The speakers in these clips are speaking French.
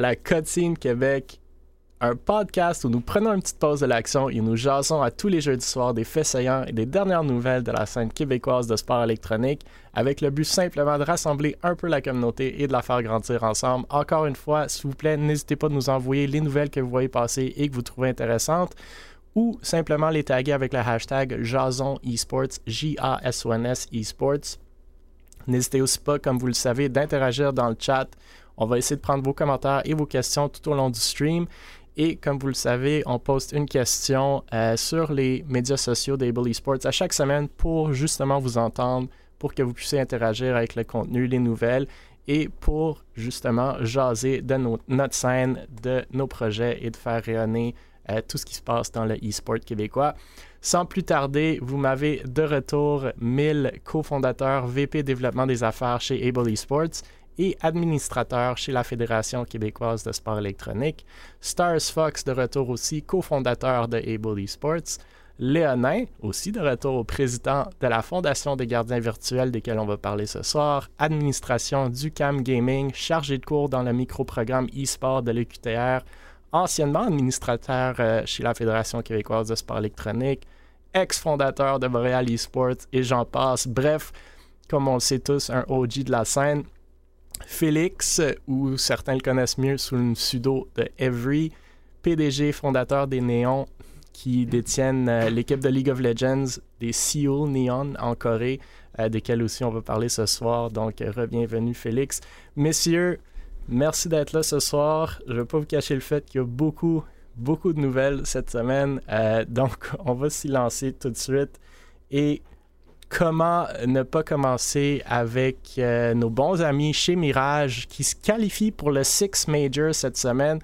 La Cutscene Québec, un podcast où nous prenons une petite pause de l'action et nous jasons à tous les jeudis soirs des faits saillants et des dernières nouvelles de la scène québécoise de sport électronique, avec le but simplement de rassembler un peu la communauté et de la faire grandir ensemble. Encore une fois, s'il vous plaît, n'hésitez pas à nous envoyer les nouvelles que vous voyez passer et que vous trouvez intéressantes ou simplement les taguer avec le hashtag Jason Esports, J-A-S-O-N-S Esports. N'hésitez aussi pas, comme vous le savez, d'interagir dans le chat. On va essayer de prendre vos commentaires et vos questions tout au long du stream. Et comme vous le savez, on poste une question euh, sur les médias sociaux d'Able Esports à chaque semaine pour justement vous entendre, pour que vous puissiez interagir avec le contenu, les nouvelles et pour justement jaser de notre scène, de nos projets et de faire rayonner euh, tout ce qui se passe dans le e-sport québécois. Sans plus tarder, vous m'avez de retour 1000 cofondateurs VP développement des affaires chez Able Esports et administrateur chez la Fédération québécoise de sport électronique. Stars Fox de retour aussi, cofondateur de Able Esports. Léonin, aussi de retour président de la Fondation des gardiens virtuels desquels on va parler ce soir, administration du CAM Gaming, chargé de cours dans le micro-programme e-sport de l'EQTR, anciennement administrateur euh, chez la Fédération québécoise de sport électronique, ex-fondateur de Montréal eSports et j'en passe. Bref, comme on le sait tous, un OG de la scène. Félix, ou certains le connaissent mieux sous le pseudo de Every, PDG fondateur des Néons qui détiennent euh, l'équipe de League of Legends des Seoul Neon en Corée, euh, desquels aussi on va parler ce soir. Donc, re-bienvenue Félix. Messieurs, Merci d'être là ce soir. Je ne vais pas vous cacher le fait qu'il y a beaucoup, beaucoup de nouvelles cette semaine. Euh, donc, on va s'y lancer tout de suite. Et comment ne pas commencer avec euh, nos bons amis chez Mirage qui se qualifient pour le Six Major cette semaine.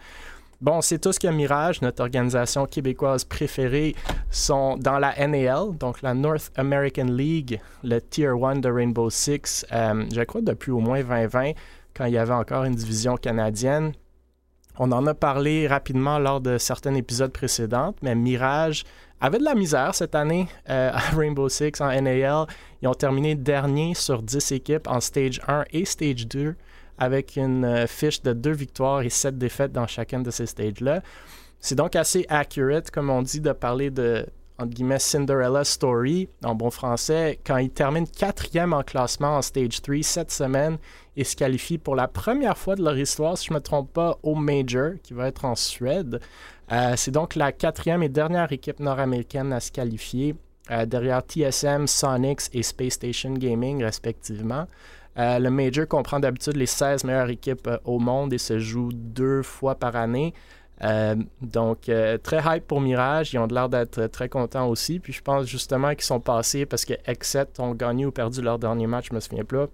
Bon, c'est tout ce que Mirage, notre organisation québécoise préférée, sont dans la NAL, donc la North American League, le Tier 1 de Rainbow Six, euh, je crois depuis au moins 2020 quand il y avait encore une division canadienne. On en a parlé rapidement lors de certains épisodes précédents, mais Mirage avait de la misère cette année euh, à Rainbow Six en NAL. Ils ont terminé dernier sur 10 équipes en Stage 1 et Stage 2 avec une euh, fiche de 2 victoires et 7 défaites dans chacun de ces stages-là. C'est donc assez accurate, comme on dit, de parler de entre guillemets, Cinderella Story, en bon français, quand ils terminent quatrième en classement en Stage 3 cette semaine et se qualifient pour la première fois de leur histoire, si je ne me trompe pas, au Major, qui va être en Suède. Euh, c'est donc la quatrième et dernière équipe nord-américaine à se qualifier, euh, derrière TSM, Sonics et Space Station Gaming, respectivement. Euh, le Major comprend d'habitude les 16 meilleures équipes au monde et se joue deux fois par année. Donc, très hype pour Mirage. Ils ont l'air d'être très contents aussi. Puis je pense justement qu'ils sont passés parce que X7 ont gagné ou perdu leur dernier match, je me souviens pas.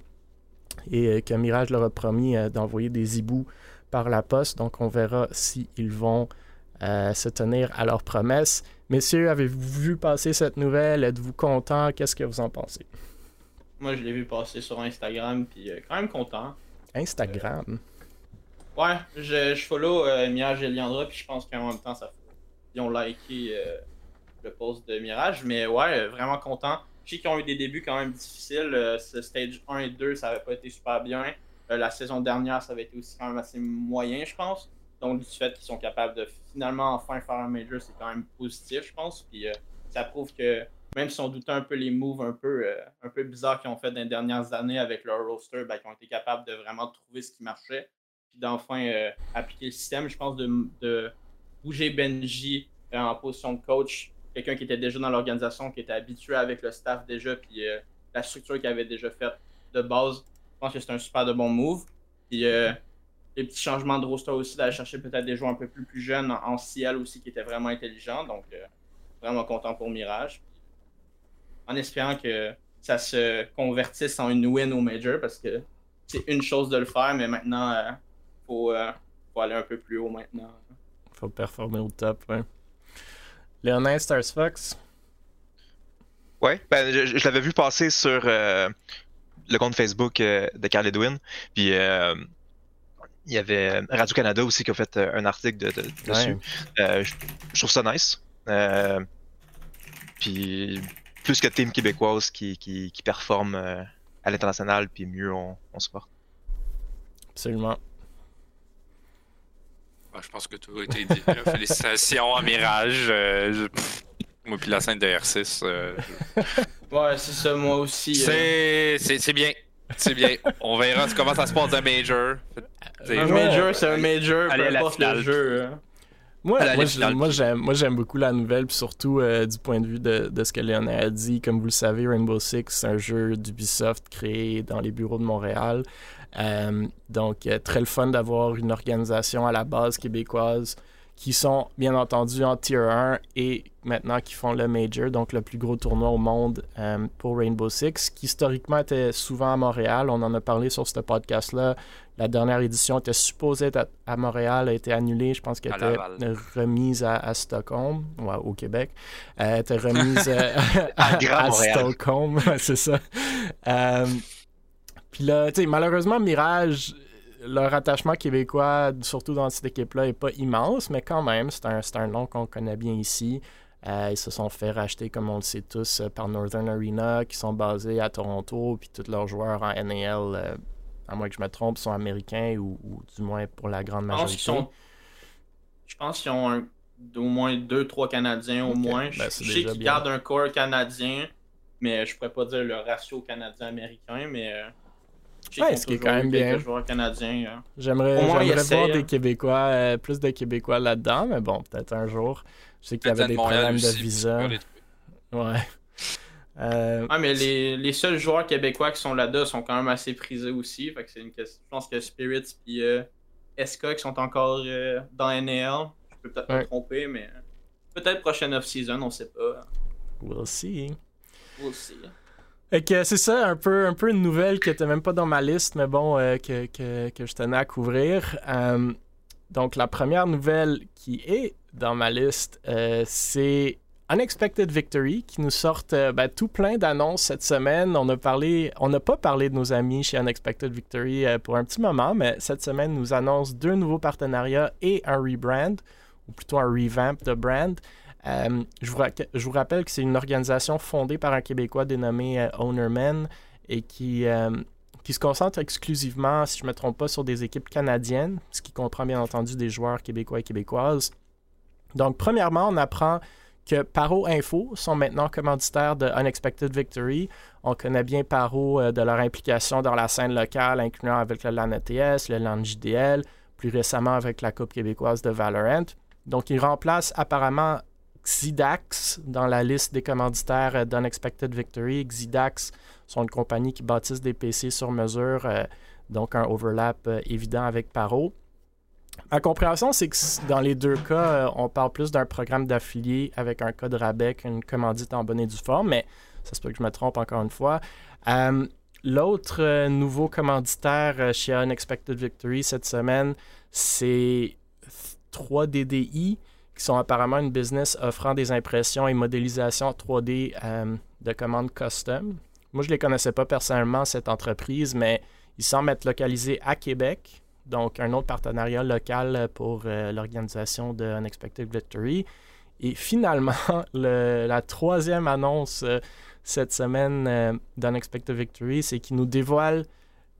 Et que Mirage leur a promis d'envoyer des hiboux par la poste. Donc, on verra s'ils vont se tenir à leur promesse. Messieurs, avez-vous vu passer cette nouvelle? Êtes-vous content? Qu'est-ce que vous en pensez? Moi, je l'ai vu passer sur Instagram, puis quand même content. Instagram? Ouais, je, je follow euh, Mirage et Liandra, puis je pense qu'en même temps, ça ils ont liké euh, le post de Mirage, mais ouais, euh, vraiment content. Je sais qu'ils ont eu des débuts quand même difficiles. ce stage 1 et 2, ça avait pas été super bien. la saison dernière, ça avait été aussi quand même assez moyen, je pense. Donc, du fait qu'ils sont capables de finalement enfin faire un major, c'est quand même positif, je pense. Puis ça prouve que même si on doutait un peu les moves un peu, un peu bizarres qu'ils ont fait dans les dernières années avec leur roster, ben, ils ont été capables de vraiment trouver ce qui marchait puis d'enfin euh, appliquer le système. Je pense de, bouger Benji euh, en position de coach, quelqu'un qui était déjà dans l'organisation, qui était habitué avec le staff déjà, puis euh, la structure qu'il avait déjà faite de base. Je pense que c'est un super de bon move. Puis les petits changements de roster aussi, d'aller chercher peut-être des joueurs un peu plus, plus jeunes en, CL aussi qui étaient vraiment intelligents. Donc, vraiment content pour Mirage. en espérant que ça se convertisse en une win au Major parce que c'est une chose de le faire, mais maintenant, faut, euh, faut aller un peu plus haut maintenant. Faut performer au top, ouais. Léonin Stars Fox? Ouais, ben, je, l'avais vu passer sur euh, le compte Facebook euh, de Carl Edwin. Puis il y avait Radio-Canada aussi qui a fait un article de, dessus. je, trouve ça nice. puis plus que team québécoise qui, qui, qui performe à l'international, puis mieux on, on se porte. Absolument. Je pense que tout a été dit. là. Félicitations à Mirage. euh, je- pff, moi, puis la scène de R6. euh, Ouais, c'est ça, moi aussi. euh, c'est c'est- c'est bien. C'est bien. On verra comment ça se passe dans Major. C'est- Un major, c'est un major, Allez peu importe le jeu. hein. Moi, moi, j'aime, moi, j'aime beaucoup la nouvelle, puis surtout euh, du point de vue de, de ce que Léonard a dit. Comme vous le savez, Rainbow Six, c'est un jeu d'Ubisoft créé dans les bureaux de Montréal. Euh, donc, euh, très le fun d'avoir une organisation à la base québécoise qui sont bien entendu en Tier 1 et maintenant qui font le Major, donc le plus gros tournoi au monde euh, pour Rainbow Six, qui historiquement était souvent à Montréal. On en a parlé sur ce podcast-là. La dernière édition était supposée être à, Montréal, a été annulée. Je pense qu'elle était Laval. remise à, à Stockholm, ouais, au Québec. Elle était remise euh, À. Stockholm, c'est ça. Euh, puis là, tu sais, malheureusement, Mirage, leur attachement québécois, surtout dans cette équipe-là, est pas immense, mais quand même, c'est un, un nom qu'on connaît bien ici. Euh, ils se sont fait racheter, comme on le sait tous, euh, par Northern Arena, qui sont basés à Toronto, puis tous leurs joueurs en NAL, euh, à moins que je me trompe, sont américains ou, ou du moins pour la grande Je pense majorité. qu'ils sont. Je pense qu'ils ont un- au moins 2-3 Canadiens, au moins. Ben, je sais qu'ils gardent un corps canadien, mais je pourrais pas dire le ratio canadien-américain, mais. Ouais, ce qui est quand même bien. euh. J'aimerais, voir des hein. Québécois, euh, plus de Québécois là-dedans, mais bon, peut-être un jour. Je sais qu'il y avait Peut-être des problèmes de visa. Ouais. Euh, Ouais, mais les, les seuls joueurs québécois qui sont là-dedans sont quand même assez prisés aussi. Fait que c'est une question. Je pense que Spirits et euh, SK qui sont encore euh, dans NAL. Je peux peut-être Ouais. me tromper, mais peut-être prochaine off-season, on sait pas. we'll see. We'll see. Que c'est ça, un peu, un peu une nouvelle qui était même pas dans ma liste, mais bon, euh, que, que, je tenais à couvrir. Euh, donc, la première nouvelle qui est dans ma liste, euh, c'est Unexpected Victory, qui nous sort euh, ben, tout plein d'annonces cette semaine. On a parlé, on n'a pas parlé de nos amis chez Unexpected Victory pour un petit moment, mais cette semaine nous annonce deux nouveaux partenariats et un rebrand, ou plutôt un revamp de brand. Euh, je, vous rappelle que c'est une organisation fondée par un Québécois dénommé euh, Ownerman et qui, euh, qui se concentre exclusivement, si je ne me trompe pas, sur des équipes canadiennes, ce qui comprend bien entendu des joueurs québécois et québécoises. Donc, premièrement, on apprend que Paro Info sont maintenant commanditaires de Unexpected Victory. On connaît bien Paro euh, de leur implication dans la scène locale, incluant avec le LAN ETS, le LAN JDL, plus récemment avec la Coupe québécoise de Valorant. Donc, ils remplacent apparemment Xidax dans la liste des commanditaires euh, d'Unexpected Victory. Xidax sont une compagnie qui bâtissent des PC sur mesure, euh, donc un overlap euh, évident avec Paro. Ma compréhension, c'est que dans les deux cas, on parle plus d'un programme d'affilié avec un code rabais qu'une commandite en bonne et due forme, mais ça se peut que je me trompe encore une fois. L'autre nouveau commanditaire chez Unexpected Victory cette semaine, c'est 3DDI, sont apparemment une business offrant des impressions et modélisations 3D euh, de commandes custom. Moi, je ne les connaissais pas personnellement, cette entreprise, mais ils semblent être localisés à Québec. Donc, un autre partenariat local pour euh, l'organisation de Unexpected Victory. Et finalement, le- la troisième annonce euh, cette semaine d'Unexpected Victory, c'est qu'ils nous dévoilent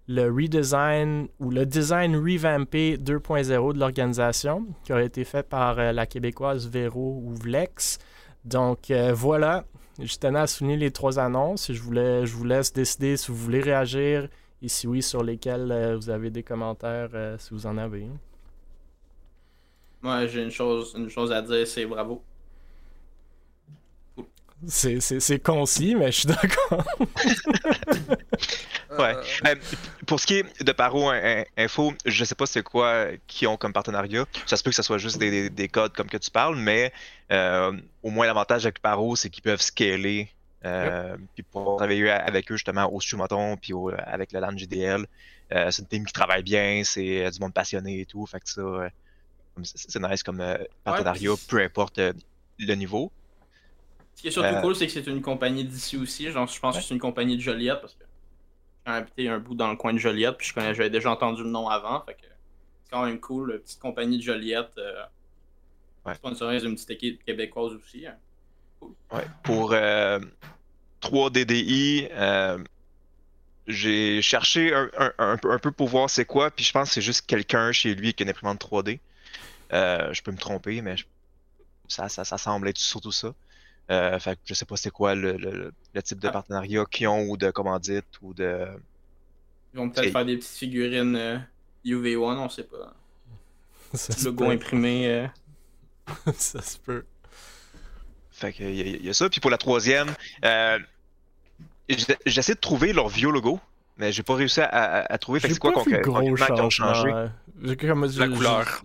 le redesign ou le design revampé 2.0 de l'organisation qui aurait été fait par euh, la québécoise Véro ou Vlex. Donc euh, voilà, je tenais à souligner les trois annonces et je, voulais, je vous laisse décider si vous voulez réagir et si oui, sur lesquels euh, vous avez des commentaires, euh, si vous en avez. Moi, j'ai une chose, une chose à dire, c'est bravo. C'est, c'est- c'est concis, mais je suis d'accord. Ouais. Euh, pour ce qui est de Paro In- Info, je sais pas c'est quoi qui ont comme partenariat. Ça se peut que ce soit juste des, des- des codes comme que tu parles, mais euh, au moins l'avantage avec Paro, c'est qu'ils peuvent scaler euh, puis pouvoir travailler avec eux justement au Sumaton puis au- avec le LAN GDL. Euh, c'est une team qui travaille bien, c'est euh, du monde passionné et tout. Fait que ça, euh, c'est nice comme euh, partenariat, peu importe euh, le niveau. Ce qui est surtout Euh, cool, c'est que c'est une compagnie d'ici aussi. Genre, je pense que c'est une compagnie de Joliette parce que j'ai habité un bout dans le coin de Joliette, puis j'avais déjà entendu le nom avant. Fait que c'est quand même cool, petite compagnie de Joliette. Euh, Ouais. Sponsorise une petite équipe québécoise aussi. hein. Ouais. Pour euh, 3DDI, euh, j'ai cherché un, un- un peu- un peu pour voir c'est quoi, puis je pense que c'est juste quelqu'un chez lui qui a une imprimante 3D. Euh, je peux me tromper, mais je- ça, ça, ça semble être surtout ça. Euh, fait que je sais pas c'est quoi le, le- le type de Ah. partenariat qu'ils ont ou de commandite ou de. Ils vont peut-être faire des petites figurines euh, UV1, on sait pas. Ça se Logo peut. imprimé. euh. ça se peut. Fait que y, a- y a ça. Puis pour la troisième, euh, j'ai- j'essaie de trouver leur vieux logo, mais j'ai pas réussi à, à- à trouver. Fait c'est quoi qu'on ont changé? comme- La couleur.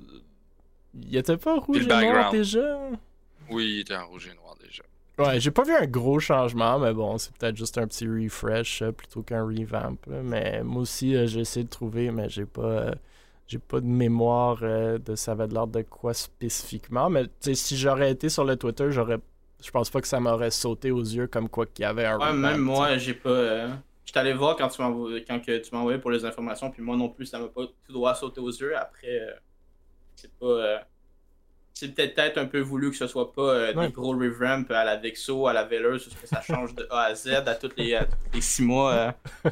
Il était pas rouge le et noir déjà? Oui, il était en rouge et noir. Ouais, j'ai pas vu un gros changement, mais bon, c'est peut-être juste un petit refresh euh, plutôt qu'un revamp. là. Mais moi aussi, euh, j'ai essayé de trouver, mais j'ai pas, euh, j'ai pas de mémoire euh, de ça avait de l'ordre de quoi spécifiquement. Mais tu sais, si j'aurais été sur le Twitter, j'aurais, je pense pas que ça m'aurait sauté aux yeux comme quoi qu'il y avait un Ouais, revamp. même tu sais. moi, j'ai pas. euh, J'étais allé voir quand tu m'as envoyé- quand que tu m'as envoyé pour les informations, puis moi non plus, ça m'a pas tout droit sauté aux yeux. Après, euh, c'est pas. euh, C'est peut-être peut-être un peu voulu que ce soit pas euh, Ouais. des gros revamps à la Vexo, à la Velours, parce que ça change de A à Z à tous les, à tous les six mois. euh.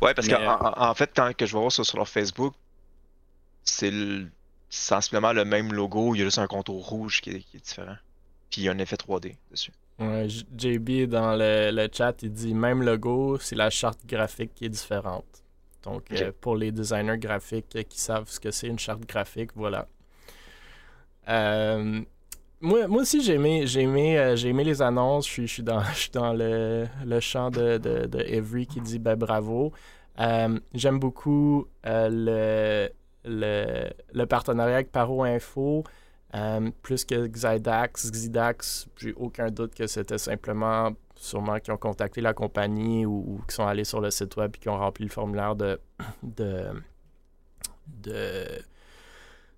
Ouais, parce Mais, qu'en en, en fait, quand que je vais voir ça sur leur Facebook, c'est le- sensiblement le même logo, il y a juste un contour rouge qui est, qui est différent. Puis il y a un effet 3D dessus. Ouais, JB dans le, le chat, il dit même logo, c'est la charte graphique qui est différente. Donc, euh, pour les designers graphiques euh, qui savent ce que c'est une charte graphique, voilà. Euh, moi, moi aussi, j'ai aimé, j'ai aimé, euh, j'ai aimé les annonces. Je suis, dans, le, le champ de, de, qui dit ben, bravo. Euh, J'aime beaucoup le, le, le partenariat avec Paro Info. Plus que Xidax, Xidax, j'ai aucun doute que c'était simplement sûrement qu'ils ont contacté la compagnie ou, ou qui sont allés sur le site web et qui ont rempli le formulaire de de de,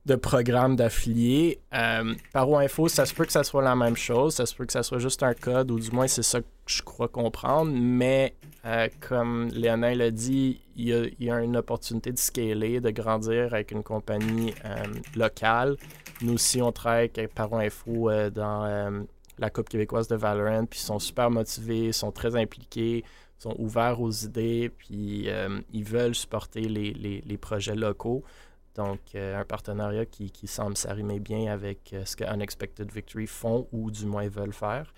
de programme d'affiliés. Euh, Paro Info, ça se peut que ça soit la même chose, ça se peut que ça soit juste un code, ou du moins c'est ça que je crois comprendre, mais euh, comme Léonin l'a dit, il y, a, une opportunité de scaler, de grandir avec une compagnie euh, locale. Nous aussi, on travaille avec Paro Info dans la Coupe québécoise de Valorant, puis ils sont super motivés, ils sont très impliqués, sont ouverts aux idées, puis ils veulent supporter les projets locaux. Donc, euh, un partenariat qui, qui semble s'arrimer bien avec euh, ce que Unexpected Victory font ou du moins veulent faire.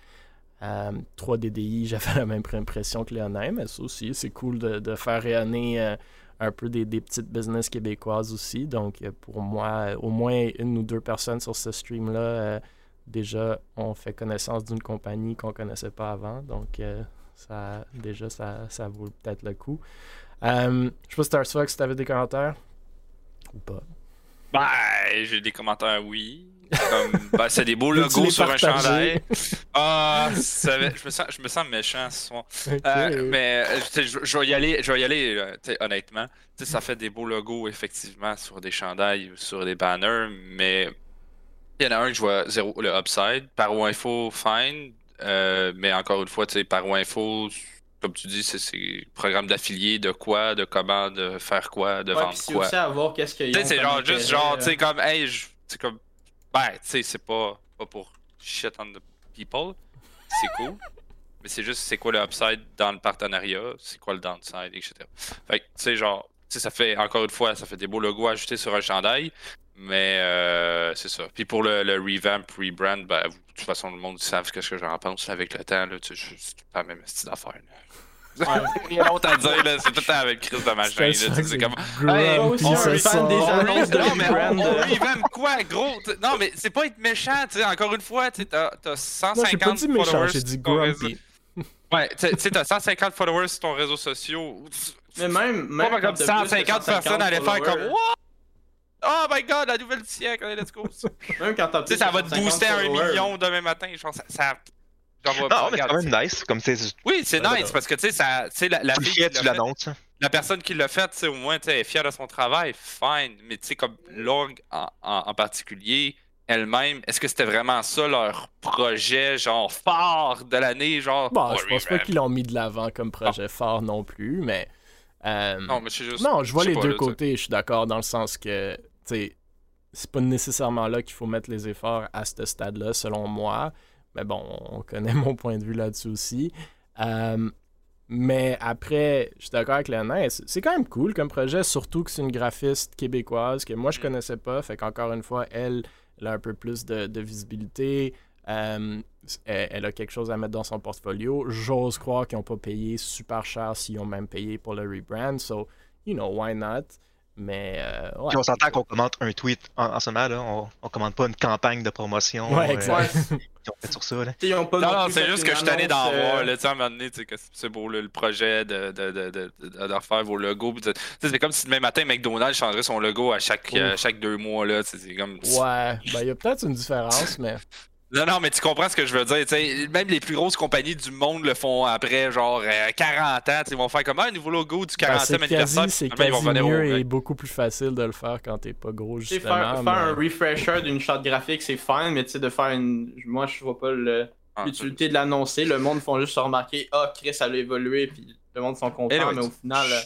Euh, 3DDI, j'avais la même impression que Léonin, mais ça aussi, c'est cool de, de faire rayonner euh, un peu des, des petites business québécoises aussi. Donc, euh, pour moi, euh, au moins une ou deux personnes sur ce stream-là, euh, déjà, on fait connaissance d'une compagnie qu'on ne connaissait pas avant. Donc, euh, ça, déjà, ça, ça vaut peut-être le coup. Euh, je sais pas, Fox, si tu avais des commentaires ou pas? Ben, j'ai des commentaires, oui. Comme, ben, c'est des beaux logos sur un chandail. Ah, ça je, me sens, je me sens méchant ce soir. Euh, mais euh, je, je vais y aller, je vais y aller euh, honnêtement. Tu sais, ça fait des beaux logos, effectivement, sur des chandails ou sur des banners, mais il y en a un que je vois zéro, le upside. Paro Info, fine. Euh, mais encore une fois, tu sais, Paro Info, comme tu dis, c'est programme d'affiliés, de quoi, de comment, de faire quoi, de Ouais, vendre quoi. aussi à voir qu'est-ce Tu ont sais, c'est genre, juste intérêt, genre, euh. tu sais, comme, hey, c'est comme, ben, tu sais, c'est pas, pas pour shit on the people, c'est cool, mais c'est juste, c'est quoi le upside dans le partenariat, c'est quoi le downside, etc. Fait que, tu sais, genre, tu sais, ça fait, encore une fois, ça fait des beaux logos ajoutés sur un chandail, mais euh, c'est ça. Puis pour le, le revamp, rebrand, ben, vous- de toute façon, le monde savent ce que j'en pense avec le temps, là, tu sais, c'est pas la même style d'affaire, là. Il y a longtemps à dire, là, c'est tout le temps avec crise de machin, là, tu sais, c'est comme, Hey, on soir. des on- annonces de non, mais rebrand, on, on revamp quoi, gros? T- Non, mais c'est pas être méchant, tu sais. Encore une fois, tu sais, t'as t'as Non, j'ai pas 150 dit méchant, followers. j'ai dit grumpy. Ouais, tu sais- t'as 150 followers sur ton réseau social. Mais même, même Pas comme quand t'as plus de 150 personnes allaient faire comme What? Oh my god, la nouvelle du siècle, allez, let's go. tu Même quand t'as sais, ça va te 150 booster à un million demain matin. Genre, ça. ça genre, Non, mais c'est quand même nice. Comme c'est. Oui, c'est nice ouais. parce que tu sais, ça- tu sais, la, la Tu fille l'a tu fait- l'annonces. la personne qui l'a fait, tu sais, au moins, tu elle est fière de son travail, fine. Mais tu sais, comme l'org en, en- en particulier, elle-même, est-ce que c'était vraiment ça leur projet, genre, phare de l'année, genre? Bon, Oh, je pense pas qu'ils l'ont mis de l'avant comme projet fort non plus, mais. euh, Non, mais c'est juste. non, je vois les pas, deux là, tu côtés. Je suis d'accord dans le sens que, tu c'est pas nécessairement là qu'il faut mettre les efforts à ce stade-là, selon moi. Mais bon, on connaît mon point de vue là-dessus aussi. Euh, Mais après, je suis d'accord avec Léonin, c'est quand même cool comme projet, surtout que c'est une graphiste québécoise que moi je Mm. connaissais pas. Fait qu'encore une fois, elle, elle a un peu plus de, de visibilité. Euh, elle, elle a quelque chose à mettre dans son portfolio. J'ose croire qu'ils n'ont pas payé super cher s'ils ont même payé pour le rebrand. So, you know, why not? Mais euh, ouais. Puis on s'entend qu'on commente un tweet en, en ce moment, là. On, on commente pas une campagne de promotion. Ouais, euh, exact. Ont fait sur ça, là. Ils ont pas Non, non c'est juste que je suis tanné d'en euh, voir. là, Tu sais, à un moment donné, tu sais, que c'est beau là, le projet de, de, de, de, de, de refaire vos logos. C'est comme si demain matin, McDonald's changerait son logo à chaque, euh, chaque deux mois. là. tu sais, C'est comme. Ouais, ben il y a peut-être une différence, mais Non, non, mais tu comprends ce que je veux dire. tu sais, Même les plus grosses compagnies du monde le font après, genre, euh, 40 ans. tu sais, Ils vont faire comme un nouveau logo du ben, 40e c'est anniversaire. c'est quasi ils vont venir au mieux et beaucoup plus facile de le faire quand t'es pas gros, justement. faire, faire un refresher d'une charte graphique, c'est fine, mais tu sais, de faire une. Moi, je vois pas le- Ah, l'utilité de l'annoncer. Le monde font juste se remarquer, ah, Chris, ça a évolué, puis le monde sont contents, Anyways. mais au final, euh,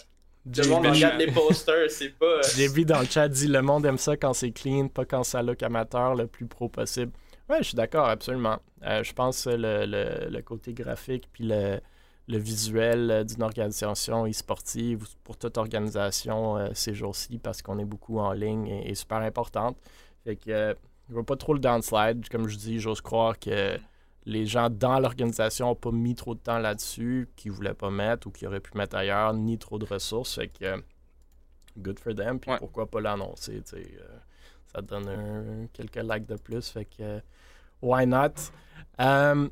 le monde regarde les posters, c'est pas. euh, JB dans le chat dit le monde aime ça quand c'est clean, pas quand ça look amateur, le plus pro possible. Ouais, je suis d'accord, absolument. Euh, je pense que le, le- le côté graphique puis le, le visuel euh, d'une organisation e-sportive, pour toute organisation euh, ces jours-ci, parce qu'on est beaucoup en ligne, est, est super importante. Fait que euh, je vois pas trop le downslide. Comme je dis, j'ose croire que les gens dans l'organisation n'ont pas mis trop de temps là-dessus, qu'ils voulaient pas mettre ou qu'ils auraient pu mettre ailleurs, ni trop de ressources. Fait que good for them. Puis Ouais. pourquoi pas l'annoncer, tu sais, ça donne un- quelques likes de plus. Fait que why not? Euh,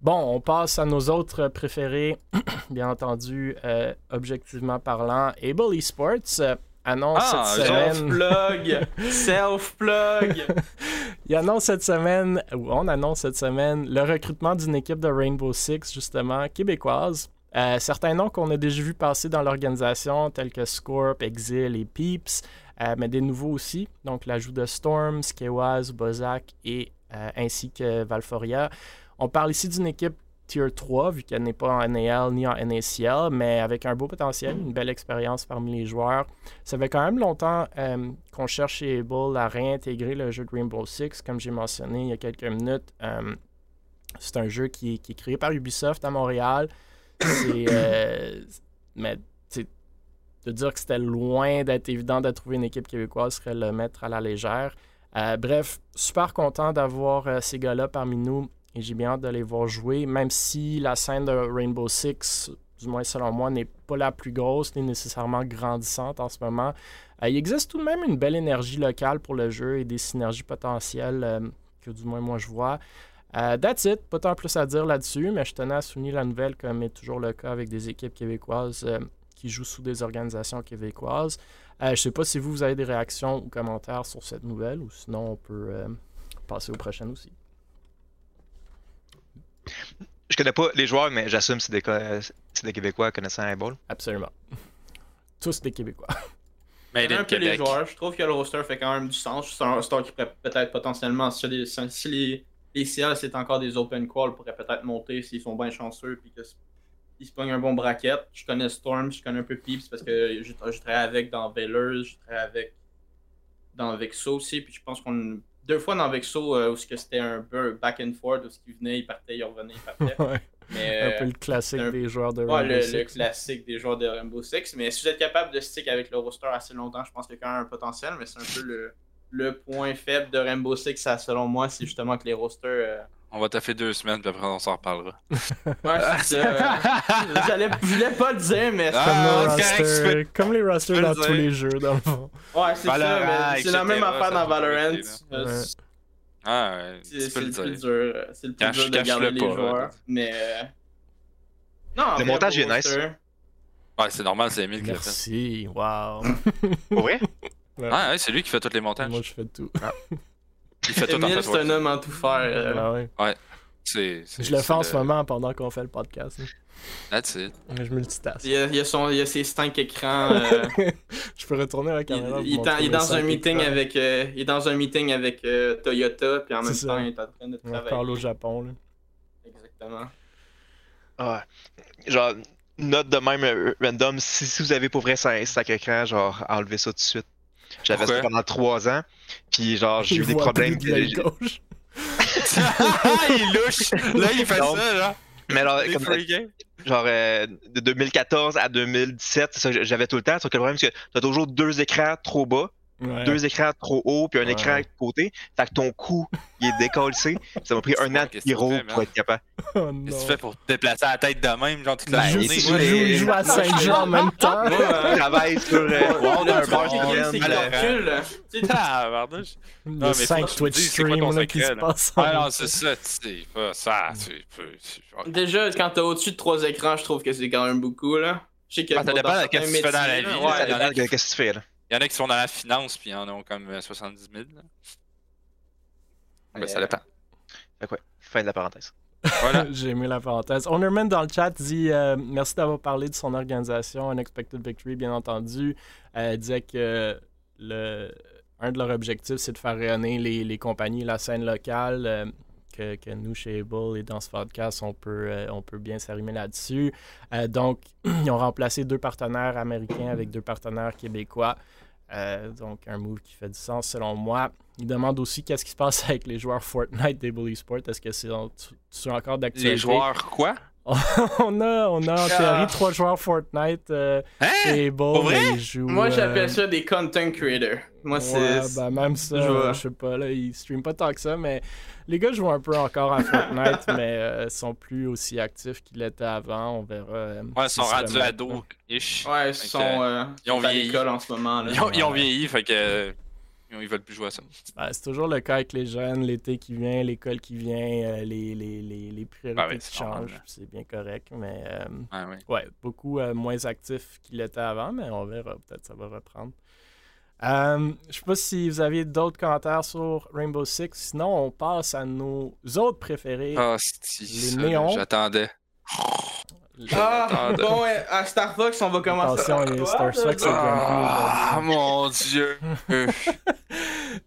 bon, on passe à nos autres préférés. Bien entendu, euh, objectivement parlant, Able Esports euh, annonce Ah, cette genre semaine. Self-plug! Self-plug! Il annonce cette semaine, ou on annonce cette semaine, le recrutement d'une équipe de Rainbow Six, justement, québécoise. Euh, certains noms qu'on a déjà vu passer dans l'organisation, tels que Scorp, Exil et Peeps, euh, mais des nouveaux aussi. Donc, l'ajout de Storm, Skewaz, Bozak et ainsi que Valforia. On parle ici d'une équipe Tier 3, vu qu'elle n'est pas en NAL ni en NACL, mais avec un beau potentiel, une belle expérience parmi les joueurs. Ça fait quand même longtemps euh, qu'on cherche chez Able à réintégrer le jeu de Rainbow Six. Comme j'ai mentionné il y a quelques minutes, euh, c'est un jeu qui est, créé par Ubisoft à Montréal. Euh, mais de dire que c'était loin d'être évident de trouver une équipe québécoise serait le mettre à la légère. Euh, bref, super content d'avoir euh, ces gars-là parmi nous et j'ai bien hâte de les voir jouer, même si la scène de Rainbow Six, du moins selon moi, n'est pas la plus grosse ni nécessairement grandissante en ce moment. Euh, il existe tout de même une belle énergie locale pour le jeu et des synergies potentielles que du moins moi je vois. That's it, pas tant plus à dire là-dessus, mais je tenais à souligner la nouvelle comme est toujours le cas avec des équipes québécoises qui jouent sous des organisations québécoises. Euh, je sais pas si vous, vous avez des réactions ou commentaires sur cette nouvelle ou sinon on peut euh, passer aux prochaines aussi. Je connais pas les joueurs, mais j'assume que c'est des, des Québécois connaissant un ball. Absolument. Tous des Québécois. Made in un peu les joueurs. Je trouve que le roster fait quand même du sens. C'est un roster qui pourrait peut-être potentiellement, si, les, si les, les CL c'est encore des open calls, pourrait peut-être monter s'ils sont bien chanceux puis que ils se pognent un bon bracket. Je connais Storm, je connais un peu Peeps parce que je, je travaille avec dans Veilers, je travaille avec dans Vexo aussi. Puis je pense qu'on deux fois dans Vexo euh, où que c'était un peu back and forth où ce qui venait, il partait, il revenait, il partait. Ouais, Mais, un euh, peu le classique un- des joueurs de Ouais, Rainbow le, le Six. classique des joueurs de Rainbow Six. Mais si vous êtes capable de stick avec le roster assez longtemps, je pense qu'il y a quand même un potentiel. Mais c'est un peu le, le point faible de Rainbow Six, ça, selon moi, c'est justement que les rosters. euh, On va taffer deux semaines, puis après on s'en reparlera. Ouais, c'est ça. euh, J'allais- Je voulais pas le dire, mais. Ah, Comme, rosters- peux- comme les rosters le dans tous les jeux, dans le fond. Ouais, c'est ça. mais C'est la même affaire dans Valorant. euh, Ouais. Ah, ouais, C'est le le plus dur. C'est le plus Cache- dur de garder les pas, joueurs. là. Mais. euh, Non, Le montage est nice. Ouais, c'est normal, c'est Emile qui l'a fait. Merci. Pour vrai? Ah, ouais, c'est lui qui fait tous les montages. Moi, je fais tout. Il fait tout en Emile, fait. c'est un homme en tout faire. euh, Ah ouais. C'est, c'est- Je le fais en ce moment pendant qu'on fait le podcast. hein. That's it. Je multitask. Il y a, il y a son, il y a ses cinq écrans. euh, je peux retourner à la il, caméra. il est il dans un meeting écrans. avec, euh, il est dans un meeting avec euh, Toyota, puis en même temps, il est en train de On travailler. parle au Japon. Là. Exactement. Ah, genre, note de même random, si, si vous avez pour vrai 5 écran, genre, enlevez ça tout de suite. J'avais ça pendant 3 ans, puis genre, j'ai eu des problèmes. de gauche. il louche! Là, il fait ça, là. Mais alors, comme, games. genre euh, de 2014 à 2017, c'est ça que j'avais tout le temps. Sauf que le problème, c'est que t'as toujours deux écrans trop bas, Ouais. deux écrans trop hauts, puis un Ouais. écran à côté. Fait que ton cou, il est décollé. Ça m'a pris un an de pyro pour être capable. Oh Qu'est-ce que tu fais pour te déplacer à la tête de même, genre toute la Ben, journée? les- joue- à Saint-Jean en même temps. Moi, Je travaille sur euh, Wow, un bar qui Ah, y Non, a mais faut 5 que tu me Twitch streams là, qui se en Ah non, c'est ça, tu sais pas ça. Tu peux. Déjà, quand t'as au-dessus de trois écrans, je trouve que c'est quand même beaucoup, là. Je sais que ça dépend de qu'est-ce que tu fais dans la vie, Ça a dépend de qu'est-ce que tu fais là. Il y en a qui sont dans la finance, puis ils en ont comme euh, 70 000. là. Ben, ça dépend. Fait que ouais, fin de la parenthèse. Voilà. J'ai aimé la parenthèse. Honorman dans le chat dit euh, merci d'avoir parlé de son organisation, Unexpected Victory, bien entendu. Euh, disait que le, un de leurs objectifs, c'est de faire rayonner les, les compagnies, la scène locale. euh, que, que nous, chez Able et dans ce podcast, on peut, euh, on peut bien s'arrimer là-dessus. Euh, donc, ils ont remplacé deux partenaires américains avec deux partenaires québécois. Euh, donc, un move qui fait du sens selon moi. Il demande aussi qu'est-ce qui se passe avec les joueurs Fortnite d'Able Esports. Est-ce que c'est c'est encore d'actualité? Les joueurs, quoi? on, a, on a en Ah. théorie trois joueurs Fortnite euh, Hein? ils jouent, Moi, euh, j'appelle ça des content creators. Moi, c'est. Ouais, ben, même ça, Je sais pas, là, ils streament pas tant que ça, mais les gars jouent un peu encore à Fortnite, mais euh, sont plus aussi actifs qu'ils l'étaient avant. On verra. euh, Ouais, ils sont c'est rendus ados-ish. Ouais, ils sont, euh, ils ont vieilli. l'école en ce moment. Là. Ils ont, ils ont vieilli, fait que. Ils veulent plus jouer à ça. Ben, c'est toujours le cas avec les jeunes, l'été qui vient, l'école qui vient, euh, les, les, les, les priorités Ah ouais, qui changent. C'est bien correct, mais euh, Ouais, ouais. ouais, beaucoup euh, moins actifs qu'il était avant, mais on verra. Peut-être ça va reprendre. Je sais pas si vous aviez d'autres commentaires sur Rainbow Six. Sinon, on passe à nos autres préférés. Ah, Les néons. J'attendais. Ah, bon, à Star Fox, on va commencer. Attention, a Star Fox Ah, mon dieu.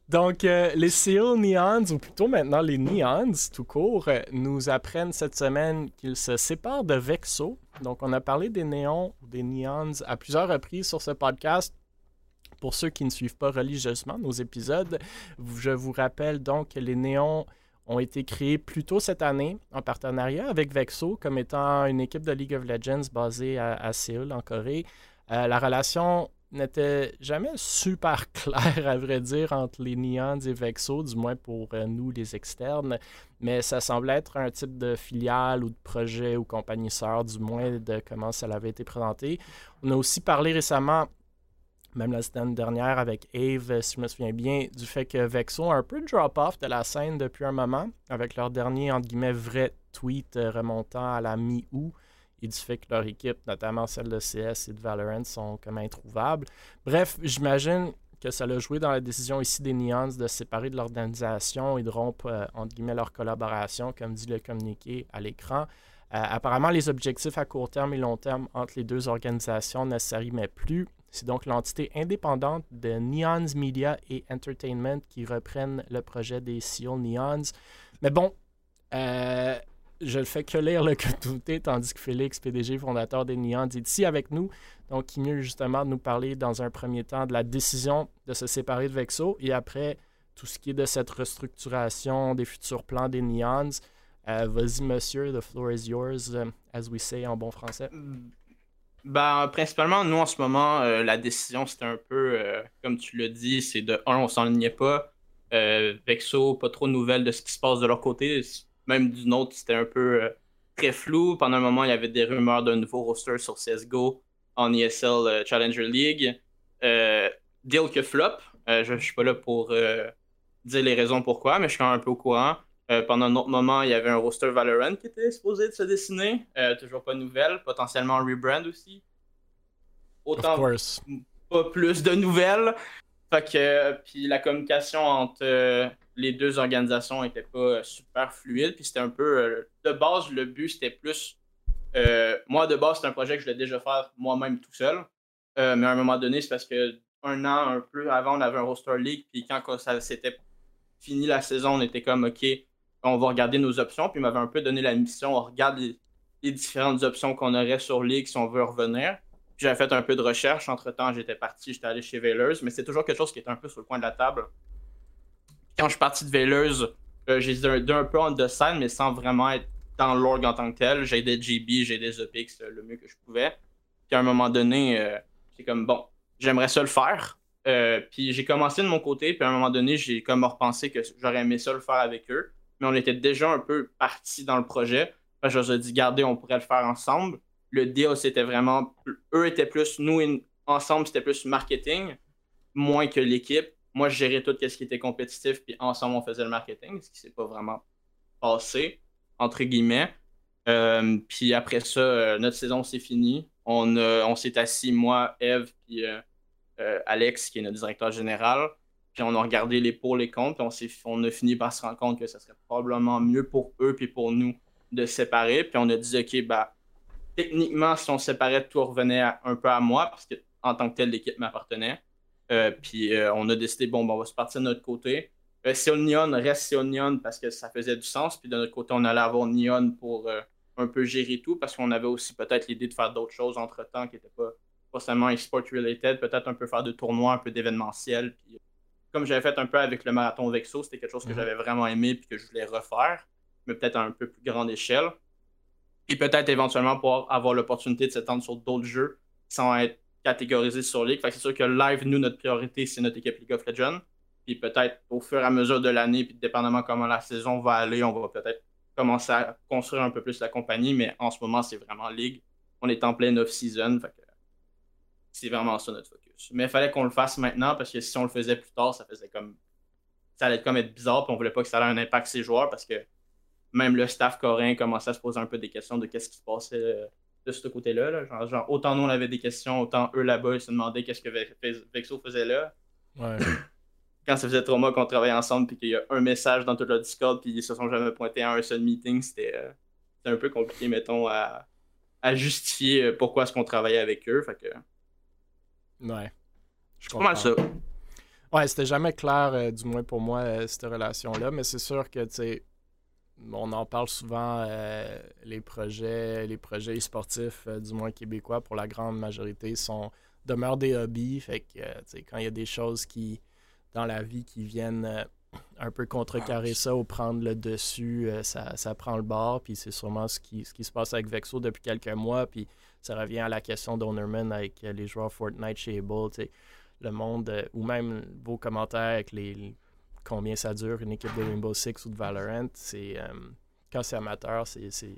Donc, euh, les Seal Neons, ou plutôt maintenant les Neons, tout court, euh, nous apprennent cette semaine qu'ils se séparent de Vexo. Donc, on a parlé des néons ou des Neons à plusieurs reprises sur ce podcast. Pour ceux qui ne suivent pas religieusement nos épisodes, je vous rappelle donc que les néons ont été créés plus tôt cette année en partenariat avec Vexo comme étant une équipe de League of Legends basée à, à Séoul, en Corée. Euh, la relation n'était jamais super claire, à vrai dire, entre les Neons et Vexo, du moins pour euh, nous, les externes. Mais ça semblait être un type de filiale ou de projet ou compagnie sœur, du moins de comment ça avait été présenté. On a aussi parlé récemment même la semaine dernière avec Ave, si je me souviens bien, du fait que Vexo a un peu drop-off de la scène depuis un moment, avec leur dernier, entre guillemets, vrai tweet euh, remontant à la mi-août, et du fait que leur équipe, notamment celle de CS et de Valorant, sont comme introuvables. Bref, j'imagine que ça l'a joué dans la décision ici des Neons de se séparer de l'organisation et de rompre, euh, entre guillemets, leur collaboration, comme dit le communiqué à l'écran. Euh, apparemment, les objectifs à court terme et long terme entre les deux organisations ne s'arrimaient plus. C'est donc l'entité indépendante de Neons Media et Entertainment qui reprennent le projet des Seal Neons. Mais bon, euh, je ne fais que lire le communiqué, tandis que Félix, PDG, fondateur des Neons, est ici avec nous. Donc, qui mieux justement de nous parler dans un premier temps de la décision de se séparer de Vexo et après tout ce qui est de cette restructuration des futurs plans des Neons. Euh, Vas-y, monsieur, the floor is yours, euh, as we say en bon français. Ben, principalement, nous, en ce moment, euh, la décision, c'était un peu, euh, comme tu l'as dit, c'est de, un, on s'enlignait pas. Euh, Vexo, pas trop de nouvelles de ce qui se passe de leur côté. Même du nôtre, c'était un peu très flou. Pendant un moment, il y avait des rumeurs d'un nouveau roster sur CSGO en ESL Challenger League. Deal que flop. Je, je suis pas là pour dire les raisons pourquoi, mais je suis quand même un peu au courant. Euh, pendant un autre moment, il y avait un roster Valorant qui était supposé de se dessiner. Euh, toujours pas de nouvelles. Potentiellement un rebrand aussi. Autant pas plus de nouvelles. Fait que, puis la communication entre euh, les deux organisations était pas super fluide. Puis c'était un peu. de base, le but c'était plus. moi, de base, c'est un projet que je voulais déjà faire moi-même tout seul. Euh, mais à un moment donné, c'est parce que un an, un peu avant, on avait un roster league. Puis quand quand ça s'était fini la saison, on était comme OK, on va regarder nos options. Puis il m'avait un peu donné la mission. On regarde les, différentes options qu'on aurait sur League si on veut revenir. Puis j'avais fait un peu de recherche. Entre-temps, j'étais parti, j'étais allé chez Veilers, mais c'est toujours quelque chose qui était un peu sur le coin de la table. Quand je suis parti de Veilers, euh, j'ai d'un peu en design, mais sans vraiment être dans l'org en tant que tel. J'aidais JB, j'aidais Zopix euh, le mieux que je pouvais. Puis à un moment donné, euh, c'est comme bon, j'aimerais ça le faire. Euh, puis j'ai commencé de mon côté, puis à un moment donné, j'ai comme repensé que j'aurais aimé ça le faire avec eux. Mais on était déjà un peu parti dans le projet. Que je leur ai dit, gardez, on pourrait le faire ensemble. Le deal, c'était vraiment. Eux étaient plus. Nous, ensemble, c'était plus marketing, moins que l'équipe. Moi, je gérais tout ce qui était compétitif, puis ensemble, on faisait le marketing, ce qui s'est pas vraiment passé, entre guillemets. Euh, puis après ça, euh, notre saison, c'est fini. On, a- on s'est assis, moi, Eve, puis euh, euh, Alex, qui est notre directeur général. Puis on a regardé les pour, les contre, puis on, on a fini par se rendre compte que ce serait probablement mieux pour eux puis pour nous de séparer. Puis on a dit, OK, bah, techniquement, si on séparait, tout revenait un peu à moi, parce que en tant que tel, l'équipe m'appartenait. Euh, puis euh, on a décidé, bon, ben, on va se partir de notre côté. Euh, Neon reste Neon parce que ça faisait du sens. Puis de notre côté, on allait avoir Neon pour un peu gérer tout, parce qu'on avait aussi peut-être l'idée de faire d'autres choses entre-temps qui n'étaient pas forcément e-sport related, peut-être un peu faire de tournois, un peu d'événementiel. Comme j'avais fait un peu avec le marathon Vexo, c'était quelque chose que Mhm. j'avais vraiment aimé puis que je voulais refaire, mais peut-être à un peu plus grande échelle. Et peut-être éventuellement pouvoir avoir l'opportunité de s'étendre sur d'autres jeux sans être catégorisé sur League. Fait que c'est sûr que live, nous, notre priorité, c'est notre équipe League of Legends. Puis peut-être au fur et à mesure de l'année, puis dépendamment comment la saison va aller, on va peut-être commencer à construire un peu plus la compagnie, mais en ce moment, c'est vraiment League. On est en pleine off-season, fait que c'est vraiment ça notre focus. Mais il fallait qu'on le fasse maintenant parce que si on le faisait plus tard, ça faisait comme. Ça allait comme être bizarre, puis on voulait pas que ça ait un impact sur les joueurs parce que même le staff coréen commençait à se poser un peu des questions de qu'est-ce qui se passait euh, de ce côté-là. là. Genre, genre, autant nous on avait des questions, autant eux là-bas ils se demandaient qu'est-ce que Ve- Vexo faisait là. Ouais. Quand ça faisait trois mois qu'on travaillait ensemble, puis qu'il y a un message dans tout le Discord, puis ils se sont jamais pointés à un seul meeting, c'était euh, un peu compliqué, mettons, à, à justifier euh, pourquoi est-ce qu'on travaillait avec eux. Fait que Ouais. Je pas mal ça. Ouais, c'était jamais clair, euh, du moins pour moi, euh, cette relation-là, mais c'est sûr que, tu sais, on en parle souvent, euh, les projets, les projets sportifs, du moins québécois, pour la grande majorité, sont demeurent des hobbies. Fait que, tu sais, quand il y a des choses qui, dans la vie, qui viennent un peu contrecarrer ça ou prendre le dessus, euh, ça, ça prend le bord. Puis c'est sûrement ce qui, ce qui se passe avec Vexo depuis quelques mois. Puis ça revient à la question d'Ownerman avec euh, les joueurs Fortnite chez sais le monde, euh, ou même vos commentaires avec les, combien ça dure une équipe de Rainbow Six ou de Valorant, c'est euh, quand c'est amateur, c'est c'est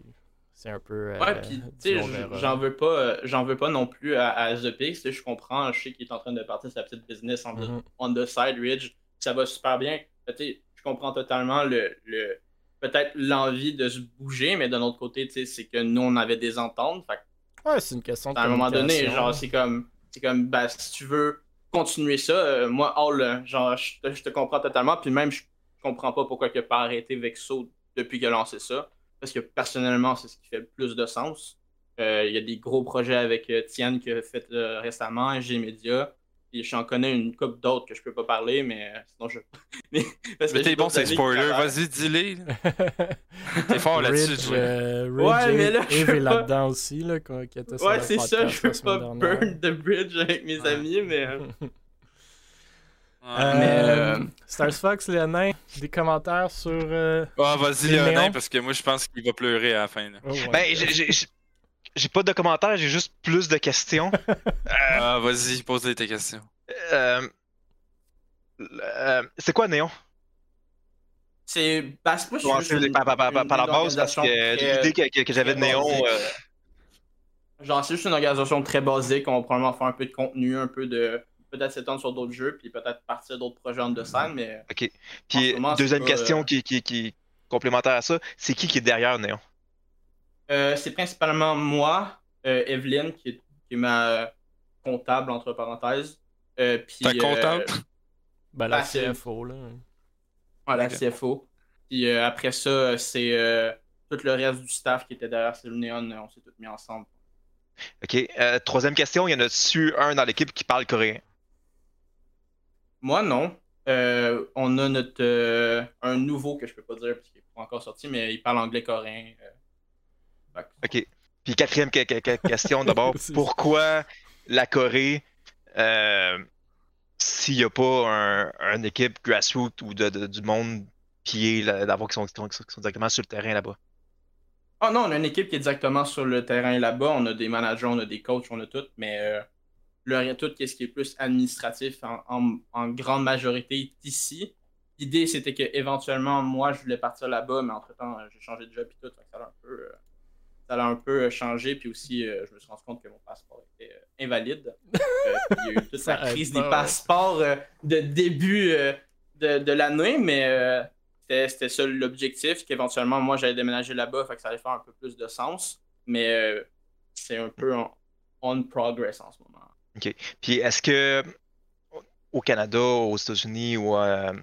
c'est un peu. euh, Ouais, puis tu sais, on j'en veux pas, j'en veux pas non plus à, à The Pix, Je comprends, je sais qu'il est en train de partir sa petite business en Mhm. on the side Ridge, ça va super bien. Je comprends totalement le, le peut-être l'envie de se bouger, mais d'un autre côté, c'est que nous on avait des ententes. Fait Ouais, c'est une question de à un moment donné, genre c'est comme, c'est comme, ben, si tu veux continuer ça, euh, moi, euh, genre, je te, je te comprends totalement, puis même je comprends pas pourquoi il a pas arrêté Vexo depuis qu'il a lancé ça, parce que personnellement, c'est ce qui fait le plus de sens. Euh, Il y a des gros projets avec euh, Tian qui a fait euh, récemment, G-Media, puis j'en connais une couple d'autres que je peux pas parler, mais euh, sinon je. mais, parce que Mais j'ai t'es bon, c'est spoiler. Vas-y, dis-les. T'es fort là-dessus, euh, Ouais, mais là, je est pas- là-dedans aussi, là, qui était Ouais, c'est ça, je veux pas dernière. burn the bridge avec mes Ouais. amis, mais. euh, Euh, Mais, euh, Stars Fox, le nain, des commentaires sur. euh, Ah, vas-y, Léonin, parce que moi, je pense qu'il va pleurer à la fin. oh, ouais. Ben, j'ai pas de commentaires, j'ai juste plus de questions. Ah, vas-y, pose-les tes questions. Euh, euh, c'est quoi Néon? C'est. Bah, c'est pas Bon, juste c'est une- par, par- par- une- par la base, parce que l'idée que, que- que j'avais de Néon. basique. euh, Genre, c'est juste une organisation très basique. On va probablement faire un peu de contenu, un peu de. Peut-être s'étendre sur d'autres jeux, puis peut-être partir d'autres projets en de scène, mais. Puis, moment, c'est deuxième pas, question euh, qui, qui, qui est complémentaire à ça, c'est qui qui est derrière Néon? Euh, c'est principalement moi, euh, Evelyne, qui est, qui est ma comptable, entre parenthèses. Euh, puis, Ta comptable? euh, ben, la c'est- CFO, là. Ouais, la. CFO. Puis euh, après ça, c'est euh, tout le reste du staff qui était derrière Cell Neon, on s'est tous mis ensemble. Ok. Euh, troisième question, il y en a-tu un dans l'équipe qui parle coréen? Moi, non. Euh, on a notre euh, un nouveau que je peux pas dire parce qu'il n'est pas encore sorti, mais il parle anglais coréen. euh. Fait que- Ok. Puis quatrième que- que- que- question d'abord, pourquoi la Corée, euh, s'il n'y a pas un, une équipe grassroots ou de, de- du monde qui est là- d'abord qui sont, qui sont- qui sont directement sur le terrain là-bas? Ah non, on a une équipe qui est directement sur le terrain là-bas. On a des managers, on a des coachs, on a tout, mais euh, le tout, ce qui est plus administratif en, en, grande majorité est ici. L'idée, c'était que éventuellement, moi, je voulais partir là-bas, mais entre-temps, j'ai changé de job et tout. Ça a un peu, euh, ça a un peu changé. Puis aussi, je me suis rendu compte que mon passeport était invalide. il y a eu toute la crise des passeports de début de, de l'année, mais c'était ça l'objectif, qu'éventuellement, moi, j'allais déménager là-bas, fait que ça allait faire un peu plus de sens. Mais euh, c'est un peu on progress en ce moment. OK. Puis est-ce que au Canada, aux États-Unis ou euh,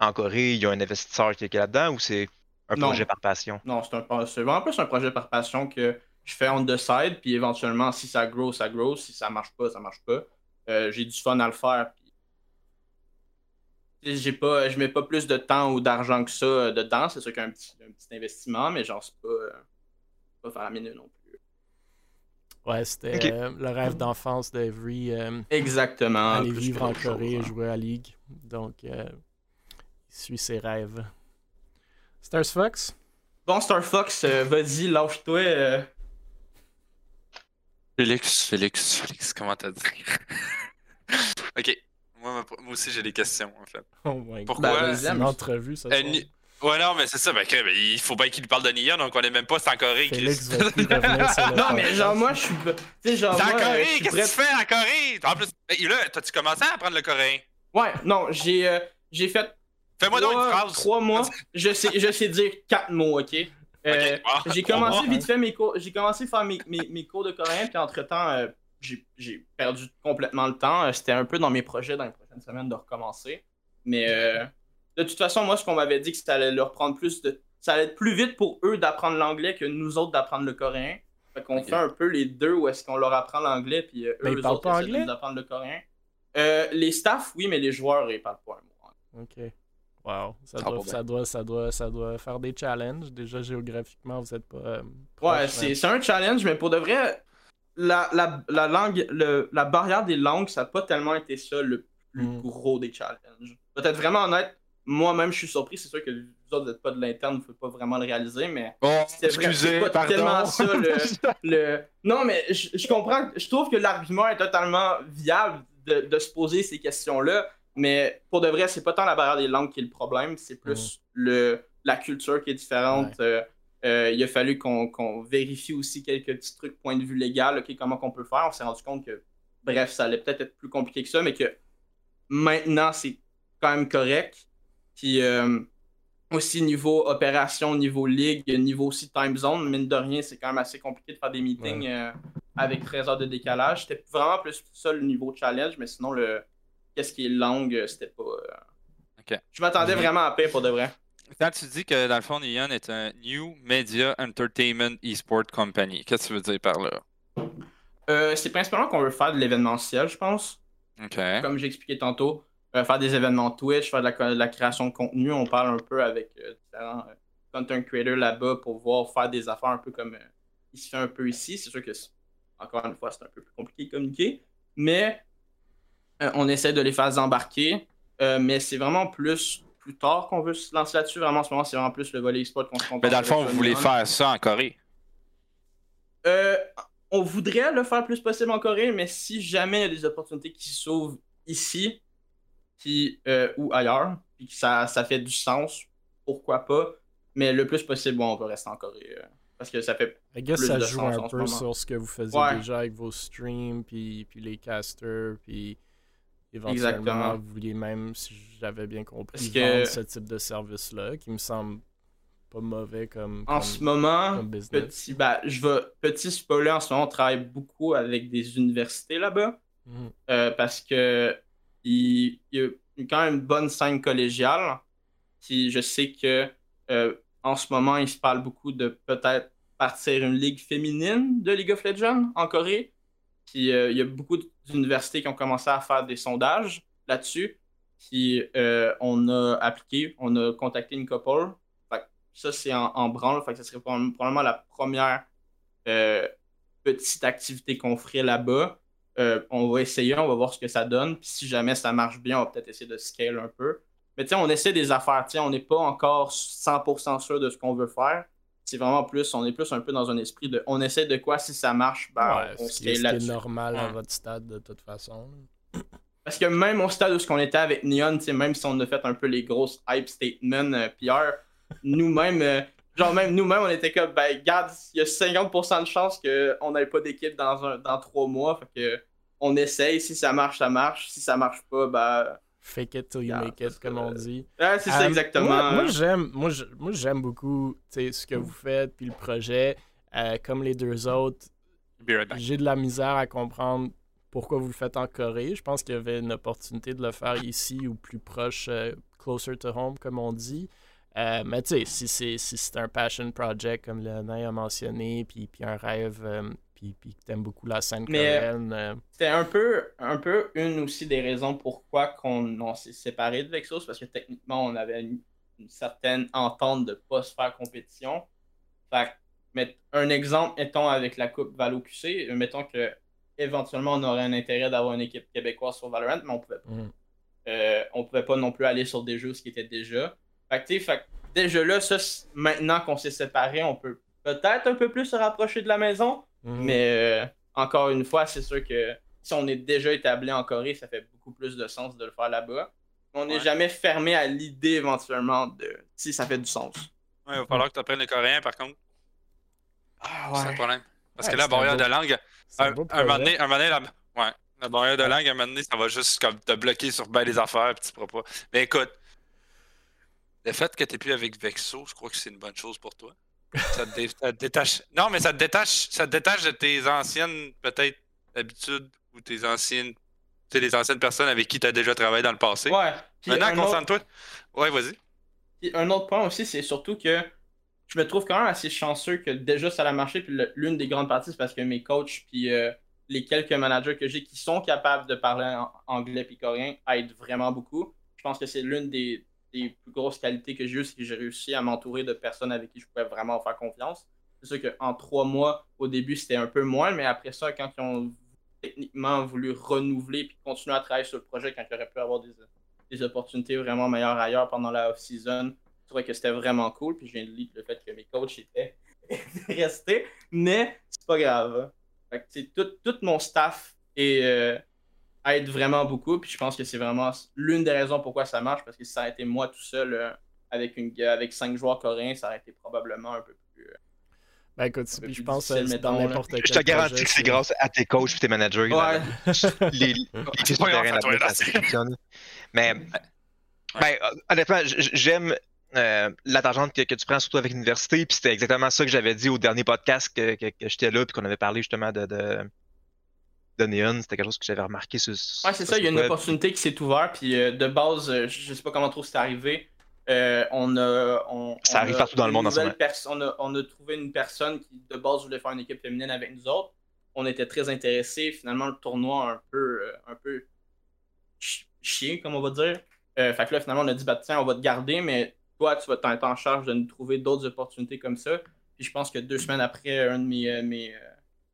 en Corée, il y a un investisseur qui est là-dedans ou c'est un projet par passion? Non, c'est vraiment plus un projet par passion que je fais on the side, puis éventuellement, si ça grow, ça grow. Si ça marche pas, ça marche pas. Euh, j'ai du fun à le faire, j'ai pas, je mets pas plus de temps ou d'argent que ça euh, dedans. C'est sûr qu'il y a un petit, un petit investissement, mais genre, c'est pas, euh, pas faire la minute non plus. Ouais, c'était euh, le rêve d'enfance d'Every. Exactement. Aller vivre en Corée et jouer à Ligue. Donc, il suit ses rêves. Stars Fox? Bon, Star Fox, vas-y, lâche-toi. Félix, Félix, Félix, comment t'as dit? ok. Moi, aussi, j'ai des questions, en fait. Oh my Pourquoi? Ben, C'est une entrevue, ça. Ouais, non, mais c'est ça. Ben, ben, il faut bien qu'il lui parle de Nia, donc on est même pas, c'est en Corée. Félix va plus sur Non, mais genre, moi, je suis. C'est en Corée, qu'est-ce que tu fais en Corée? En plus, là, t'as-tu commencé à apprendre le coréen? Ouais, non, j'ai euh, j'ai fait. Fais-moi donc une phrase. Trois mois. je, sais, je sais dire quatre mots, ok? Euh, j'ai commencé vite fait mes cours. J'ai commencé à faire mes, mes, mes, cours de coréen, puis entre-temps, euh, j'ai perdu complètement le temps. Euh, c'était un peu dans mes projets dans les prochaines semaines de recommencer. Mais euh, de toute façon, moi, ce qu'on m'avait dit, que ça allait leur prendre plus de. Ça allait être plus vite pour eux d'apprendre l'anglais que nous autres d'apprendre le coréen. Fait qu'on fait un peu les deux où est-ce qu'on leur apprend l'anglais, puis euh, eux, autres, pas anglais? d'apprendre le coréen. les staffs, oui, mais les joueurs, ils parlent pas un mot. Ok. Wow. Ça doit, ça, doit, ça, doit, ça doit faire des challenges. Déjà, géographiquement, vous êtes pas. ouais, c'est un challenge, mais pour de vrai, la, la, la langue, le, la barrière des langues, ça n'a pas tellement été ça le plus mm. gros des challenges. Peut-être vraiment honnête, moi-même je suis surpris, c'est sûr que vous autres n'êtes pas de l'interne, vous ne pouvez pas vraiment le réaliser, mais oh, c'était pas tellement ça le, Non, mais je, comprends, je trouve que l'argument est totalement viable de, de se poser ces questions-là, mais pour de vrai, c'est pas tant la barrière des langues qui est le problème, c'est plus le, la culture qui est différente. Euh, euh, il a fallu qu'on vérifie aussi quelques petits trucs, point de vue légal, comment qu'on peut faire. On s'est rendu compte que, bref, ça allait peut-être être plus compliqué que ça, mais que maintenant, c'est quand même correct. Puis euh, aussi, niveau opération, niveau ligue, niveau aussi time zone, mine de rien, c'est quand même assez compliqué de faire des meetings euh, avec 13 heures de décalage. C'était vraiment plus ça le niveau challenge, mais sinon, le qu'est-ce qui est langue, c'était pas. Je m'attendais vraiment à paix pour de vrai. Quand tu dis que dans le fond, Neon est un New Media Entertainment Esport Company, qu'est-ce que tu veux dire par là? Euh, c'est principalement qu'on veut faire de l'événementiel, je pense. OK. Comme j'ai expliqué tantôt, euh, faire des événements Twitch, faire de la, création de contenu. On parle un peu avec euh, différents content creators là-bas pour voir faire des affaires un peu comme il se fait un peu ici. C'est sûr que, encore une fois, c'est un peu plus compliqué de communiquer. Mais on essaie de les faire embarquer. mais c'est vraiment plus plus tard qu'on veut se lancer là-dessus. Vraiment, en ce moment, c'est vraiment plus le volet e-sport qu'on se Mais dans le fond, vous voulez faire ça en Corée? Euh, on voudrait le faire le plus possible en Corée, mais si jamais il y a des opportunités qui s'ouvrent ici qui, euh, ou ailleurs, puis que ça, ça fait du sens, pourquoi pas? Mais le plus possible, on va rester en Corée. Euh, parce que ça fait. I guess ça joue un peu sur ce que vous faisiez déjà avec vos streams, puis, puis les casters, puis Éventuellement, vous vouliez même, si j'avais bien compris, vendre ce type de service-là, qui me semble pas mauvais comme, En ce moment, petit, bah, je vais, petit spoiler, en ce moment, on travaille beaucoup avec des universités là-bas. Mhm. Euh, parce que il, y a quand même une bonne scène collégiale. Qui, je sais que euh, en ce moment, il se parle beaucoup de peut-être partir une ligue féminine de League of Legends en Corée. Puis euh, il y a beaucoup d'universités qui ont commencé à faire des sondages là-dessus. Puis euh, on a appliqué, on a contacté une couple. ça, c'est en, branle. Fait ça serait probablement la première euh, petite activité qu'on ferait là-bas. on va essayer, on va voir ce que ça donne. Puis si jamais ça marche bien, on va peut-être essayer de scale un peu. Mais tu sais, on essaie des affaires. on n'est pas encore 100% sûr de ce qu'on veut faire. C'est vraiment plus, on est plus un peu dans un esprit de on essaie de quoi, si ça marche, ben, Ouais, on ce se qui est, ce qui est là-dessus. normal à votre stade de toute façon. Parce que même au stade où ce qu'on était avec Neon, même si on a fait un peu les grosses hype statements euh, PR, nous-mêmes, euh, genre même nous-mêmes, on était comme, ben, regarde, il y a 50% de chances qu'on n'ait pas d'équipe dans, un, dans trois mois. Fait que on essaye, si ça marche, ça marche. Si ça marche pas, ben. Fake it till you Yeah, make it, comme on dit. Ouais, c'est ça Euh, exactement. Moi, moi, j'aime, moi, j'aime beaucoup tu sais, ce que vous faites, puis le projet. Euh, comme les deux autres, right j'ai de la misère à comprendre pourquoi vous le faites en Corée. Je pense qu'il y avait une opportunité de le faire ici ou plus proche, euh, closer to home, comme on dit. Euh, mais tu sais, si c'est si c'est un passion project, comme Léonin a mentionné, puis, puis un rêve, euh, puis, puis que t'aimes beaucoup la scène Mais- coréenne, euh, C'était un peu, un peu une aussi des raisons pourquoi qu'on on s'est séparé de Vexos, parce que techniquement, on avait une, une certaine entente de ne pas se faire compétition. Fait mais un exemple, mettons, avec la Coupe Valo QC, mettons que éventuellement on aurait un intérêt d'avoir une équipe québécoise sur Valorant, mais on pouvait pas. Mhm. Euh, on pouvait pas non plus aller sur des jeux ce qui était déjà. Fait que, fait déjà là, ça, maintenant qu'on s'est séparés, on peut peut-être un peu plus se rapprocher de la maison. Mhm. Mais euh, encore une fois, c'est sûr que si on est déjà établi en Corée, ça fait beaucoup plus de sens de le faire là-bas. On n'est Ouais. jamais fermé à l'idée éventuellement de si ça fait du sens. Ouais, il va falloir que tu apprennes le coréen, par contre. Ah C'est un problème. Parce Ouais, que un barrière beau- de langue, un, un beau un moment projet. donné, un moment donné, la, ouais, la barrière de langue, un moment donné, ça va juste comme te bloquer sur bien des affaires, puis tu pourras pas. Mais écoute, le fait que tu plus avec Vexo, je crois que c'est une bonne chose pour toi. Ça te, dé- ça te détache. Non, mais ça te détache, ça te détache de tes anciennes, peut-être, habitudes ou tes anciennes. Tu sais, les anciennes personnes avec qui tu as déjà travaillé dans le passé. Ouais. Maintenant, autre- concentre-toi. Ouais, vas-y. Un autre point aussi, c'est surtout que je me trouve quand même assez chanceux que déjà ça a marché. Puis l'une des grandes parties, c'est parce que mes coachs, puis euh, les quelques managers que j'ai qui sont capables de parler en anglais puis coréen aident vraiment beaucoup. Je pense que c'est l'une des, des plus grosses qualités que j'ai eues, c'est que j'ai réussi à m'entourer de personnes avec qui je pouvais vraiment faire confiance. C'est sûr qu'en trois mois, au début, c'était un peu moins, mais après ça, quand ils ont techniquement voulu renouveler puis continuer à travailler sur le projet, quand il aurait pu avoir des, opportunités vraiment meilleures ailleurs pendant la off-season, je trouvais que c'était vraiment cool. Puis de lire le fait que mes coachs étaient restés, mais c'est pas grave. hein. Tout, tout mon staff est, euh, aide vraiment beaucoup. Puis je pense que c'est vraiment l'une des raisons pourquoi ça marche. Parce que si ça a été moi tout seul euh, avec, une, avec cinq joueurs coréens, ça aurait été probablement un peu plus. euh, Ben écoute, peu je plus pense difficile, que c'est dans mettons, là. n'importe quel Je te garantis projet, que c'est grâce à tes coachs et tes managers. Ouais. les, les, à toi, là, ça. Mais, ben, euh, honnêtement, j'aime euh, la tangente que, que tu prends, surtout avec l'université. Puis c'était exactement ça que j'avais dit au dernier podcast que, que, que j'étais là, puis qu'on avait parlé justement de, de, de Neon. C'était quelque chose que j'avais remarqué sur. Ouais, c'est ça, il y a une web. opportunité qui s'est ouverte, puis euh, de base, euh, je sais pas comment trop c'est arrivé. euh, on a, on, Ça on arrive a partout dans le monde en ce moment. on, a, on a trouvé une personne qui, de base, voulait faire une équipe féminine avec nous autres. On était très intéressés. Finalement, le tournoi a un peu, euh, un peu comme on va dire. Fait que là, finalement, on a dit, bah, tiens, on va te garder, mais toi, tu vas être en charge de nous trouver d'autres opportunités comme ça. Puis je pense que deux semaines après, un de mes, mes,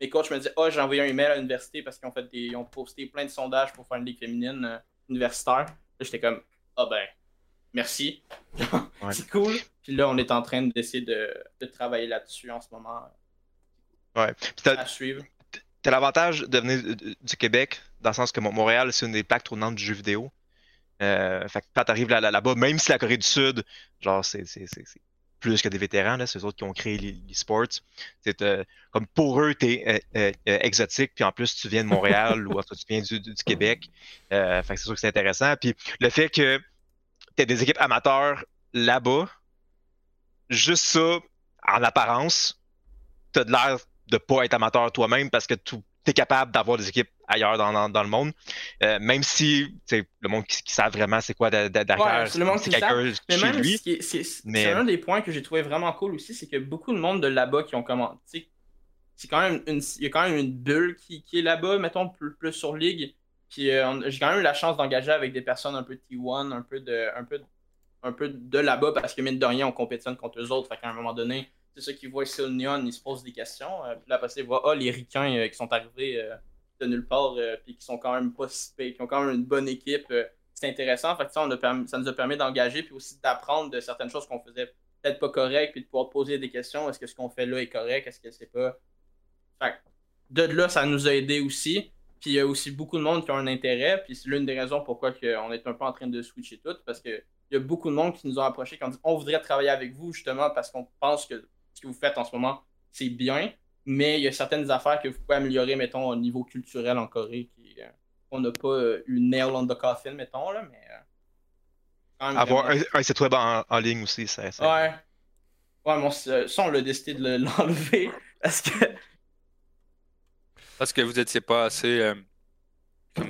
mes coachs me dit Ah, j'ai envoyé un email à l'université parce qu'ils ont fait des. Ils ont posté plein de sondages pour faire une ligue féminine euh, universitaire. Là, j'étais comme Ah ben, merci. Ouais. C'est cool. Puis là, on est en train d'essayer de, de travailler là-dessus en ce moment. Ouais. Puis À suivre. T'as l'avantage de venir du- Québec, dans le sens que Mon- Montréal, c'est une des plaques tournantes du jeu vidéo. Euh, fait que quand t'arrives là- là- là-bas, même si la Corée du Sud, genre, c'est plus que des vétérans, c'est eux autres qui ont créé les, les sports. C'est, euh, comme pour eux, t'es euh, euh, euh, exotique, puis en plus, tu viens de Montréal ou en tout tu viens du, Québec. C'est sûr que c'est intéressant. Puis le fait que t'aies des équipes amateurs là-bas, juste ça, en apparence, t'as de l'air de pas être amateur toi-même parce que tu es capable d'avoir des équipes ailleurs dans, dans, dans le monde. Euh, même si le monde qui, qui savent vraiment c'est quoi de- de- derrière, Ouais, c'est le monde qui quelqu'un chez même lui. c'est Mais- un des points que j'ai trouvé vraiment cool aussi, c'est que beaucoup de monde de là-bas qui ont commencé. C'est quand même une, il y a quand même une bulle qui, qui est là-bas, mettons, plus, plus sur Ligue. Puis euh, j'ai quand même eu la chance d'engager avec des personnes un peu T1, un peu de, un peu, un peu de là-bas, parce que mine de rien, on compétitionne contre eux autres. Fait qu'à un moment donné, c'est ceux qui voient le Neon, ils se posent des questions. Euh, puis là, après, ils voient, ah, les ricains euh, qui sont arrivés euh, de nulle part, puis qui sont quand même pas si qui ont quand même une bonne équipe. c'est intéressant. Fait que, ça, nous a permis d'engager puis aussi d'apprendre de certaines choses qu'on faisait peut-être pas correct, puis de pouvoir poser des questions. Est-ce que ce qu'on fait là est correct? Est-ce que c'est pas? Fait de là, ça nous a aidé aussi. Puis il y a aussi beaucoup de monde qui ont un intérêt. Puis c'est l'une des raisons pourquoi on est un peu en train de switcher tout. Parce qu'il y a beaucoup de monde qui nous ont approché qui ont dit on voudrait travailler avec vous justement parce qu'on pense que ce que vous faites en ce moment, c'est bien. Mais il y a certaines affaires que vous pouvez améliorer, mettons, au niveau culturel en Corée. Qui, euh, on n'a pas euh, eu nail on the coffin, mettons, là, mais. Euh, Avoir un, site web en, ligne aussi, ça. Ouais. Ouais, mais ça, on l'a décidé de l'enlever. parce que parce que vous étiez pas assez. Euh,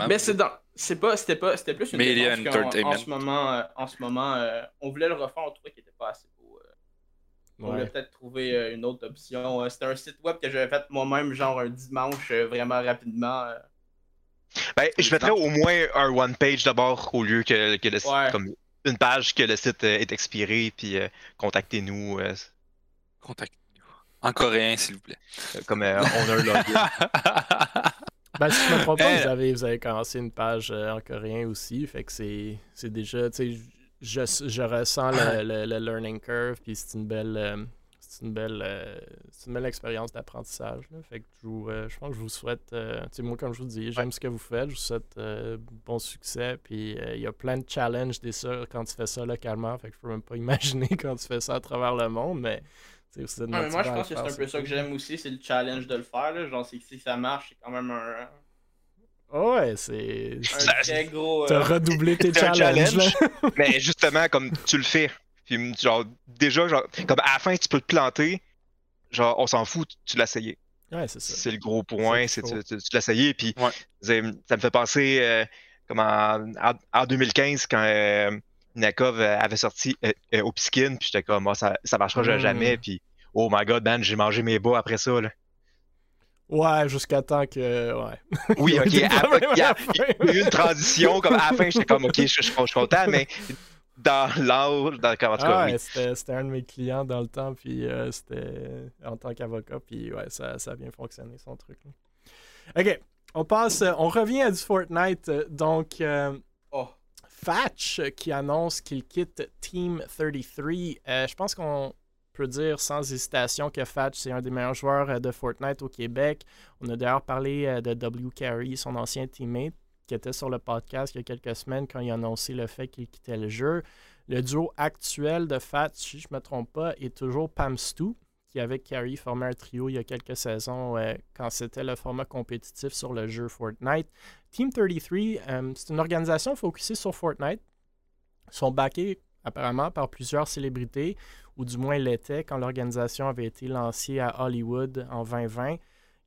mais c'est dans. C'est pas, c'était pas, c'était plus une Media entertainment. En, ce moment, euh, en ce moment euh, on voulait le refaire, on trouvait qu'il était pas assez on voulait peut-être trouver une autre option. C'était un site web que j'avais fait moi-même, genre un dimanche, vraiment rapidement. Ben, je mettrais au moins un one page d'abord au lieu que, que le site, comme une page que le site est expiré, puis contactez-nous. Contactez en coréen, s'il vous plaît. Euh, comme euh, on a un ben, si je me trompe pas, vous, euh. avez, vous avez commencé une page en coréen aussi. Fait que c'est, c'est déjà, tu sais, je, je, ressens le, le, learning curve, puis c'est une belle, c'est une belle, c'est une belle expérience d'apprentissage. Fait que je, je pense que je vous souhaite, tu sais, moi, comme je vous dis, j'aime ce que vous faites, je vous souhaite bon succès, puis il y a plein de challenges des quand tu fais ça localement. Fait que je peux même pas imaginer quand tu fais ça à travers le monde, mais moi, je pense que c'est un peu ça que j'aime aussi, c'est le challenge de le faire. Là. Genre, si ça marche, c'est quand même un. Ouais, c'est. Gros. T'as euh, redoublé tes challenges. mais justement, comme tu le fais. Puis, genre, déjà, genre, comme à la fin, tu peux te planter. Genre, on s'en fout, tu l'as essayé. Ouais, c'est ça. C'est le gros point, c'est tu, tu, l'as essayé. Puis, ça me fait penser, euh, comme en, en, 2015, quand. Euh, Nakov avait sorti euh, euh, au Piskin, puis j'étais comme, moi, ça, ça marchera hmm. jamais, puis oh my god, man, j'ai mangé mes bas après ça, là. Ouais, jusqu'à temps que. Ouais. Oui, ok. il, y a, eu une transition, comme à la fin, j'étais comme, ok, je, suis content, mais dans l'âge, dans le ah, ouais, c'était un de mes clients dans le temps, puis c'était en tant qu'avocat, puis ouais, ça, ça a bien fonctionné, son truc. Ok, on passe, on revient à du Fortnite, donc. oh. Fatch qui annonce qu'il quitte Team 33. Euh, je pense qu'on dire sans hésitation que Fatch, c'est un des meilleurs joueurs euh, de Fortnite au Québec. On a d'ailleurs parlé euh, de W. Carey, son ancien teammate, qui était sur le podcast il y a quelques semaines quand il a annoncé le fait qu'il quittait le jeu. Le duo actuel de Fatch, si je ne me trompe pas, est toujours Pam Stu, qui avec Carey formait un trio il y a quelques saisons quand c'était le format compétitif sur le jeu Fortnite. Team 33, euh, c'est une organisation focusée sur Fortnite. Ils sont backés apparemment par plusieurs célébrités, ou du moins l'étaient quand l'organisation avait été lancée à Hollywood en 2020.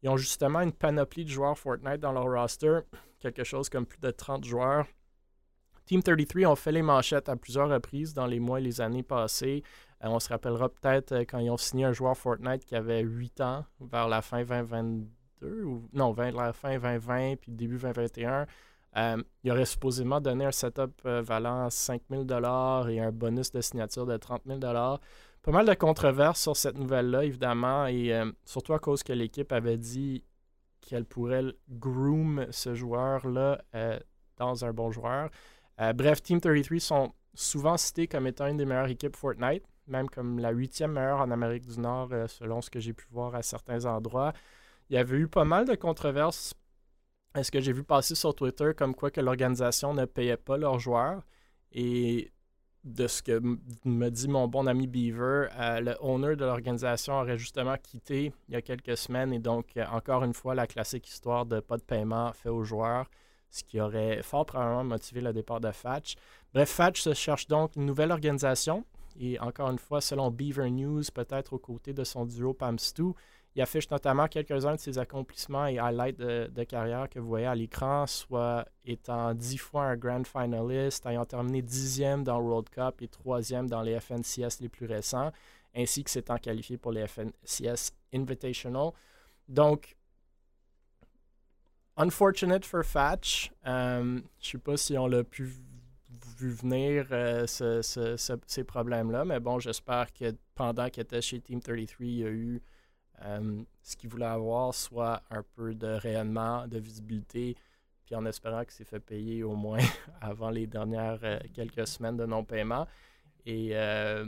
Ils ont justement une panoplie de joueurs Fortnite dans leur roster, quelque chose comme plus de 30 joueurs. Team 33 ont fait les manchettes à plusieurs reprises dans les mois et les années passées. Euh, on se rappellera peut-être euh, quand ils ont signé un joueur Fortnite qui avait 8 ans vers la fin 2022 ou non, la fin 2020 puis début 2021. Euh, il aurait supposément donné un setup euh, valant 5000 dollars et un bonus de signature de 30 000 dollars. Pas mal de controverses sur cette nouvelle-là, évidemment, et euh, surtout à cause que l'équipe avait dit qu'elle pourrait groom ce joueur-là dans un bon joueur. bref, Team 33 sont souvent cités comme étant une des meilleures équipes Fortnite, même comme la huitième meilleure en Amérique du Nord, selon ce que j'ai pu voir à certains endroits. Il y avait eu pas mal de controverses. Est-ce que j'ai vu passer sur Twitter comme quoi que l'organisation ne payait pas leurs joueurs? Et de ce que me dit mon bon ami Beaver, euh, le owner de l'organisation aurait justement quitté il y a quelques semaines et donc euh, encore une fois la classique histoire de pas de paiement fait aux joueurs, ce qui aurait fort probablement motivé le départ de Fatch. Bref, Fatch se cherche donc une nouvelle organisation et encore une fois, selon Beaver News, peut-être aux côtés de son duo Pam Stu, il affiche notamment quelques-uns de ses accomplissements et highlights de, carrière que vous voyez à l'écran, soit étant dix fois un grand finalist, ayant terminé dixième dans World Cup et troisième dans les FNCS les plus récents, ainsi que s'étant qualifié pour les FNCS Invitational. Donc, unfortunate for Fatch. Euh, je sais pas si on l'a pu vu venir euh, ces problèmes-là, mais bon, j'espère que pendant qu'il était chez Team 33, il y a eu euh, ce qu'il voulait avoir, soit un peu de rayonnement, de visibilité, puis en espérant que c'est fait payer au moins avant les dernières euh, quelques semaines de non-paiement. Et euh,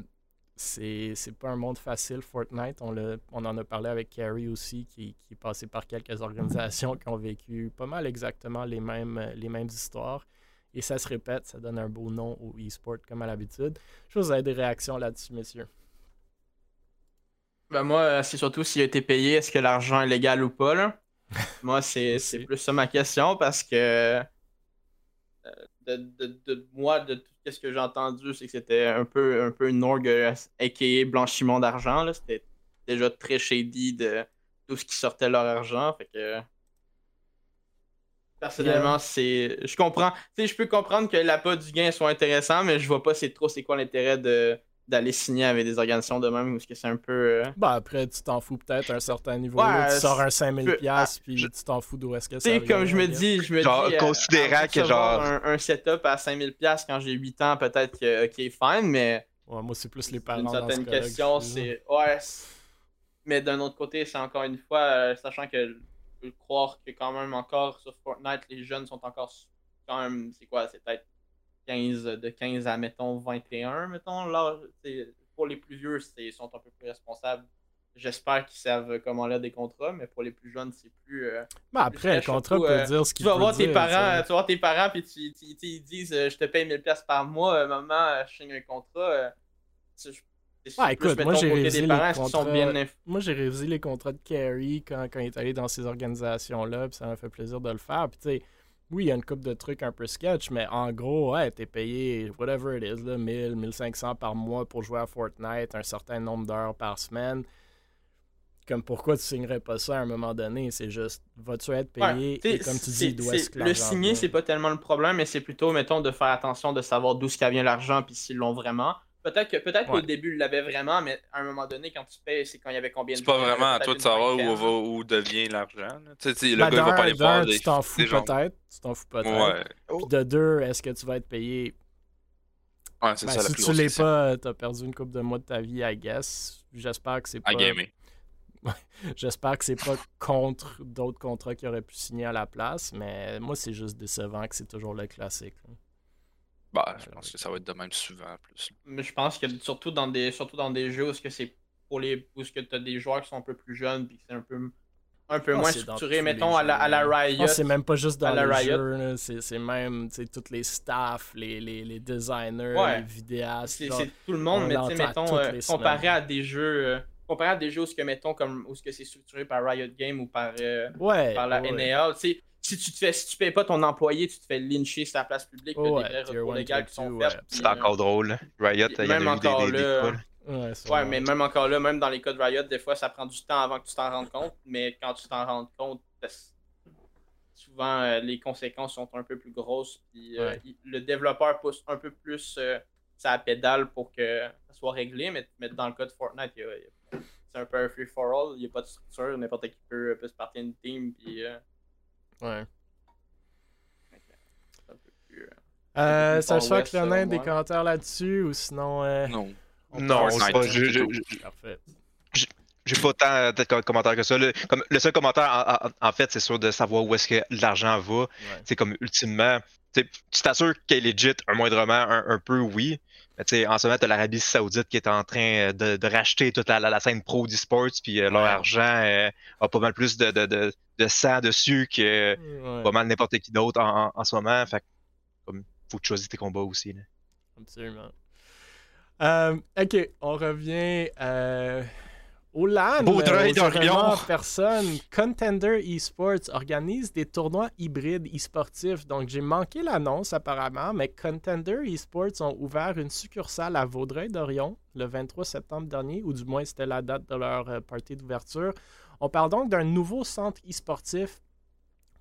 c'est pas un monde facile, Fortnite. On, on en a parlé avec Carrie aussi, qui, qui est passé par quelques organisations qui ont vécu pas mal exactement les mêmes, les mêmes histoires. Et ça se répète, ça donne un beau nom au e-sport comme à l'habitude. Je vous ai des réactions là-dessus, messieurs. Ben moi, euh, c'est surtout s'il a été payé, est-ce que l'argent est légal ou pas, là? Moi, c'est plus ça ma question parce que euh, de, de- de- moi, de tout ce que j'ai entendu, c'est que c'était un peu, un peu une orgue euh, aka blanchiment d'argent. là. C'était déjà très shady de tout ce qui sortait leur argent. Fait que personnellement, c'est. Je comprends. Tu sais, je peux comprendre que l'appât du gain soit intéressant, mais je vois pas c'est trop c'est quoi l'intérêt de d'aller signer avec des organisations de même ou est-ce que c'est un peu. euh, Bah après, tu t'en fous peut-être à un certain niveau. Ouais, là, tu sors un c'est- 5000$, piastres, puis je- tu t'en fous d'où est-ce que Tu ça sais, vient, comme je me dis, je me Genre, dis. euh, considérant que genre- Un, un setup à 5000$ quand j'ai 8 ans, peut-être que, ok, fine, mais. Ouais, moi, c'est plus les parents Une dans ce certaine question, c'est. Ouais. Mais d'un autre côté, c'est encore une fois, euh, sachant que je peux croire que quand même encore sur Fortnite, les jeunes sont encore quand même. C'est quoi C'est peut-être 15, de 15 à, mettons, 21, mettons. Là, pour les plus vieux, ils sont un peu plus responsables. J'espère qu'ils savent comment lire des contrats, mais pour les plus jeunes, c'est plus. euh, Ben après, le Surtout, contrat peut euh, dire ce tu qu'il vas peut voir tes parents, tu tu vas voir tes parents puis tu, tu- tu- ils disent euh, je te paye 1000 pièces par mois, euh, maman, je signe un contrat. plus, écoute, moi, j'ai révisé les parents, contrats- bien Moi, j'ai révisé les contrats de Carey quand, quand il est allé dans ces organisations-là, puis ça m'a fait plaisir de le faire. Puis, tu sais, oui, il y a une couple de trucs un peu sketch, mais en gros, ouais, t'es payé, whatever it is, là, 1000, 1500 par mois pour jouer à Fortnite, un certain nombre d'heures par semaine. Comme pourquoi tu signerais pas ça à un moment donné? C'est juste, vas-tu être payé? Ouais, t'sais, et comme tu dis, est-ce que Le signer, c'est pas tellement le problème, mais c'est plutôt, mettons, de faire attention de savoir d'où ce vient l'argent puis s'ils l'ont vraiment. Peut-être que peut-être Ouais. qu'au début, ils l'avaient vraiment, mais à un moment donné, quand tu payes, c'est quand il y avait combien de C'est pas il vraiment à toi de savoir où, va, où devient l'argent. Tu sais, le Ben, gars il va pas aller d'un, voir tu t'en fous peut-être. Tu t'en fous peut-être. Ouais, Puis de deux, est-ce que tu vas être payé? Ouais c'est Ben, ça la si plus tu l'es pas, t'as perdu une couple de mois de ta vie, I guess. J'espère que c'est pas. À gamer. J'espère que c'est pas contre d'autres contrats qu'il aurait pu signer à la place, mais moi c'est juste décevant que c'est toujours le classique. là. Bah, je pense que ça va être de même souvent plus. Mais je pense que surtout dans des surtout dans des jeux où ce que c'est pour les où ce que tu as des joueurs qui sont un peu plus jeunes puis que c'est un peu un peu Ah, moins structuré mettons à la, à la. Riot. Ah, c'est même pas juste dans à la les Riot. c'est c'est même tu sais, tous les staffs, les, les, les designers, Ouais. les vidéastes. c'est tout le monde on mais tu sais l'entend mettons euh, comparé à des jeux euh, comparé à des jeux où ce que mettons comme où ce que c'est structuré par Riot Game ou par euh, Ouais, par la ouais. NAL, tu sais si tu te fais si tu payes pas ton employé, tu te fais lyncher sur la place publique, Oh, des ouais, vrais tier qui sont puis, C'est encore drôle. là. Riot, il y en Même a eu des, encore des, des là, là. Ouais, mais même encore là, même dans les cas de Riot, des fois, ça prend du temps avant que tu t'en rendes compte. Mais quand tu t'en rends compte, parce- souvent, euh, les conséquences sont un peu plus grosses. Puis, euh, Ouais. il- le développeur pousse un peu plus euh, sa pédale pour que ça soit réglé. Mais, mais dans le cas de Fortnite, c'est un peu un free-for-all. Il n'y a pas de structure. N'importe qui peut, peut se partir une team. Puis, euh, Ouais. plus, euh, ça Far soit West, Clonin, selon des commentaires là-dessus ou sinon. euh, Non. on Non, c'est pas. je- je- je- Parfait. J'ai pas tant euh, peut-être comme commentaire que ça. Comme, le seul commentaire, en, en- en fait, c'est sûr de savoir où est-ce que l'argent va. Ouais. C'est comme ultimement, tu t'assures qu'elle est legit, un moindrement, un, un peu oui. Mais tu en ce moment, t'as l'Arabie Saoudite qui est en train euh, de, de racheter toute la, la, la scène pro d'e-sports, puis euh, leur Ouais. argent euh, a pas mal plus de, de, de, de sang dessus que Ouais, pas mal n'importe qui d'autre en, en, en ce moment. Fait que, comme, faut que tu choisisses tes combats aussi. là. absolument. Euh, ok, on revient au LAN. Vaudreuil d'Orion. événements en personne. Contender Esports organise des tournois hybrides e-sportifs. Donc, j'ai manqué l'annonce apparemment, mais Contender Esports ont ouvert une succursale à Vaudreuil-Dorion le 23 septembre dernier, ou du moins c'était la date de leur euh, party d'ouverture. On parle donc d'un nouveau centre e-sportif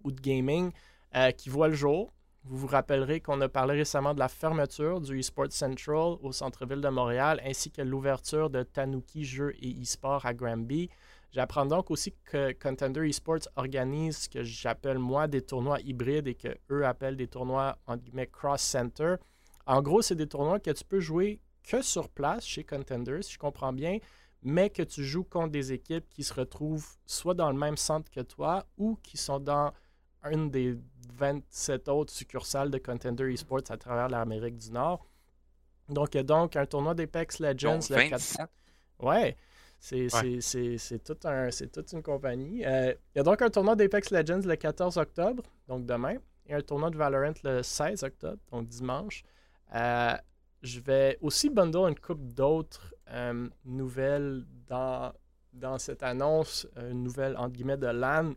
ou de gaming euh, qui voit le jour. Vous vous rappellerez qu'on a parlé récemment de la fermeture du eSports Central au centre-ville de Montréal, ainsi que l'ouverture de Tanuki Jeux et e-sport à Granby. J'apprends donc aussi que Contender Esports organise ce que j'appelle moi des tournois hybrides et que eux appellent des tournois entre guillemets cross-center. En gros, c'est des tournois que tu peux jouer que sur place chez Contender, si je comprends bien, mais que tu joues contre des équipes qui se retrouvent soit dans le même centre que toi ou qui sont dans une des 27 autres succursales de Contender Esports à travers l'Amérique du Nord. Donc, il y a donc un tournoi d'Apex Legends le 4 27. Ouais, c'est Ouais. c'est- c'est- c'est tout un- c'est toute une compagnie. Euh, il y a donc un tournoi d'Apex Legends le 14 octobre, donc demain, et un tournoi de Valorant le 16 octobre, donc dimanche. Euh, je vais aussi bundle une coupe d'autres euh, nouvelles dans, dans cette annonce, une nouvelle entre guillemets de LAN.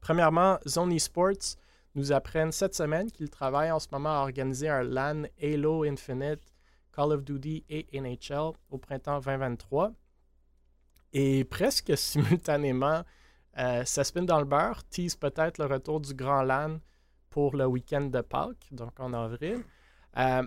Premièrement, Zone Esports nous apprennent cette semaine qu'ils travaillent en ce moment à organiser un LAN Halo Infinite Call of Duty et NHL au printemps 2023. Et presque simultanément, euh, ça spin dans le beurre, tease peut-être le retour du Grand LAN pour le week-end de Pâques, donc en avril. Euh,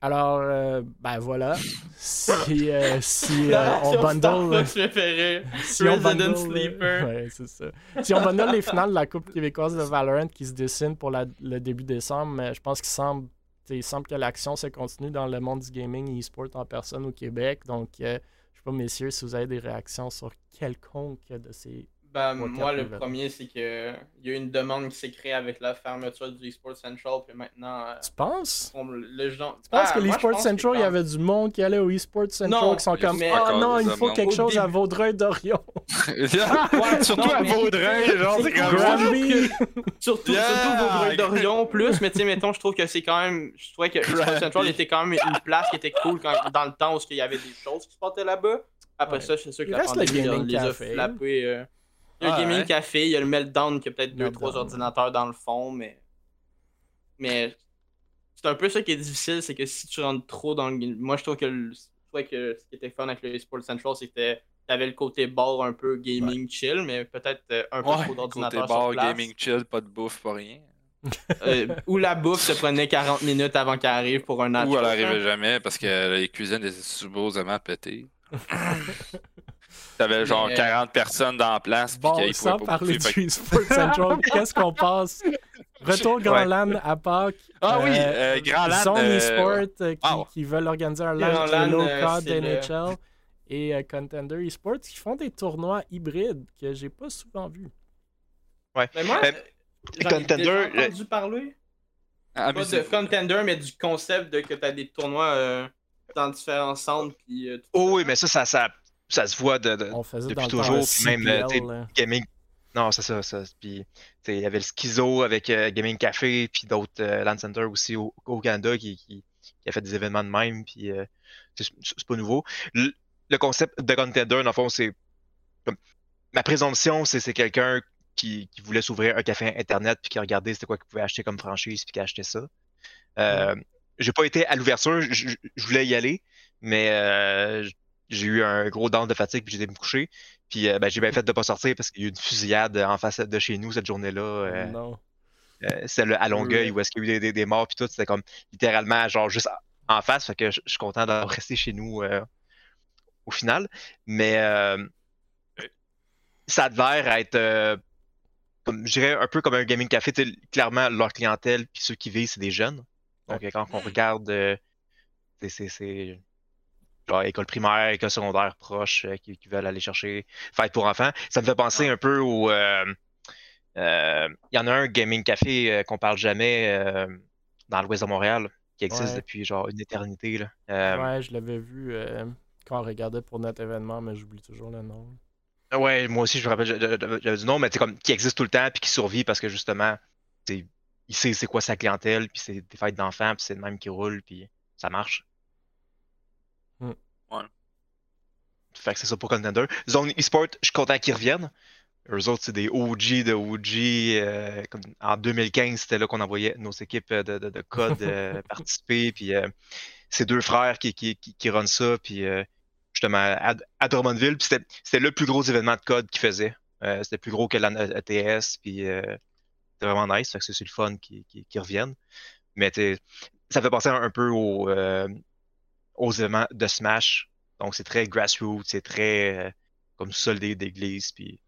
alors, euh, ben voilà, si, euh, si euh, on bundle... Préférée. Si on bundle, Sleeper. ouais, c'est ça. Si on bundle les finales de la Coupe québécoise de Valorant qui se dessinent pour la- le début décembre, mais je pense qu'il semble, il semble que l'action se continue dans le monde du gaming et e-sport en personne au Québec. Donc, euh, je sais pas, messieurs, si vous avez des réactions sur quelconque de ces. Ben, Ouais, moi, le premier, c'est que il y a eu une demande qui s'est créée avec la fermeture du eSports Central, puis maintenant, euh, Tu penses? on- le genre. Tu penses Ah, que moi, je l'e-sport pense Central, il y avait du monde qui allait au e-sport Central Non, qui sont comme mais- Oh Encore non, il faut quelque chose à Vaudreuil-Dorion. Surtout non, à Vaudreuil, genre, c'est comme! Surtout, Yeah! surtout Vaudreuil d'Orion plus, mais tu sais, mettons, je trouve que c'est quand même. Je trouvais que eSports Central était quand même une place qui était cool quand- dans le temps où il y avait des choses qui se passaient là-bas. Après Ouais. ça, c'est sûr que Il la pandémie les a flappés. Il y a Ah, le Gaming ouais. Café, il y a le Meltdown qui a peut-être deux, trois ordinateurs dans le fond, mais. Mais. C'est un peu ça qui est difficile, c'est que si tu rentres trop dans le. Moi, je trouve que, le... je que ce qui était fun avec le eSports Central, c'était. T'avais le côté bar un peu gaming chill, mais peut-être euh, un peu Ouais, trop côté d'ordinateurs bar, sur place. gaming chill, pas de bouffe, pas rien. Euh, où la bouffe se prenait 40 minutes avant qu'elle arrive pour un Ou elle nachos, arrivait hein. jamais parce que les cuisines étaient supposément pétées. T'avais genre Mais- 40 personnes dans la place. Bon, sans pas parler fait Central, qu'est-ce qu'on passe? Retour Grand Ouais. LAN à Pâques. Ah oui, Euh, euh, Grand LAN. Zone euh, eSport euh, qui, ouais. qui veulent organiser un euh, COD c'est le- NHL et euh, Contender eSports qui font des tournois hybrides que j'ai pas souvent vus. Mais moi, Euh, j'en ai Contender, euh, entendu parler. Ah, Pas de amusez-vous. Contender, mais du concept de que t'as des tournois euh, dans différents centres. Puis, euh, tout Oh oui, mais ça, ça, ça, ça se voit de, de On faisait depuis toujours, puis même, CPL, gaming. Non, c'est ça, ça. Puis, il y avait le Schizo avec euh, Gaming Café, puis d'autres euh, Land Center aussi au, au Canada qui, qui, qui a fait des événements de même, puis euh, c'est pas nouveau. Le, le concept de Contender, dans le fond, c'est. Ma présomption, c'est c'est quelqu'un qui, qui voulait s'ouvrir un café internet, puis qui regardait c'était quoi qu'il pouvait acheter comme franchise, puis qui achetait ça. Euh, J'ai pas été à l'ouverture, je voulais y aller, mais euh, j'ai eu un gros dent de fatigue, puis j'ai été me coucher. Puis euh, ben, j'ai bien fait de pas sortir parce qu'il y a eu une fusillade en face de chez nous cette journée-là. euh, Non. euh, c'était le- à Longueuil où est-ce qu'il y a eu des, des- des morts puis tout. C'était comme littéralement genre juste en face. Fait que je suis content d'avoir resté chez nous au final. Mais euh, ça l'air être euh, comme je dirais un peu comme un gaming café. Clairement, leur clientèle puis ceux qui vivent, c'est des jeunes. Donc quand on regarde euh, c'est- c'est c'est genre école primaire, école secondaire proche euh, qui, qui veulent aller chercher fête pour enfants. Ça me fait penser un peu au. euh, euh, Il y en a un gaming café euh, qu'on parle jamais euh, dans l'ouest de Montréal qui existe Ouais. depuis genre une éternité. Là. Euh, Ouais, je l'avais vu euh, quand on regardait pour notre événement, mais j'oublie toujours le nom. ouais, moi aussi je me rappelle, j'avais du nom, mais c'est comme qui existe tout le temps puis qui survit parce que justement, il sait c'est quoi sa clientèle, puis c'est des fêtes d'enfants, puis c'est le même qui roule, puis ça marche. Hmm. Ouais. Fait que c'est ça pour Contender. Zone eSport, je suis content qu'ils reviennent. Eux autres, c'est des OG de OG. euh, comme en 2015, c'était là qu'on envoyait nos équipes de, de, de code euh, participer. Puis euh, c'est deux frères qui, qui, qui, qui runnent ça. Puis justement, à, à Drummondville. Puis c'était c'était le plus gros événement de code qu'ils faisaient. C'était plus gros que la ETS. Puis c'était vraiment nice. Fait que c'est le fun qu'ils reviennent. Mais ça fait penser un, un peu au, aux événements de Smash. Donc c'est très grassroots, c'est très euh, comme sol des- d'église. Puis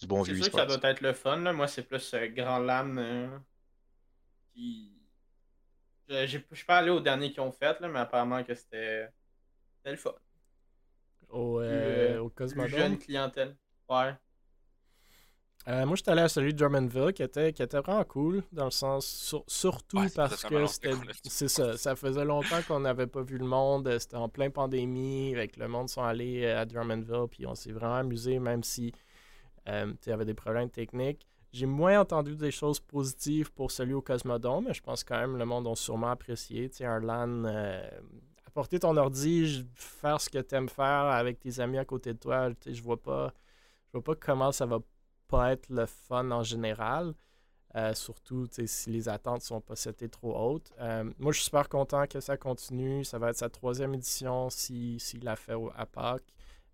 du bon C'est vieux sûr que ça doit être le fun. Là. Moi, c'est plus euh, Grand LAN. euh, qui... Je je suis pas allé au dernier qu'ils ont fait, là, mais apparemment que c'était c'était le fun. Au, euh, euh, au Cosmodome. jeune clientèle. Ouais. Euh, moi, j'étais allé à celui de Drummondville qui était, qui était vraiment cool, dans le sens, sur- surtout Ouais, parce que c'était. C'est ça, ça faisait longtemps qu'on n'avait pas vu le monde, euh, c'était en plein pandémie, avec le monde sont allés euh, à Drummondville, puis on s'est vraiment amusé, même si euh, il y avait des problèmes techniques. J'ai moins entendu des choses positives pour celui au Cosmodome, mais je pense quand même le monde a sûrement apprécié. Tu sais, un LAN, euh, apporter ton ordi, faire ce que tu aimes faire avec tes amis à côté de toi, tu sais, je vois pas je vois pas comment ça va pas être le fun en général. Euh, surtout si les attentes sont pas setées trop hautes. Euh, moi, je suis super content que ça continue. Ça va être sa troisième édition s'il si, s'il l'a fait au- à Pâques.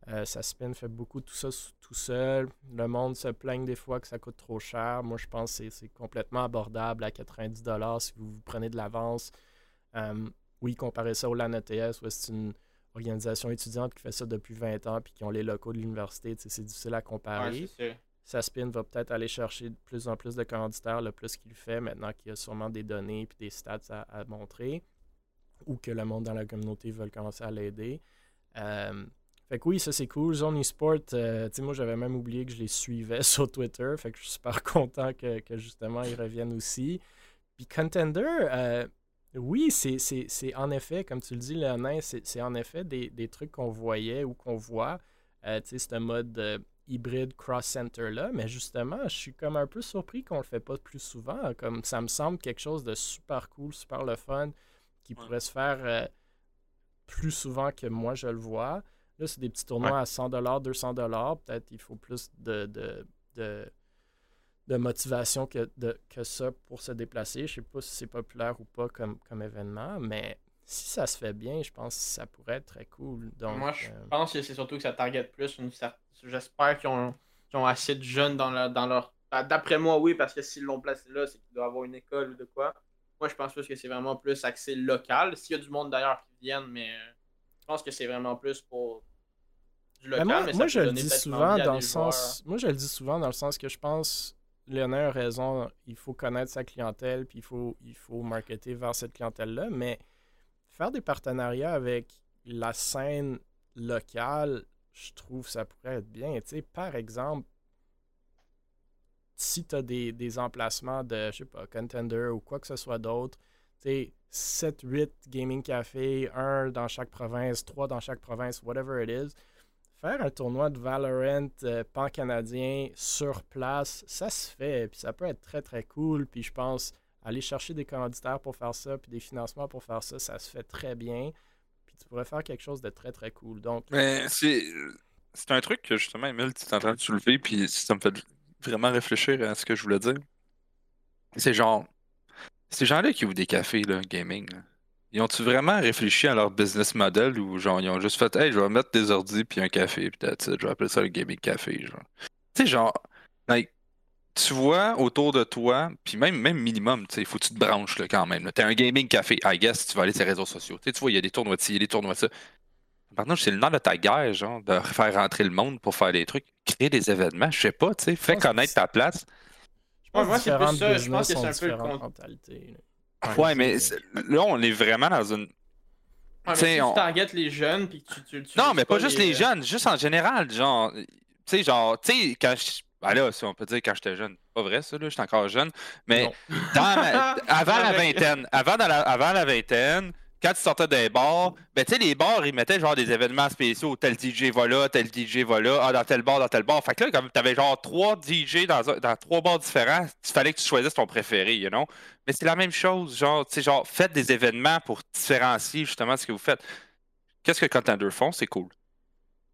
Euh, sa spin fait beaucoup tout ça tout seul. Le monde se plaigne des fois que ça coûte trop cher. Moi, je pense que c'est- complètement abordable à 90$ si vous, vous prenez de l'avance. Oui, comparez ça au LAN ETS, où c'est une organisation étudiante qui fait ça depuis 20 ans puis qui ont les locaux de l'université. C'est difficile à comparer. Ouais, c'est ça. Sa spin va peut-être aller chercher de plus en plus de commanditaires le plus qu'il fait maintenant qu'il y a sûrement des données et des stats à, montrer ou que le monde dans la communauté veut commencer à l'aider. Euh, fait que oui, ça c'est cool. Zone eSport, euh, tu sais, moi j'avais même oublié que je les suivais sur Twitter. Fait que je suis super content que, justement ils reviennent aussi. Puis Contender, euh, oui, c'est en effet, comme tu le dis, Léonin, c'est en effet des, des trucs qu'on voyait ou qu'on voit. Euh, tu sais, c'est un mode hybride cross-center là, mais justement, je suis comme un peu surpris qu'on le fait pas plus souvent. Comme ça me semble quelque chose de super cool, super le fun, qui Ouais. pourrait se faire euh, plus souvent que moi je le vois. Là, c'est des petits tournois à 100 200 Peut-être il faut plus de, de, de, de motivation que, de, que ça pour se déplacer. Je sais pas si c'est populaire ou pas comme, comme événement, mais si ça se fait bien, je pense que ça pourrait être très cool. Donc, Moi, je euh, pense que c'est surtout que ça target plus une cer- J'espère qu'ils ont, qu'ils ont assez de jeunes dans, leur- dans leur. D'après moi, oui, parce que s'ils l'ont placé là, c'est qu'il doit avoir une école ou de quoi. Moi, je pense plus que c'est vraiment plus axé local. S'il y a du monde d'ailleurs qui viennent, mais euh, je pense que c'est vraiment plus pour du Ben local. moi, mais ça moi, peut je le dis souvent dans le joueurs. sens. Moi, je le dis souvent dans le sens que je pense Léonard a raison. Il faut connaître sa clientèle, puis il faut, il faut marketer vers cette clientèle-là. Mais faire des partenariats avec la scène locale, je trouve ça pourrait être bien. Par exemple, si tu as des, emplacements de, je sais pas, contender ou quoi que ce soit d'autre, tu sais, 7, 8 gaming café, un dans chaque province, trois dans chaque province, whatever it is, faire un tournoi de Valorant euh, pan-canadien sur place, ça se fait, puis ça peut être très très cool, puis je pense aller chercher des commanditaires pour faire ça, puis des financements pour faire ça, ça se fait très bien, tu pourrais faire quelque chose de très très cool. Donc, Mais c'est c'est un truc que justement, Emile, tu es en train de soulever, puis ça me fait vraiment réfléchir à ce que je voulais dire. C'est genre, ces gens-là qui ouvrent des cafés, là, gaming, ils ont-tu vraiment réfléchi à leur business model ou genre, ils ont juste fait, hey, je vais mettre des ordis puis un café, puis je vais appeler ça le gaming café, genre. Tu sais, genre, tu vois autour de toi, puis même, même minimum, tu sais, il faut que tu te branches là, quand même. Tu es un gaming café, I guess, tu vas aller sur les réseaux sociaux. Tu vois, il y a des tournois de ci, il y a des tournois de ça. Maintenant, c'est le nom de ta guerre, genre, de faire rentrer le monde pour faire des trucs, créer des événements, je sais pas, tu sais, fais connaître ta place. je pense moi, que c'est plus ça, je pense que c'est un peu le là. Ouais, mais là, on est vraiment dans une. Ouais, mais si on- tu targetes les jeunes, puis tu, tu, tu Non, mais pas juste les euh, jeunes, juste en général, genre. Tu sais, genre, tu sais, quand je. Ben là, si on peut dire quand j'étais jeune, pas vrai ça, là, j'étais encore jeune. Mais Non. dans ma- avant la vingtaine, avant, dans la, avant la vingtaine, quand tu sortais des bars, ben tu sais, les bars, ils mettaient genre des événements spéciaux. Tel DJ va là, tel DJ va là, ah, dans tel bar, dans tel bar. Fait que là, comme t'avais genre trois DJ dans, dans trois bars différents, il fallait que tu choisisses ton préféré, you know? Mais c'est la même chose, genre, tu sais, genre, faites des événements pour différencier justement ce que vous faites. Qu'est-ce que Contender font? C'est cool.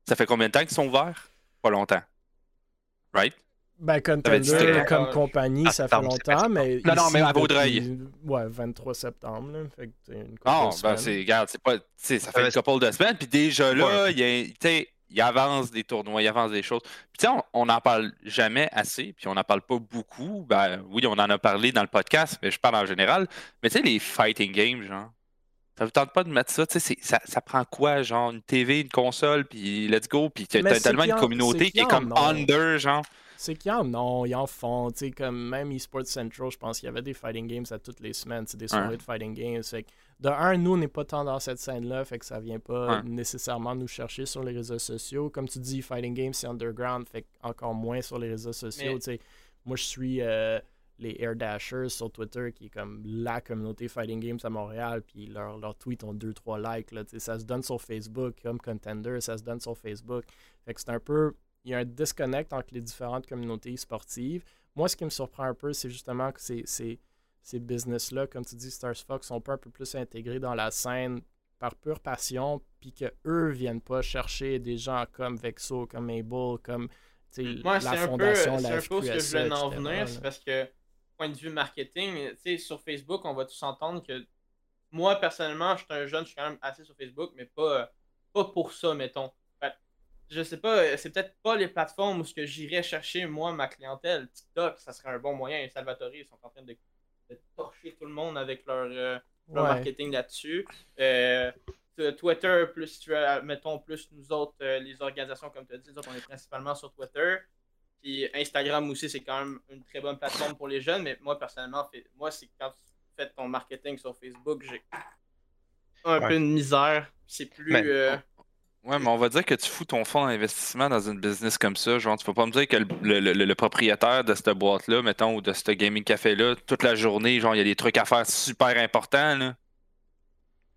Ça fait combien de temps qu'ils sont ouverts? Pas longtemps. Right? Ben, Contender, comme Ah, compagnie, ah, ça fait longtemps, mais. Non, non, mais à depuis- Vaudreuil. Ouais, 23 septembre, là. Fait que, une Non, de ben c'est, regarde, c'est pas, ça fait une couple de semaines, puis déjà là, Ouais. il y a- tu sais, il avance des tournois, il avance des choses. Puis tu sais, on- on n'en parle jamais assez, puis on n'en parle pas beaucoup. Ben oui, on en a parlé dans le podcast, mais je parle en général. Mais tu sais, les fighting games, genre, ça vous tente pas de mettre ça, tu sais, ça, ça prend quoi, genre, une TV, une console, puis let's go, puis t'as tellement une en- communauté qui est qu'il y en comme a. under, genre. C'est qu'il y en a, ils en font. Tu sais, comme même eSports Central, je pense qu'il y avait des fighting games à toutes les semaines. C'est des soirées de fighting games. Fait que de un, nous, on n'est pas tant dans cette scène-là, fait que ça vient pas Ouais. nécessairement nous chercher sur les réseaux sociaux. Comme tu dis, Fighting Games, c'est underground, fait que encore moins sur les réseaux sociaux. Mais- tu sais. Moi, je suis euh, les Air Dashers sur Twitter, qui est comme la communauté Fighting Games à Montréal, puis leurs leurs tweets ont 2-3 likes. Là, ça se donne sur Facebook, comme Contender, ça se donne sur Facebook. Fait que c'est un peu. Il y a un disconnect entre les différentes communautés sportives. Moi, ce qui me surprend un peu, c'est justement que c'est- c'est ces business-là, comme tu dis, Stars Fox, sont pas un peu plus intégrés dans la scène par pure passion, puis qu'eux viennent pas chercher des gens comme Vexo, comme Mabel, comme Moi, la c'est un peu, la un peu ce que je voulais en venir, c'est parce que, point de vue marketing, tu sais, sur Facebook, on va tous entendre que moi, personnellement, je suis un jeune, je suis quand même assez sur Facebook, mais pas, euh, pas pour ça, mettons. Fait, je sais pas, euh, c'est peut-être pas les plateformes où ce que j'irais chercher, moi, ma clientèle. TikTok, ça serait un bon moyen. Salvatore, ils sont en train de, de torcher tout le monde avec leur, euh, leur Ouais. marketing là-dessus. Euh, Twitter, plus mettons, plus nous autres, les organisations, comme tu as dit, nous autres, on est principalement sur Twitter. Puis Instagram aussi, c'est quand même une très bonne plateforme pour les jeunes, mais moi, personnellement, fait- moi, c'est quand tu fais ton marketing sur Facebook, j'ai un Ouais. peu de misère. C'est plus. Mais- euh, Ouais, mais on va dire que tu fous ton fonds d'investissement dans une business comme ça. Genre, tu peux pas me dire que le, le- le- le propriétaire de cette boîte-là, mettons, ou de ce gaming café-là, toute la journée, genre, il y a des trucs à faire super importants, là.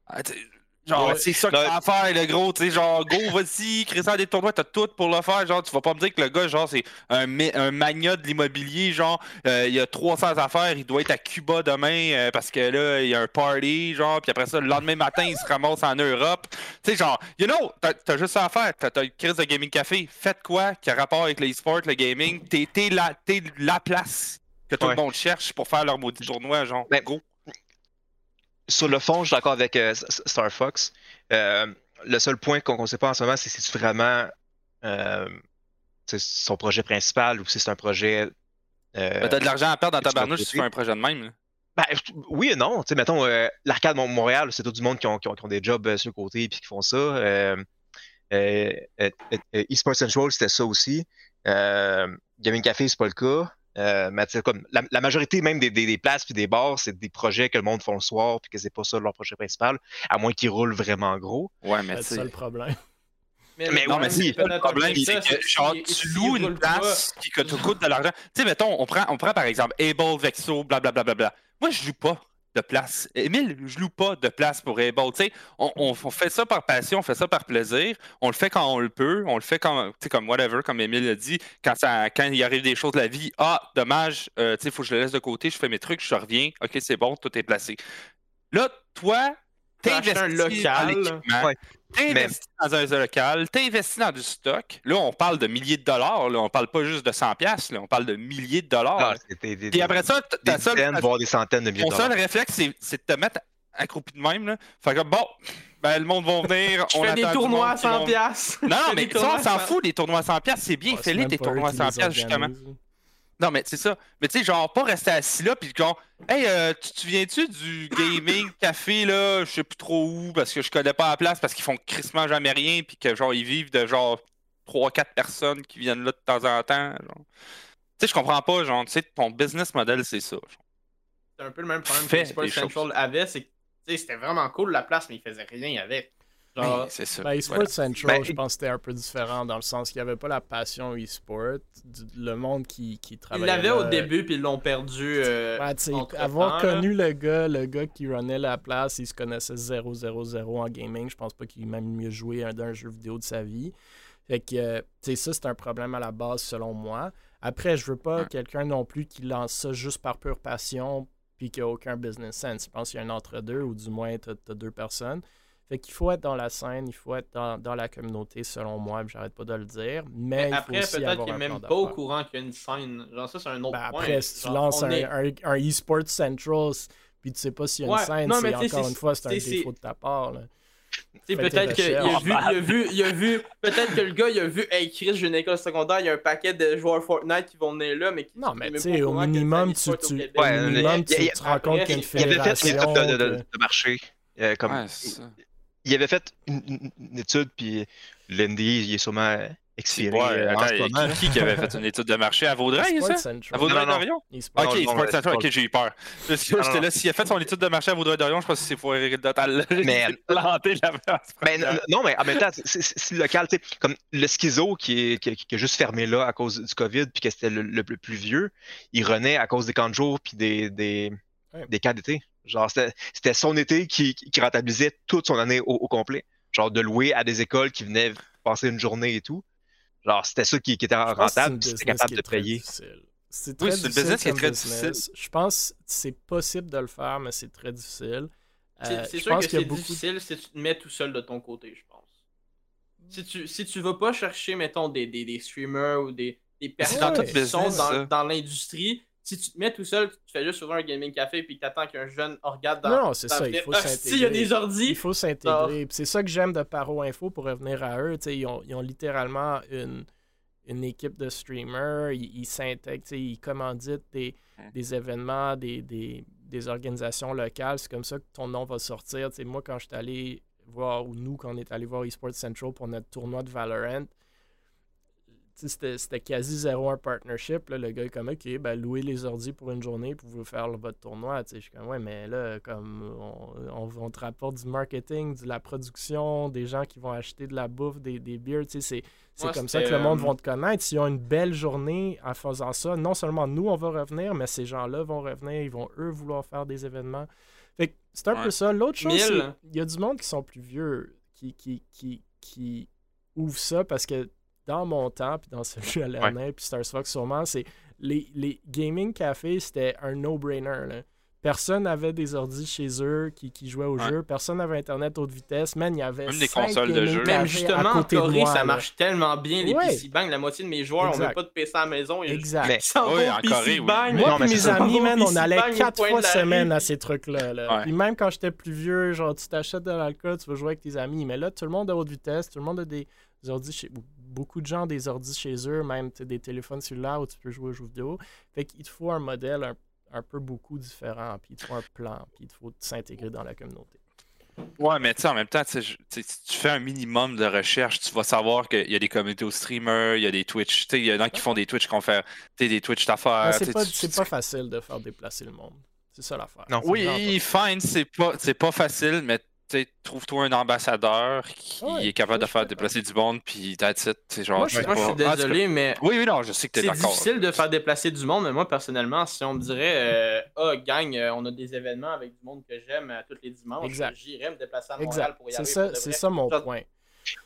Ah, tu sais, Genre, Ouais. c'est ça que t'as à faire, le gros, tu sais, genre, go, vas-y, ça des tournois, t'as tout pour le faire, genre, tu vas pas me dire que le gars, genre, c'est un, un mania de l'immobilier, genre, euh, il y a 300 affaires, il doit être à Cuba demain, euh, parce que là, il y a un party, genre, puis après ça, le lendemain matin, il se ramasse en Europe, tu sais, genre, you know, t'as t'as juste ça à faire, t'as t'as une crise de gaming café, faites quoi qui a rapport avec l'e-sport, le gaming, t'es t'es la, t'es la place que tout Ouais. le monde cherche pour faire leur maudit tournoi, genre, Ben, go. Sur le fond, je suis d'accord avec euh, Star Fox. Euh, le seul point qu'on ne sait pas en ce moment, c'est si c'est vraiment euh, c'est son projet principal ou si c'est un projet. Ben, t'as de l'argent à perdre dans ta barnouche si tu fais un projet de même, là. ben, oui et non. Mettons, l'arcade Mont- Montréal, c'est tout du monde qui ont, qui ont- qui ont des jobs sur le côté et qui font ça. ESports Central, c'était ça aussi. Gaming Café, c'est pas le cas. Euh, mais comme la, la majorité même des, des, des places puis des bars, c'est des projets que le monde font le soir puis que c'est pas ça leur projet principal, à moins qu'ils roulent vraiment gros. Ouais, mais C'est tu sais. ça le problème. Mais le Non, mais problème, si, c'est le problème, c'est que genre, si- tu loues une place qui que te coûte de l'argent. Tu sais, mettons, on prend, on prend par exemple Able, Vexo, blablabla. Bla, bla, bla. Moi, je loue pas de place. Émile, je loue pas de place pour Able. On, fait ça par passion, on fait ça par plaisir. On le fait quand on le peut. On le fait quand, comme whatever, comme Émile a dit. Quand, ça, quand il arrive des choses de la vie, ah, dommage, euh, tu sais, il faut que je le laisse de côté, je fais mes trucs, je reviens. OK, c'est bon, tout est placé. Là, toi, t'investis un dans local. Ouais. T'investis dans un local, t'investis dans du stock. Là, on parle de milliers de dollars. Là. On parle pas juste de 100$, piastres, là. on parle de milliers de dollars. Ah, Puis après ça, ta seule, dizaines, voire des centaines de milliers seul réflexe, c'est, de te mettre accroupi de même. Là. Fait que bon, ben, le monde va venir. Je on fais des tournois à monde qui 100 vont- piastres. Non, mais ça, on s'en 100. fout des tournois à 100$, piastres, c'est bien. Fais-les tournois à qui 100$, les piastres, justement. Non, mais c'est ça. Mais tu sais, genre, pas rester assis là, puis genre, hey, euh, tu te souviens-tu du gaming café, là, je sais plus trop où, parce que je connais pas la place, parce qu'ils font crissement jamais rien, puis que, genre, ils vivent de, genre, 3-4 personnes qui viennent là de temps en temps, genre. Tu sais, je comprends pas, genre, tu sais, ton business model, c'est ça. genre. C'est un peu le même problème Fais que choses. Central avait, c'est que tu sais, c'était vraiment cool la place, mais ils faisaient rien avec. Genre, c'est ça. Ben, eSport Voilà. Central, Ben, je pense que c'était un peu différent dans le sens qu'il n'y avait pas la passion e-sport. Le monde qui, qui ils travaillait. l'avaient au début, puis ils l'ont perdu. euh, Ouais, tu sais, entre-temps, avoir là. connu le gars, le gars qui runnait la place, il se connaissait 0-0-0 en gaming. Je pense pas qu'il ait même mieux joué un- d'un jeu vidéo de sa vie. Fait que, euh, tu sais, ça, c'est un problème à la base, selon moi. Après, je veux pas quelqu'un non plus qui lance ça juste par pure passion puis qui a aucun business sense. Je pense qu'il y a un entre-deux, ou du moins, tu as, deux personnes. Fait qu'il faut être dans la scène, il faut être dans, dans la communauté, selon moi, puis j'arrête pas de le dire. Mais, il Après, peut-être qu'il plan même pas au courant qu'il y a une scène. Genre, ça, c'est un autre Ben, point. après, si tu Genre, lances un, est- un, un eSports Central, puis tu sais pas s'il y a une Ouais, scène, non, c'est mais encore une fois, c'est un défaut de ta part. Là. Peut-être qu'il a recherches. vu, il a vu, il a vu, peut-être que le gars, il a vu, hey Chris, j'ai une école secondaire, il y a un paquet de joueurs Fortnite qui vont venir là, mais qui Non, mais est tu sais, au y minimum, tu, Ouais, minimum, te rends compte qu'il y a une après, Il avait fait une fédération. de, de- marché. euh, comme, Ouais. Il avait fait une, étude, puis Lindy, il est sûrement expiré Ouais, euh, en ce qui, qui avait fait une étude de marché? À Vaudreuil, ça? Central. À Vaudreuil Non, non, non. d'Orion? E-sport. Non, Ok, non, Sport Central, Sport- ok, j'ai eu peur. Parce que Non, j'étais là, s'il a fait son étude de marché à Vaudreuil d'Orion, je pense que c'est foiré total. Mais- J'ai planté là-bas. Ben, n- non, mais en même temps, c'est- local, tu sais, comme le schizo qui est, qui, qui est juste fermé là à cause du COVID, puis que c'était le, le plus plus vieux, il renaît à cause des camps de jour puis des, des, Ouais. des camps d'été. Genre, c'était son été qui, qui rentabilisait toute son année au, au complet. Genre, de louer à des écoles qui venaient passer une journée et tout. Genre, c'était ça qui, qui était Je pense que c'est rentable, c'était capable de payer. difficile. C'est Oui, très c'est une difficile business qui est très business. Je pense que c'est possible de le faire, mais c'est très difficile. C'est Euh, c'est sûr pense que c'est beaucoup difficile si tu te mets tout seul de ton côté, je pense. Si tu, si tu vas pas chercher, mettons, des, des, des streamers ou des, des personnes qui sont dans, dans l'industrie, si tu te mets tout seul, tu fais juste ouvrir un gaming café puis que t'attends qu'un jeune regarde dans. Non, c'est ça, la il faut Ah, s'intégrer. si, il y a des Il ordis. faut s'intégrer. Puis C'est ça que j'aime de Paro Info pour revenir à eux. Tu sais, Ils ont, ils ont littéralement une, une équipe de streamers. Ils s'intègrent, ils commanditent des, des événements, des, des, des organisations locales. C'est comme ça que ton nom va sortir. Tu sais, moi, quand je suis allé voir, ou nous, quand on est allé voir eSports Central pour notre tournoi de Valorant, c'était quasi zéro un partnership. Là. Le gars est comme, OK, ben, louez les ordis pour une journée pour vous faire votre tournoi. Je suis comme, ouais, mais là, comme on, on, on te rapporte du marketing, de la production, des gens qui vont acheter de la bouffe, des, des beers. C'est comme ça que le monde euh, va te connaître. S'ils ont une belle journée en faisant ça, non seulement nous, on va revenir, mais ces gens-là vont revenir. Ils vont, eux, vouloir faire des événements. Fait c'est un Ouais. peu ça. L'autre chose, il y a du monde qui sont plus vieux qui, qui, qui, qui ouvrent ça parce que dans mon temps, puis dans celui à l'année, puis Star Fox sûrement, c'est les, les gaming cafés, c'était un no-brainer. là. Personne n'avait des ordis chez eux qui, qui jouaient au Ouais. jeu. Personne n'avait Internet haute vitesse. Man, il y avait Même des consoles de jeu. Même justement, en Corée, moi, ça là. marche tellement bien, les Ouais. PC Bang. La moitié de mes joueurs, on Exact. met pas de PC à la maison. Ils Exact. Mais- Oui, en PC Corée, oui. Moi Non, et mais mes ça. amis, man, on allait quatre fois semaine à ces trucs-là. là. Ouais. Puis même quand j'étais plus vieux, genre, tu t'achètes de l'alcool, tu veux jouer avec tes amis. Mais là, tout le monde a haute vitesse, tout le monde a des ordis chez... Beaucoup de gens ont des ordis chez eux, même des téléphones cellulaires où tu peux jouer aux jeux vidéo. Fait qu'il te faut un modèle un, un peu beaucoup différent, puis il te faut un plan, puis il te faut s'intégrer dans la communauté. Ouais, mais tu sais, en même temps, si tu fais un minimum de recherche, tu vas savoir qu'il y a des communautés aux streamers, il y a des Twitch. Tu sais, il y en a qui font des Twitch qu'on fait tu sais, des Twitch d'affaires. C'est pas, tu- pas facile de faire déplacer le monde. C'est ça l'affaire. Non. Oui, fine, c'est pas, c'est pas facile, mais trouve-toi un ambassadeur qui Ouais, est capable de faire déplacer du monde, puis that's it. C'est genre, Moi, je- c'est Moi, je suis pas- Ah, désolé, mais pas- Oui, oui, non, je sais que t'es c'est difficile de faire déplacer du monde. Mais moi, personnellement, si on me dirait, euh, ah, gang, euh, on a des événements avec du monde que j'aime à tous les dimanches, j'irais me déplacer à Montréal Exact. pour y aller. c'est ça mon Genre- point.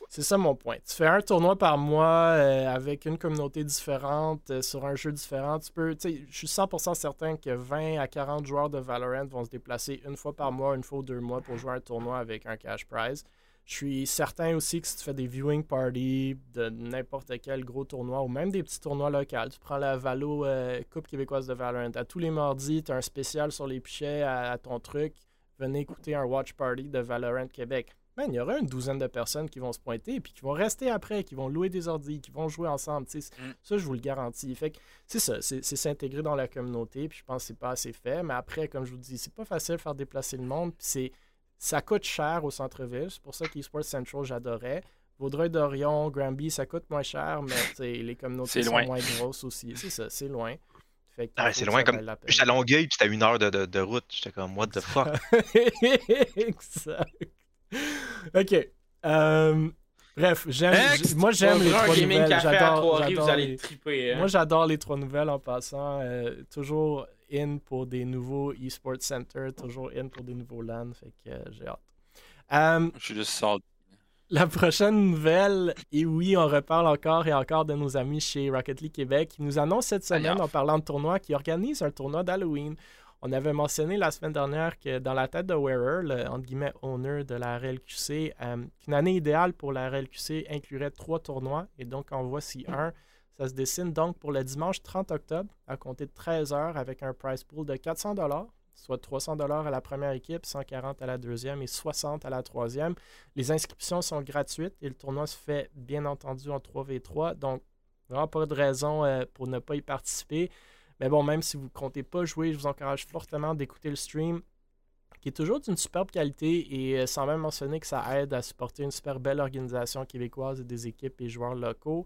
C'est ça mon point. Tu fais un tournoi par mois euh, avec une communauté différente euh, sur un jeu différent. Je suis 100% certain que 20 à 40 joueurs de Valorant vont se déplacer une fois par mois, une fois ou deux mois pour jouer un tournoi avec un cash prize. Je suis certain aussi que si tu fais des viewing parties de n'importe quel gros tournoi ou même des petits tournois locaux, tu prends la Valo euh, Coupe québécoise de Valorant. À tous les mardis, tu as un spécial sur les pichets à ton truc. Venez écouter un watch party de Valorant Québec. Man, il y aura une douzaine de personnes qui vont se pointer et qui vont rester après, qui vont louer des ordi, qui vont jouer ensemble. Mm. Ça, je vous le garantis. Fait que c'est ça, c'est s'intégrer dans la communauté. Puis je pense que c'est pas assez fait. Mais après, comme je vous dis, c'est pas facile de faire déplacer le monde. Puis c'est ça coûte cher au centre-ville. C'est pour ça qu'eSports Central, j'adorais. Vaudreuil d'Orion, Granby, ça coûte moins cher, mais les communautés sont moins grosses aussi. C'est ça, c'est loin. Ah, c'est loin, comme-. J'étais à Longueuil, puis c'était une heure de, de, de route. J'étais comme, what the fuck? exact. OK. Euh, bref, j'aime, moi j'aime les trois nouvelles. J'adore, vous allez les- triper. hein. Moi j'adore les trois nouvelles en passant. euh, toujours in pour des nouveaux eSports Center, toujours in pour des nouveaux LAN. Fait que euh, j'ai hâte. Je suis juste sorti. la prochaine nouvelle, et oui, on reparle encore et encore de nos amis chez Rocket League Québec qui nous annoncent cette semaine, en parlant de tournoi, qui organise un tournoi d'Halloween. On avait mentionné la semaine dernière que dans la tête de Wearer, le entre guillemets owner de la RLQC, euh, année idéale pour la RLQC inclurait trois tournois. Et donc, en voici un. Ça se dessine donc pour le dimanche 30 octobre à compter de 13h avec un prize pool de 400 soit 300 à la première équipe, 140 à la deuxième et 60 à la troisième. Les inscriptions sont gratuites et le tournoi se fait bien entendu en 3v3. Donc, vraiment pas de raison euh, pour ne pas y participer. Mais bon, même si vous ne comptez pas jouer, je vous encourage fortement d'écouter le stream. qui est toujours d'une superbe qualité et euh, sans même mentionner que ça aide à supporter une super belle organisation québécoise et des équipes et joueurs locaux.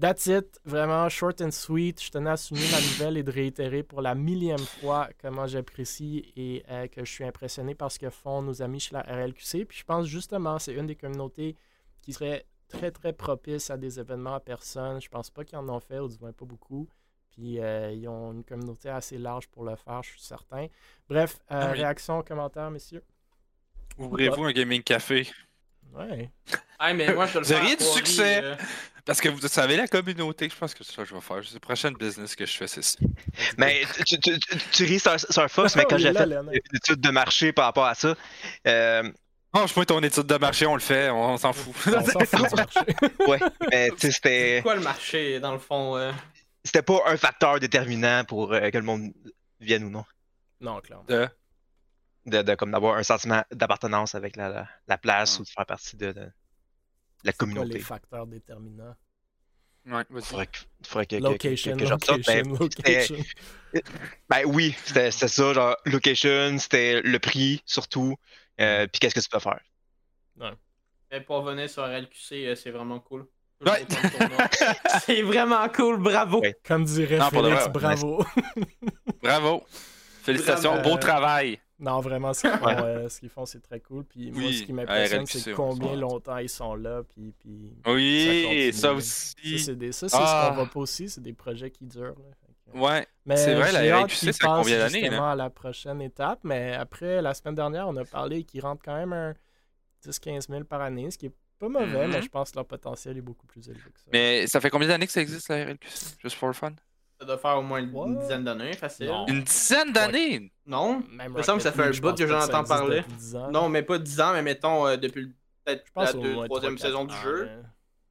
That's it, vraiment short and sweet. Je tenais à souligner la nouvelle et de réitérer pour la millième fois comment j'apprécie et euh, que je suis impressionné par ce que font nos amis chez la RLQC. Puis je pense justement c'est une des communautés qui serait très très propice à des événements à personne. Je pense pas qu'ils en ont fait, ou du moins pas beaucoup. Puis euh, ils ont une communauté assez large pour le faire, je suis certain. Bref, euh, Ah oui. réaction, commentaire, messieurs? Ouvrez-vous un gaming café. Ouais. Ah, mais moi, je le Vous de Trois-Rives, succès. euh, Parce que vous savez, la communauté, je pense que c'est ça que je vais faire. C'est le prochain business que je fais, c'est ça. Mais tu, tu, tu, tu ris sur, sur un Fox, mais quand j'ai fait une étude de marché par rapport à ça, euh, Oh, je pas ton étude de marché, on le fait, on, on s'en fout. On s'en fout du marché. ouais, mais tu sais, C'est c'était quoi le marché, dans le fond? euh? C'était pas un facteur déterminant pour euh, que le monde vienne ou non. Non, clairement. De- De, de- comme d'avoir un sentiment d'appartenance avec la, la, la place Ah. ou de faire partie de, de la quoi communauté. les facteurs déterminants? Ouais, vas-y. Faudrait que, faudrait que, que- Location, que, que mais location, location. Ben oui, c'était ça, genre location, c'était le prix surtout, euh, puis qu'est-ce que tu peux faire? Mais pour revenir sur RLQC, euh, c'est vraiment cool. Ouais. C'est vraiment cool, bravo! Ouais. Comme dirait Non, Félix, bravo. Bravo. Félicitations, Bravo. beau travail. Non, vraiment, ce qu'ils font, euh, ce qu'ils font, c'est très cool. Puis moi, ce qui m'impressionne, c'est combien longtemps ils sont là. Puis, puis Oui, ça Ça, aussi. c'est des- ça, c'est Ah. ce qu'on va pas aussi. C'est des projets qui durent. là. Ouais, Mais C'est vrai, la combien d'années, là? justement à la prochaine étape. Mais après, la semaine dernière, on a parlé qu'ils rentrent quand même un 10-15 000 par année, ce qui est pas mauvais, mais je pense que leur potentiel est beaucoup plus élevé que ça. mais ça fait combien d'années que ça existe la RLQC Juste pour le fun Ça doit faire au moins une, dizaine d'années, facile. Non. Une dizaine d'années? Non? Même me semble que ça fait un bout que j'en entends parler. depuis 10 ans. Non, mais pas 10 ans, mais mettons euh, depuis peut-être la au deux, moins troisième 3-4 saison du jeu. mais-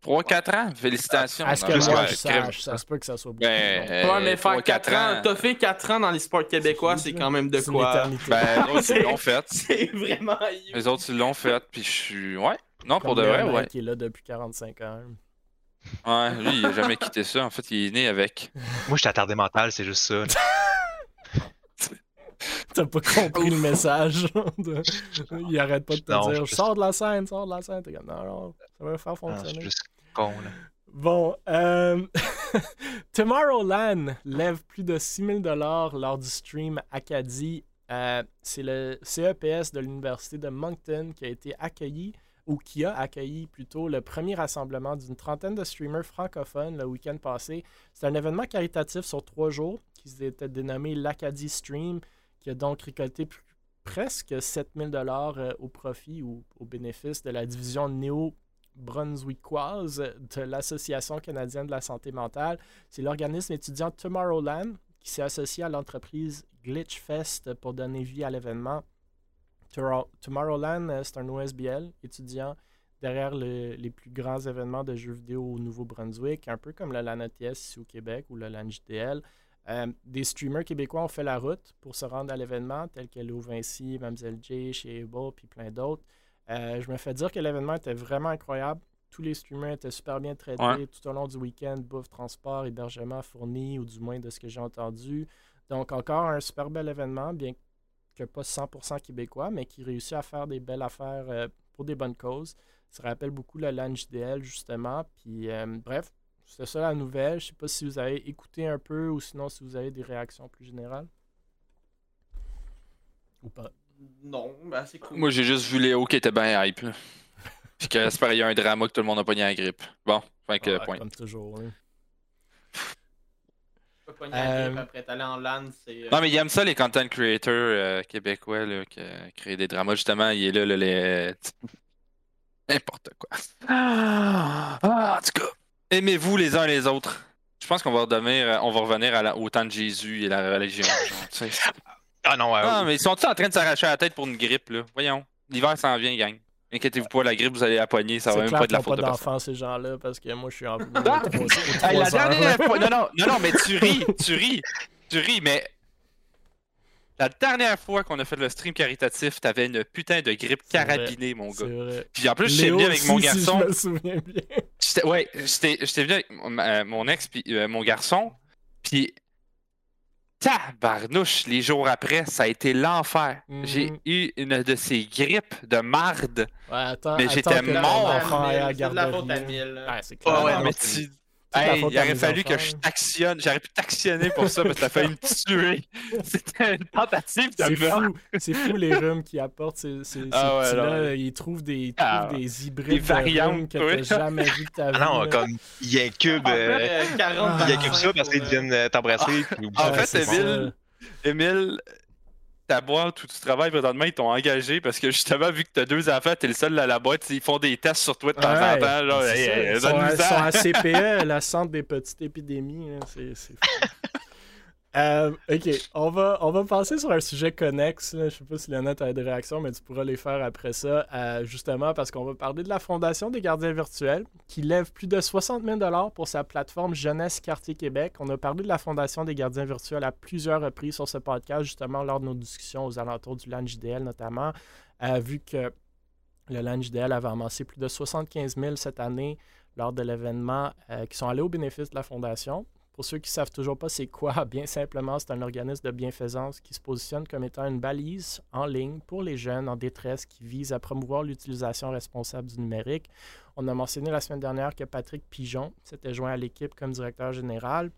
3-4 ans? Félicitations. À ce que moi je sache, ça se peut que ça soit beaucoup. Ben, euh, ouais, mais faire 3-4 4 ans, t'as fait 4 ans dans les sports québécois, C'est quand même de quoi. éternité. Ben, autres, ils l'ont fait. C'est vraiment. Les autres, ils l'ont fait. Puis je suis. Ouais. Non, pour de vrai, ouais. qui est là depuis 45 ans. Ouais, lui, il a jamais quitté ça. En fait, il est né avec. Moi, j'étais attardé mental, c'est juste ça. T'as pas compris le message. de- Il arrête pas de te Non, dire je- sors de la scène, sors de la scène. T'es comme non, non, ça va faire je suis fonctionner. juste con, là. Bon, euh, Tomorrowland lève plus de 6000 dollars lors du stream Acadie. Euh, c'est le CEPS de l'Université de Moncton qui a été accueilli, ou qui a accueilli plutôt, le premier rassemblement d'une trentaine de streamers francophones le week-end passé. C'est un événement caritatif sur trois jours qui s'était dénommé l'Acadie Stream, qui a donc récolté pr- presque 7000 dollars euh, au profit ou au bénéfice de la division néo brunswickoise de l'Association canadienne de la santé mentale. C'est l'organisme étudiant Tomorrowland qui s'est associé à l'entreprise Glitchfest pour donner vie à l'événement. Tomorrowland, euh, c'est un OSBL étudiant derrière le- les plus grands événements de jeux vidéo au Nouveau-Brunswick, un peu comme le LAN ETS ici au Québec ou le LAN JDL. Euh, des streamers québécois ont fait la route pour se rendre à l'événement, tels que Lou Vinci, Mamselle J, chez Able, puis plein d'autres. Euh, je me fais dire que l'événement était vraiment incroyable. Tous les streamers étaient super bien traités Ouais. tout au long du week-end. Bouffe, transport, hébergement fourni, ou du moins de ce que j'ai entendu. Donc, encore un super bel événement, bien que pas 100% québécois, mais qui réussit à faire des belles affaires euh, pour des bonnes causes. Ça rappelle beaucoup le LAN JDL, justement. Puis, euh, bref, c'était ça la nouvelle. Je sais pas si vous avez écouté un peu ou sinon si vous avez des réactions plus générales. Ou pas. Non, ben c'est cool. Moi, j'ai juste vu Léo qui était bien hype. Puis que c'est pareil, il y a un drama que tout le monde a pogné à la grippe. Bon, fin que Ouais, point. Comme toujours. hein. La Euh, après t'aller en LAN, c'est. euh, Non, mais il aime ça, les content creators euh, québécois là, qui créent des dramas. Justement, il est là, là, les. N'importe quoi. Ah, en tout cas, aimez-vous les uns les autres? Je pense qu'on va redevenir, on va revenir à la- au temps de Jésus et la religion. genre. Ah non, ouais. Ah, mais ils sont tous en train de s'arracher la tête pour une grippe, là? Voyons. L'hiver s'en vient, gang. Inquiétez-vous pas, la grippe, vous allez la pogner, ça va même pas être de la faute de pas d'enfants, ces gens-là, parce que moi, je suis en Hey, la dernière fois, non, non, non, non, mais tu ris, tu ris, tu ris, mais la dernière fois qu'on a fait le stream caritatif, t'avais une putain de grippe vrai. carabinée, mon gars. vrai. Puis en plus, j'étais venu avec mon si garçon. je me souviens bien. Ouais, j'étais j'étais venu avec mon, euh, mon ex, puis euh, mon garçon, puis tabarnouche, les jours après, ça a été l'enfer. Mhm. J'ai eu une de ces grippes de marde. Ouais, attends, Mais j'étais mort. C'est de la faute à mille. Ouais, c'est clair. ouais, non, mais tu. Hey, il aurait fallu que je t'actionne. J'aurais pu t'actionner pour ça parce que t'as failli me tuer. C'était une tentative de C'est meurtre. fou, c'est fou les rhumes qui apportent ces, ces, ces Ah ouais, petits-là. non. Ils trouvent des, ils Ah, trouvent des hybrides des de variantes, que oui. t'as jamais vu de ta vie. Ah non, là. comme il incube, euh, Euh, 40 il incube ça parce qu'ils euh, viennent euh, t'embrasser. oublie En fait. Emile, Émile, ta boîte où tu travailles présentement, ils t'ont engagé parce que justement, vu que t'as deux enfants, t'es le seul à la boîte, ils font des tests sur toi de temps en temps. Genre, Ils sont, à, CPE, la centre des petites épidémies. C'est c'est fou. Euh, ok, on va, on va passer sur un sujet connexe. Je sais pas si Léonette a des réactions, mais tu pourras les faire après ça. euh, justement, parce qu'on va parler de la Fondation des gardiens virtuels qui lève plus de 60 000 pour sa plateforme Jeunesse Quartier Québec. On a parlé de la Fondation des gardiens virtuels à plusieurs reprises sur ce podcast, justement lors de nos discussions aux alentours du LAN JDL notamment, euh, vu que le LAN JDL avait amassé plus de 75 000 cette année lors de l'événement qui sont allés au bénéfice de la Fondation. Pour ceux qui ne savent toujours pas c'est quoi, bien simplement, c'est un organisme de bienfaisance qui se positionne comme étant une balise en ligne pour les jeunes en détresse qui vise à promouvoir l'utilisation responsable du numérique. On a mentionné la semaine dernière que Patrick Pigeon s'était joint à l'équipe comme directeur général.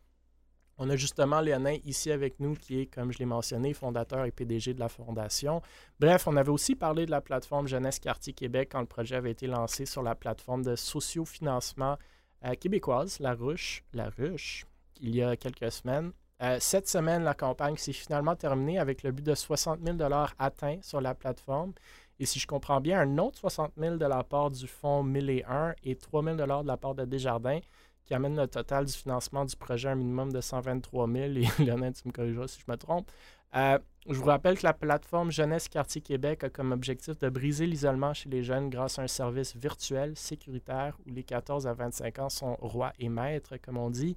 On a justement Léonin ici avec nous qui est, comme je l'ai mentionné, fondateur et PDG de la Fondation. Bref, on avait aussi parlé de la plateforme Jeunesse Quartier Québec quand le projet avait été lancé sur la plateforme de sociofinancement euh, québécoise, La Ruche, La Ruche, il y a quelques semaines. Euh, cette semaine, la campagne s'est finalement terminée avec le but de 60 000 atteints sur la plateforme. Et si je comprends bien, un autre 60 000 de la part du fonds 1001 et 3 000 de la part de Desjardins, qui amène le total du financement du projet à un minimum de 123 000. Et Léonard, tu me corrigeras si je me trompe. Euh, je vous rappelle que la plateforme Jeunesse Quartier Québec a comme objectif de briser l'isolement chez les jeunes grâce à un service virtuel, sécuritaire, où les 14 à 25 ans sont rois et maîtres, comme on dit.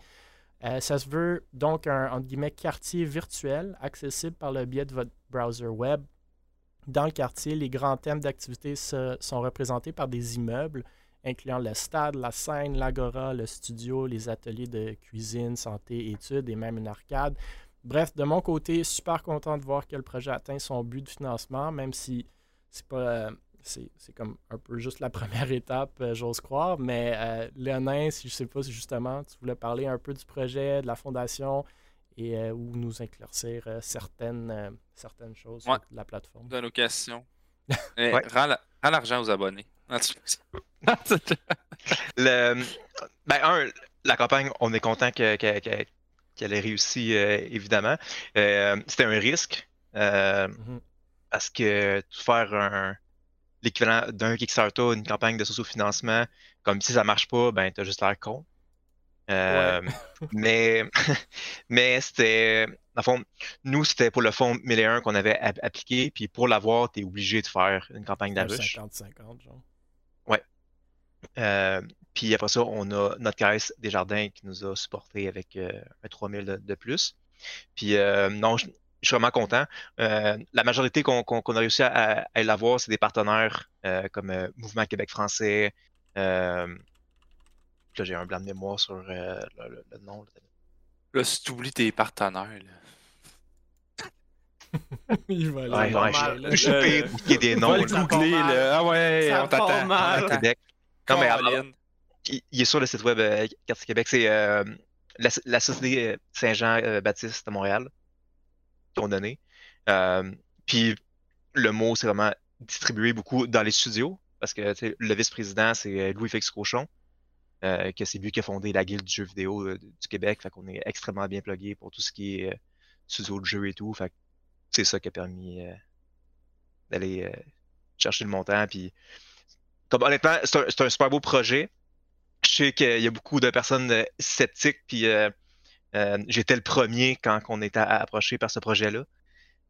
Euh, ça se veut donc un entre guillemets, quartier virtuel accessible par le biais de votre browser web. Dans le quartier, les grands thèmes d'activité sont représentés par des immeubles, incluant le stade, la scène, l'agora, le studio, les ateliers de cuisine, santé, études et même une arcade. Bref, de mon côté, super content de voir que le projet atteint son but de financement, même si c'est pas. euh, c'est c'est comme un peu juste la première étape, euh, j'ose croire. Mais euh, Léonin, si je sais pas si justement tu voulais parler un peu du projet, de la fondation et euh, ou nous éclaircir euh, certaines, euh, certaines choses Ouais. sur la plateforme. Nos questions. Eh, Ouais. rends la- rends l'argent aux abonnés. Le, ben, un, la campagne, on est content que- que- que- qu'elle ait réussi, euh, évidemment. Euh, C'était un risque euh, Mhm. parce que tout faire un l'équivalent d'un Kickstarter, une campagne de sociofinancement, comme si ça marche pas, ben t'as juste l'air con. Euh, mais mais c'était, dans le fond, nous c'était pour le fonds 1001 qu'on avait app- appliqué, puis pour l'avoir, t'es obligé de faire une campagne Un d'arruche. 50-50, genre. Euh, puis après ça, on a notre caisse Desjardins qui nous a supporté avec euh, un 3000 de, de plus. Puis euh, non, je, je suis vraiment content. Euh, la majorité qu'on a réussi à, à l'avoir, c'est des partenaires euh, comme euh, Mouvement Québec français. Euh, là, j'ai un blanc de mémoire sur euh, le, le- le nom. là. Là, si t'oublies tes partenaires, là. Il va aller Ouais, ouais, là. Je suis pire pour qu'il y ait des noms. Googler, là. Ah ouais, Ça on t'attend. Québec. Non, mais alors, il, il est sur le site web euh, Quartier Québec. C'est euh, la, la Société Saint-Jean-Baptiste de Montréal donné. Euh, puis le mot, c'est vraiment distribué beaucoup dans les studios. Parce que le vice-président, c'est euh, Louis-Félix Cochon. euh, que c'est lui qui a fondé la Guilde du jeu vidéo du Québec. Fait qu'on est extrêmement bien plugué pour tout ce qui est studio de jeu et tout. Fait c'est ça qui a permis d'aller chercher le montant. Puis, comme honnêtement, c'est un, un super beau projet. Je sais qu'il y a beaucoup de personnes sceptiques, puis euh, j'étais le premier quand on était approché par ce projet-là.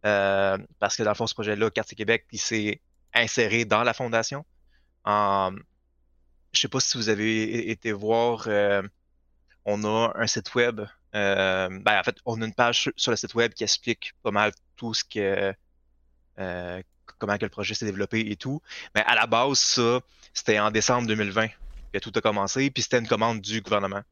Euh, parce que dans le fond, ce projet-là, Quartier Québec, il s'est inséré dans la fondation. En, je sais pas si vous avez été voir, euh, on a un site web. ben, en fait, on a une page sur, le site web qui explique pas mal tout ce que comment que le projet s'est développé et tout. Mais à la base, ça, c'était en décembre 2020 que tout a commencé, puis c'était une commande du gouvernement.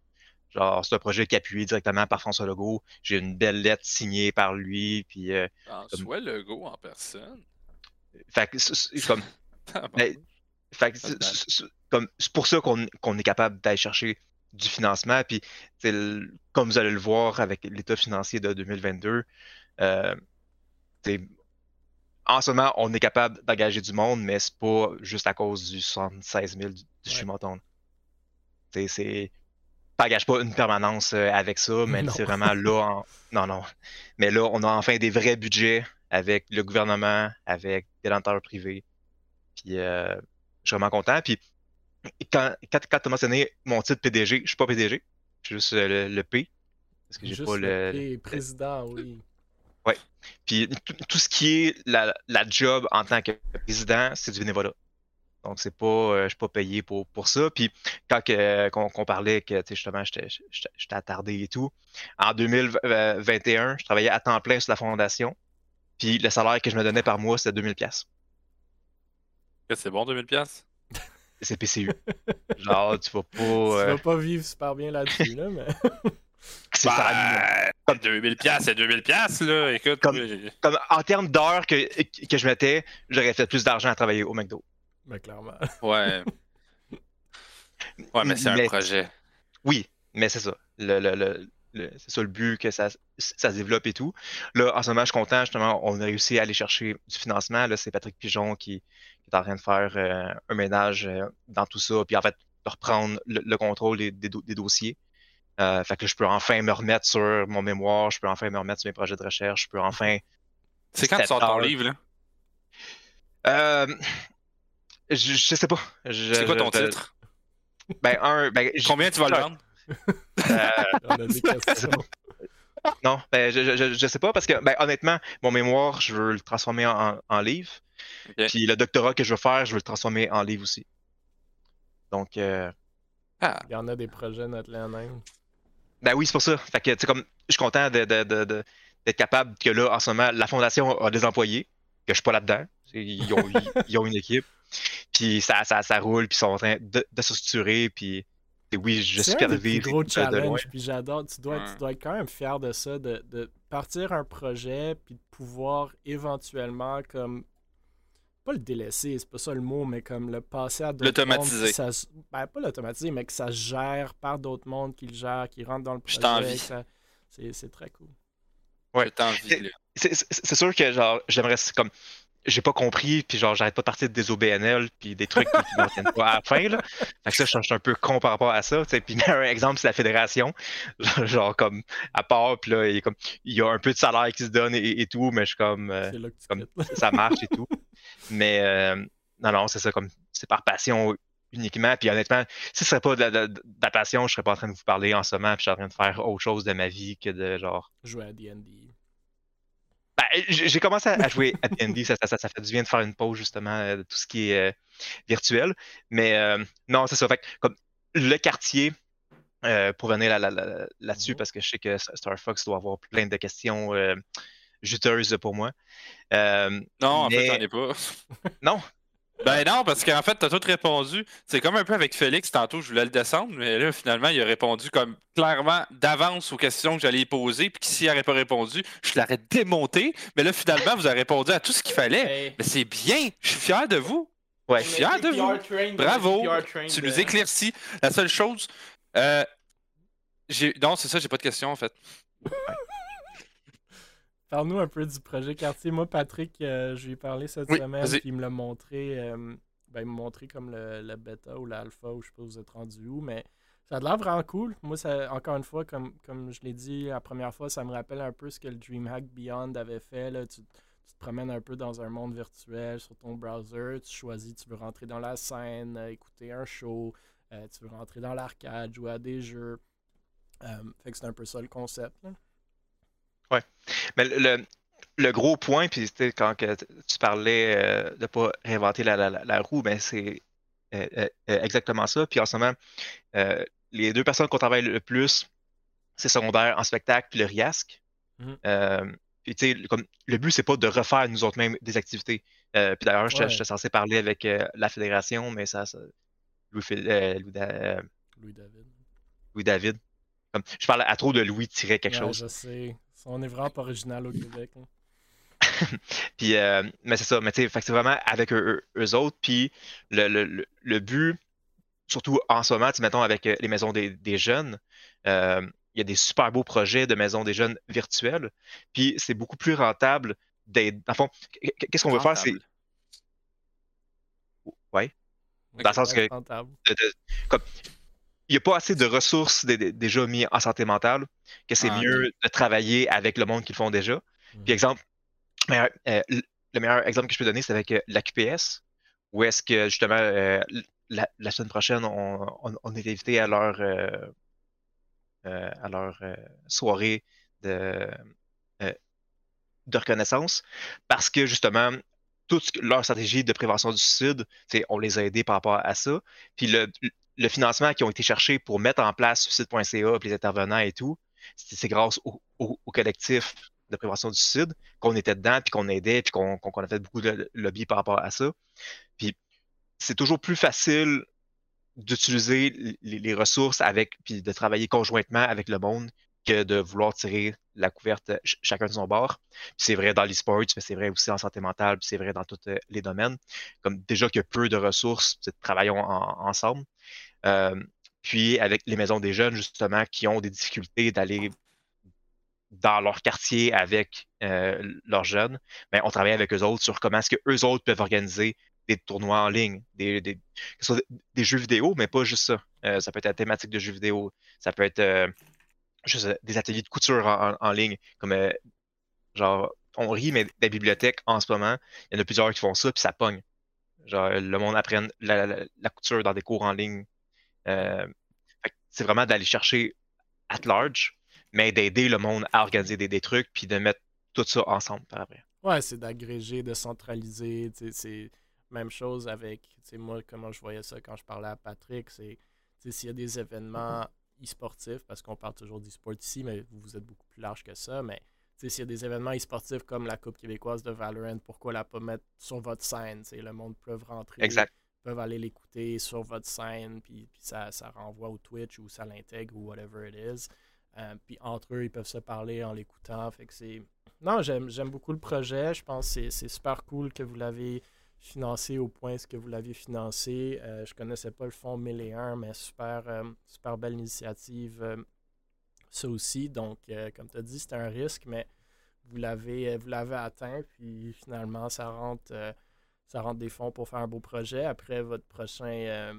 Genre, c'est un projet qui est appuyé directement par François Legault. J'ai une belle lettre signée par lui. Puis, euh, Comme- soit Legault en personne? fait que c'est- comme, Ben, fait que c'est- comme, c'est pour ça qu'on qu'on est capable d'aller chercher du financement. Puis, comme vous allez le voir avec l'état financier de 2022, euh, en ce moment, on est capable d'engager du monde, mais c'est pas juste à cause du 76 000 du, du Ouais. C'est, t'engages pas une permanence euh, avec ça, mais c'est vraiment là, en- non, non. Mais là, on a enfin des vrais budgets avec le gouvernement, avec des lenteurs privés. Puis, euh, je suis vraiment content. Puis, quand, quand, quand tu as mentionné mon titre PDG, je suis pas PDG, je suis juste euh, le, le P. Parce que j'ai pas le. P, président, oui. Puis tout, tout ce qui est la, la job en tant que président, c'est du bénévolat. Donc c'est pas, euh, je suis pas payé pour, pour ça. Puis quand que- qu'on parlait que tu sais, justement j'étais attardé et tout, en 2021, je travaillais à temps plein sur la fondation. Puis le salaire que je me donnais par mois, c'était 2000 pièces. C'est bon, 2000$? piastres? C'est PCU. Genre tu vas pas. Tu euh, vas pas vivre super bien là-dessus, là, mais. c'est ça. Bah, 2000$, piastres, c'est 2000$, piastres, là. Écoute, Comme- Comme en termes d'heures que, que je mettais, j'aurais fait plus d'argent à travailler au McDo. Mais clairement. ouais. Ouais, mais c'est un projet. Oui, mais c'est ça. Le, le- le- le- c'est ça le but que ça, ça se développe et tout. Là, en ce moment, je suis content, justement, on a réussi à aller chercher du financement. Là, c'est Patrick Pigeon qui, qui est en train de faire euh, un ménage euh, dans tout ça, puis en fait, de reprendre le, le contrôle des, des do- des dossiers. Euh, fait que là, je peux enfin me remettre sur mon mémoire, je peux enfin me remettre sur mes projets de recherche, je peux enfin. C'est quand tu sors ton livre, là? Euh, je, je sais pas. C'est quoi ton je- titre? Ben, un. Ben, Combien tu vas le vendre? euh. Non, ben, je, je, je- je sais pas parce que, ben, honnêtement, mon mémoire, je veux le transformer en, en livre. Puis le doctorat que je veux faire, je veux le transformer en livre aussi. Donc, euh, Ah, Il y en a des projets, notre Inde. ben oui, c'est pour ça. Fait que, tu sais, comme, je suis content de, de- de- de- d'être capable que là, en ce moment, la fondation a des employés, que je suis pas là-dedans. C'est- Ils ont, ils, ils ont une équipe. Puis ça, ça, ça roule, puis ils sont en train de, de se structurer, puis oui, je C'est un supervise. gros de- de loin. challenge, puis j'adore. Tu dois, Ouais. tu dois être quand même fier de ça, de, de partir un projet, puis de pouvoir éventuellement, comme. Pas le délaisser, c'est pas ça le mot, mais comme le passer à d'autres L'automatiser. ben, pas l'automatiser, mais que ça se gère par d'autres mondes qui le gèrent, qui rentrent dans le Je projet. ça- C'est c'est très cool. Ouais. j'ai envie, là. c'est c'est- c'est sûr que genre j'aimerais comme j'ai pas compris puis genre j'arrête pas de partir des OBNL puis des trucs qui tiennent pas à la fin là. Fait que ça je suis un peu con par rapport à ça tu sais. Puis un exemple c'est la fédération. Genre comme à part puis là il y a comme il y a un peu de salaire qui se donne et, et tout mais je suis comme euh, comme- ça marche et tout. Mais euh, non non c'est ça comme c'est par passion uniquement. Puis honnêtement si ce serait pas de la, de- de la passion je serais pas en train de vous parler en ce moment puis je suis en train de faire autre chose de ma vie que de genre Jouer à D&D. Ben, j'ai j'ai commencé à jouer à D&D, ça, ça, ça fait du bien de faire une pause justement euh, de tout ce qui est euh, virtuel. Mais euh, non, c'est ça. Fait que, comme le quartier, euh, pour venir là- là- là- là-dessus, Mhm. parce que je sais que Star Fox doit avoir plein de questions euh, juteuses pour moi. Euh, Non, en fait, j'en ai pas. non, Ben non, parce qu'en fait, t'as tout répondu. C'est comme un peu avec Félix, tantôt, je voulais le descendre, mais là, finalement, il a répondu comme clairement d'avance aux questions que j'allais y poser, puis s'il n'aurait pas répondu, je l'aurais démonté. Mais là, finalement, vous avez répondu à tout ce qu'il fallait. Hey. Mais c'est bien, je suis fier de vous. ouais. Je suis fier de vous. trained, Bravo. Tu nous éclaircis. La seule chose. Euh, j'ai... Non, c'est ça, j'ai pas de questions en fait. Parle-nous un peu du projet quartier. Moi, Patrick, euh, je lui ai parlé cette Oui, semaine, puis il me l'a montré. euh, ben, il m'a montré comme le, le bêta ou l'alpha, ou je sais pas vous êtes rendu où, mais ça a l'air vraiment cool. Moi, ça, encore une fois, comme, comme je l'ai dit la première fois, ça me rappelle un peu ce que le DreamHack Beyond avait fait. Là. Tu, tu te promènes un peu dans un monde virtuel sur ton browser, tu choisis, tu veux rentrer dans la scène, euh, écouter un show, euh, tu veux rentrer dans l'arcade, jouer à des jeux. Fait que c'est un peu ça le concept. là. Mais le, le- gros point, puis quand que tu parlais euh, de ne pas réinventer la, la- la- roue, ben c'est euh, euh, exactement ça. Puis en ce moment, euh, les deux personnes qu'on travaille le plus, c'est secondaire en spectacle puis le. Mhm. Euh, puis tu sais, le- comme le but, c'est pas de refaire nous autres mêmes des activités. Puis d'ailleurs, j'étais Ouais. censé parler avec la fédération, mais ça, ça Louis, Louis Da- Louis David. Louis David. Comme, je parle à trop de Louis tirer quelque Ouais, chose. Je sais. On est vraiment pas original au Québec. hein. Puis, euh, mais c'est ça, mais tu sais, c'est vraiment avec eux, eux- autres. Puis, le, le- le- le but, surtout en ce moment, mettons avec euh, les maisons des, des jeunes, euh, il y a des super beaux projets de maisons des jeunes virtuelles. Puis, c'est beaucoup plus rentable d'être. Dans le fond, qu'est-ce qu'on veut faire, c'est. Rentable. Ouais. Dans le sens que. Rentable. de- de- comme, il n'y a pas assez de ressources dé- dé- déjà mis en santé mentale que c'est Ah, mieux de travailler avec le monde qui le font déjà. Mhm. Puis exemple, euh, le meilleur exemple que je peux donner, c'est avec euh, la QPS, où est-ce que justement euh, la, la semaine prochaine, on, on- on est invité à leur, à leur soirée de, de reconnaissance, parce que justement, toute leur stratégie de prévention du suicide, on les a aidés par rapport à ça. Puis le, le financement qui ont été cherchés pour mettre en place suicide.ca, les intervenants et tout, c'est grâce au, collectif de prévention du suicide qu'on était dedans, puis qu'on aidait, puis qu'on a fait beaucoup de lobby par rapport à ça. Puis c'est toujours plus facile d'utiliser les, ressources avec, puis de travailler conjointement avec le monde que de vouloir tirer la couverte ch- chacun de son bord. C'est vrai dans l'e-sports, mais c'est vrai aussi en santé mentale, c'est vrai dans tous euh, les domaines. Comme déjà qu'il y a peu de ressources, travaillons en- ensemble. Euh, puis avec les maisons des jeunes, justement, qui ont des difficultés d'aller dans leur quartier avec euh, leurs jeunes, ben, on travaille avec eux autres sur comment est-ce que eux autres peuvent organiser des tournois en ligne, des, des, soit des- jeux vidéo, mais pas juste ça. Euh, ça peut être la thématique de jeux vidéo, ça peut être juste des ateliers de couture en, ligne, comme genre, on rit, mais des bibliothèques en ce moment, il y en a plusieurs qui font ça, puis ça pogne. Genre, le monde la- la couture dans des cours en ligne. Euh, c'est vraiment d'aller chercher at large, mais d'aider le monde à organiser des, des trucs, puis de mettre tout ça ensemble par après. Ouais, c'est d'agréger, de centraliser. C'est même chose avec, moi, comment je voyais ça quand je parlais à Patrick, c'est s'il y a des événements e-sportifs, parce qu'on parle toujours d'e-sport ici, mais vous, êtes beaucoup plus large que ça, mais s'il y a des événements e-sportifs comme la Coupe québécoise de Valorant, pourquoi la pas mettre sur votre scène? Le monde peut rentrer, Exact. Peuvent aller l'écouter sur votre scène, puis, puis ça, ça renvoie au Twitch ou ça l'intègre ou whatever it is. Euh, puis entre eux, ils peuvent se parler en l'écoutant. Fait que c'est. Non, j'aime, j'aime beaucoup le projet. Je pense que c'est, super cool que vous l'avez financé au point ce que vous l'avez financé. Euh, je connaissais pas le fonds 1001, mais super, euh, super belle initiative. euh, ça aussi. Donc, comme tu as dit, c'était un risque, mais vous l'avez, vous l'avez atteint. Puis finalement, ça rentre, ça rentre des fonds pour faire un beau projet. Après votre prochain. euh,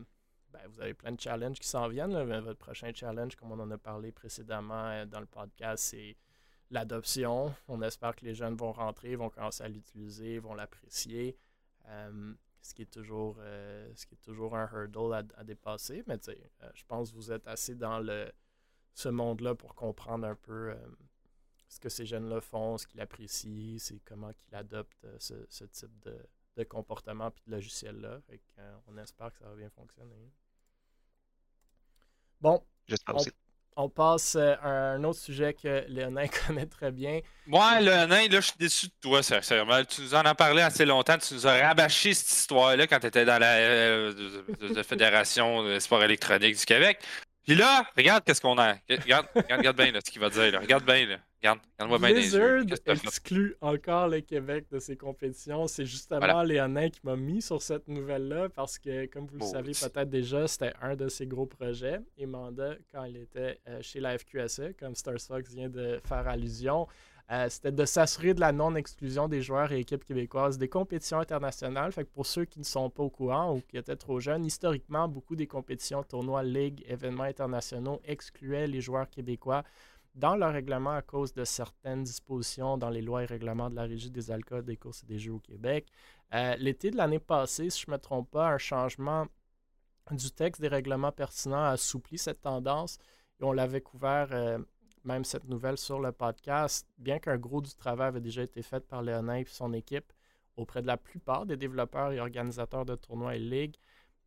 ben, vous avez plein de challenges qui s'en viennent. votre prochain challenge, comme on en a parlé précédemment euh, dans le podcast, c'est l'adoption. On espère que les jeunes vont rentrer, vont commencer à l'utiliser, vont l'apprécier. Euh, ce, qui est toujours, ce qui est toujours un hurdle à, dépasser. Mais euh, je pense que vous êtes assez dans le, ce monde-là pour comprendre un peu ce que ces jeunes-là font, ce qu'ils apprécient, c'est comment qu'ils adoptent ce type de, de comportement puis de logiciel-là. Fait que, euh, on espère que ça va bien fonctionner. Bon, J'espère On- aussi. on passe euh, à un autre sujet que Léonin connaît très bien. Ouais, le nain, là, je suis déçu de toi, sincèrement. Tu nous en as parlé assez longtemps. Tu nous as rabâché cette histoire-là quand tu étais dans la euh, de- de- de Fédération de sport électronique du Québec. Puis là, regarde qu'est-ce qu'on a. Regarde, regarde, regarde bien là, ce qu'il va dire. Là. Regarde bien. Là. Regarde, regarde-moi. Blizzard exclut encore le Québec de ses compétitions. C'est justement Voilà. Léonin qui m'a mis sur cette nouvelle-là parce que, comme vous le savez peut-être déjà, c'était un de ses gros projets. Et Manda, quand il était euh, chez la FQSE, comme Stars Fox vient de faire allusion, euh, c'était de s'assurer de la non-exclusion des joueurs et équipes québécoises des compétitions internationales. Fait que pour ceux qui ne sont pas au courant ou qui étaient trop jeunes, historiquement, beaucoup des compétitions, tournois, ligues, événements internationaux excluaient les joueurs québécois dans leur règlement à cause de certaines dispositions dans les lois et règlements de la Régie des alcools, des courses et des jeux au Québec. Euh, L'été de l'année passée, si je ne me trompe pas, un changement du texte des règlements pertinents a assoupli cette tendance et on l'avait couvert, euh, même cette nouvelle sur le podcast, bien qu'un gros du travail avait déjà été fait par Léonin et son équipe auprès de la plupart des développeurs et organisateurs de tournois et ligues.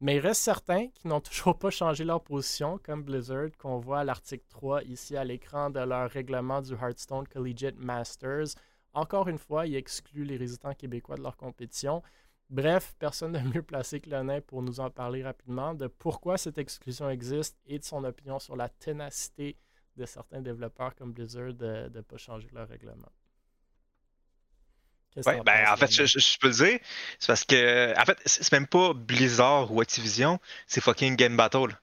Mais il reste certains qui n'ont toujours pas changé leur position, comme Blizzard, qu'on voit à l'article 3 ici à l'écran de leur règlement du Hearthstone Collegiate Masters. Encore une fois, il exclut les résidents québécois de leur compétition. Bref, personne n'est mieux placé que Lenin pour nous en parler rapidement de pourquoi cette exclusion existe et de son opinion sur la ténacité de certains développeurs comme Blizzard de ne pas changer leur règlement. Ouais, ben, en fait, je, Daniel? je- je peux le dire. C'est parce que. En fait, c'est même pas Blizzard ou Activision, c'est fucking Game Battle.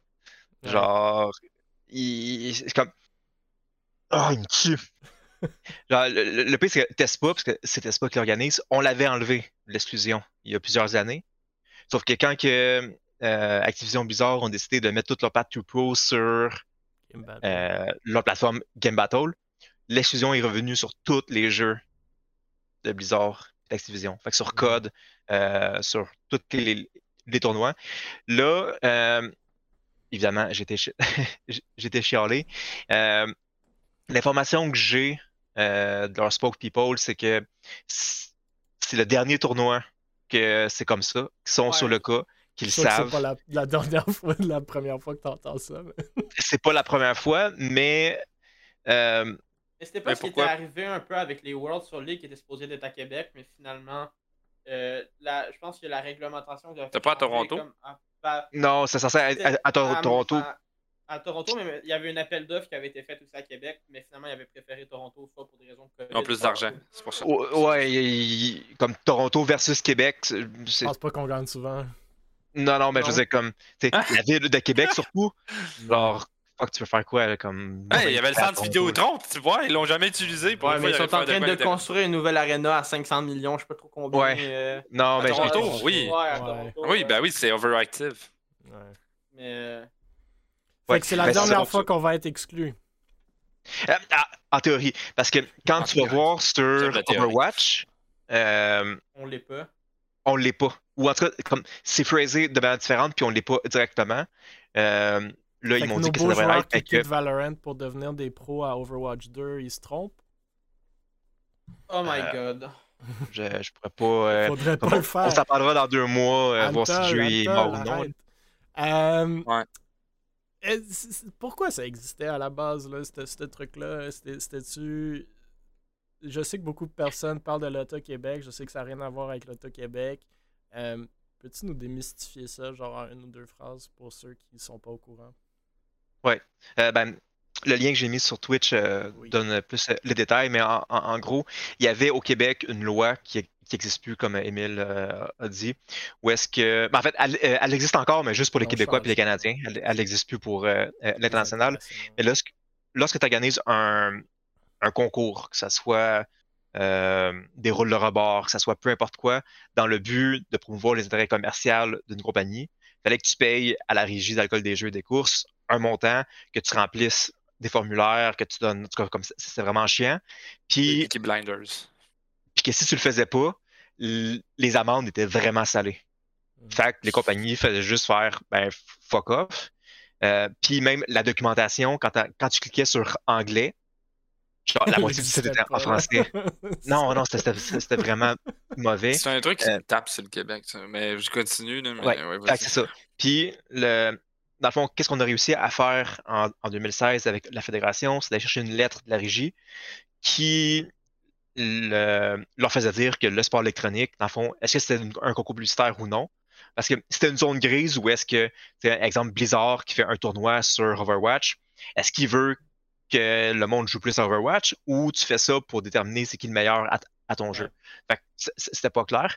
Genre. Il, c'est comme. Oh, il me tue. Genre, le, le, pire, c'est que Tespa, parce que c'est Tespa qui l'organise, on l'avait enlevé, l'exclusion, il y a plusieurs années. Sauf que quand que, euh, Activision Blizzard ont décidé de mettre toute leur patte to pro sur euh, leur plateforme Game Battle, l'exclusion est revenue sur tous les jeux de Blizzard d'Activision. Fait que sur Code, euh, sur tous les, les tournois. Là, euh, évidemment, j'étais chi- j'étais chialé. Euh, L'information que j'ai de leur spokespeople, c'est que c'est le dernier tournoi que c'est comme ça, qu'ils sont Ouais. sur le cas, qu'ils savent. c'est pas la, la dernière fois, la première fois que tu entends ça. mais- C'est pas la première fois, mais euh, Mais c'était pas Mais ce qui était arrivé un peu avec les Worlds sur League qui était supposé d'être à Québec, mais finalement, euh, la, je pense que la réglementation. C'était pas à Toronto? comme à- pas- non, c'est censé être à, à Tor- à- Toronto. À, à Toronto, mais il y avait un appel d'offres qui avait été fait aussi à Québec, mais finalement, il avait préféré Toronto, soit pour des raisons COVID, ont plus d'argent, c'est pour ça. O- Ouais, comme Toronto versus Québec. Je pense pas qu'on gagne souvent. Non, non, mais je veux dire, comme, Ah. la ville de Québec surtout, genre, fuck, tu veux faire quoi, là, comme. Hey, il y avait le centre Vidéotron, tu vois, ils l'ont jamais utilisé. Pour Ouais, mais ils sont en train de construire une nouvelle arena à 500 millions, je sais pas trop combien. Ouais. euh, Non, À mais Toronto, oui. Ouais, à Ouais. Toronto. Oui, ben oui, c'est overactive. Ouais. Mais. euh, Fait Ouais, que c'est la ben, dernière fois qu'on va être exclu. Euh, ah, en théorie, parce que quand En tu vas voir sur. Overwatch, euh, on l'est pas. on l'est pas. Ou en tout cas, comme, c'est phrasé de manière différente, puis on l'est pas directement. Euh, là, Fait ils que m'ont nos dit que ça beaux devrait joueurs être. qui que- Valorant pour devenir des pros à Overwatch 2, ils se trompent? Oh my Euh, god. je, je pourrais pas. euh, Faudrait pas on le faire. on s'en parlera dans deux mois, euh, voir si le Antol, jeu est mort ou non. Euh, Ouais. Pourquoi ça existait à la base, là, ce ce truc-là? C'était- C'était-tu... Je sais que beaucoup de personnes parlent de l'Auto-Québec. Je sais que ça n'a rien à voir avec l'Auto-Québec. Euh, Peux-tu nous démystifier ça, genre en une ou deux phrases, pour ceux qui ne sont pas au courant? Euh, ben, le lien que j'ai mis sur Twitch euh, Oui. donne plus euh, les détails, mais en, en- en gros, il y avait au Québec une loi qui n'existe plus, comme Émile euh, a dit, où est-ce que. ben, en fait, elle, elle existe encore, mais juste pour les Québécois et les Canadiens. Elle n'existe plus pour l'international. International. Mais lorsque, lorsque tu organises un, un concours, que ce soit euh, des rôles de rebord, que ce soit peu importe quoi, dans le but de promouvoir les intérêts commerciaux d'une compagnie, il fallait que tu payes à la régie d'alcool des jeux et des courses un montant, que tu remplisses des formulaires, que tu donnes. En tout cas, comme ça, c'est vraiment chiant. Puis, Blinders. puis que si tu le faisais pas, les amendes étaient vraiment salées. Mm. Fait que les compagnies faisaient juste faire ben, fuck off. Euh, puis même la documentation, quand, tu cliquais sur anglais, genre la moitié du site était en français. Non, non, c'était- vraiment mauvais. C'est un truc qui Euh, me tape sur le Québec, ça. mais je continue. Là, mais, Ouais, ouais, Fait vas-y. que c'est ça. Puis, le, dans le fond, qu'est-ce qu'on a réussi à faire en, en 2016 avec la fédération? C'est d'aller chercher une lettre de la régie qui le- leur faisait dire que le sport électronique, dans le fond, est-ce que c'était un concours publicitaire ou non? Parce que c'était une zone grise où est-ce que, exemple, Blizzard qui fait un tournoi sur Overwatch, est-ce qu'il veut que le monde joue plus à Overwatch ou tu fais ça pour déterminer c'est qui le meilleur à, à ton jeu? Fait c'était pas clair.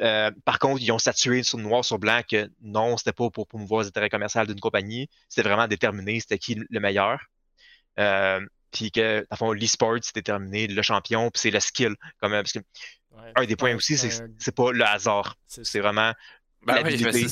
Euh, par contre, ils ont statué sur noir sur blanc que non, c'était pas pour promouvoir les intérêts commerciaux d'une compagnie, c'était vraiment déterminé c'était qui le meilleur. Euh, puis que, dans le fond, l'e-sport, c'est déterminé le champion, puis c'est le skill. Comme, euh, parce que Ouais, un des points aussi, c'est c'est pas le hasard. c'est vraiment Ben l'habilité.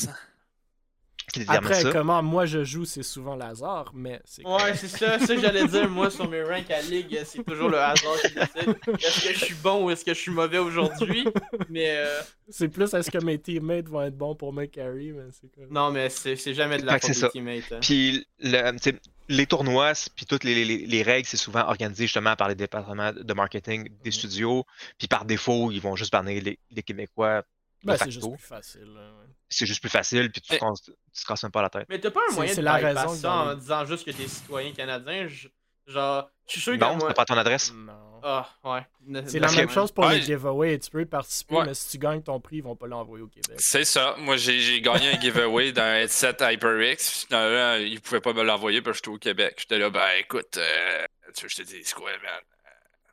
Après, ça. comment moi je joue, c'est souvent Lazare, mais c'est. Ouais, c'est ça, ça j'allais dire, moi sur mes ranks à Ligue, c'est toujours le hasard qui décide. Est-ce que je suis bon ou est-ce que je suis mauvais aujourd'hui? Mais euh, C'est plus est-ce que mes teammates vont être bons pour me carry, mais c'est comme. non, mais c'est c'est jamais de la faute c'est des ça. teammates. hein. Puis le- sais, les tournois, puis toutes les, les- les règles, c'est souvent organisé justement par les départements de marketing des studios. Puis par défaut, ils vont juste bannir les, les Québécois. Ben, c'est juste plus facile. ouais. C'est juste plus facile, puis tu Mais- te casses- tu te casses même pas la tête. Mais t'as pas un C'est- moyen de la raison ça en disant juste que t'es citoyen canadien? Je- Genre, je suis sûr que Non, moi... pas ton adresse. Non. Ah, ouais. C'est la même chose pour Ouais. les giveaways. Tu peux y participer, Ouais. mais si tu gagnes ton prix, ils vont pas l'envoyer au Québec. C'est ça. Moi, j'ai gagné un giveaway d'un headset HyperX. Finalement, ils pouvaient pas me l'envoyer parce que j'étais au Québec. J'étais là, ben écoute, euh, tu veux que je te dise quoi, man?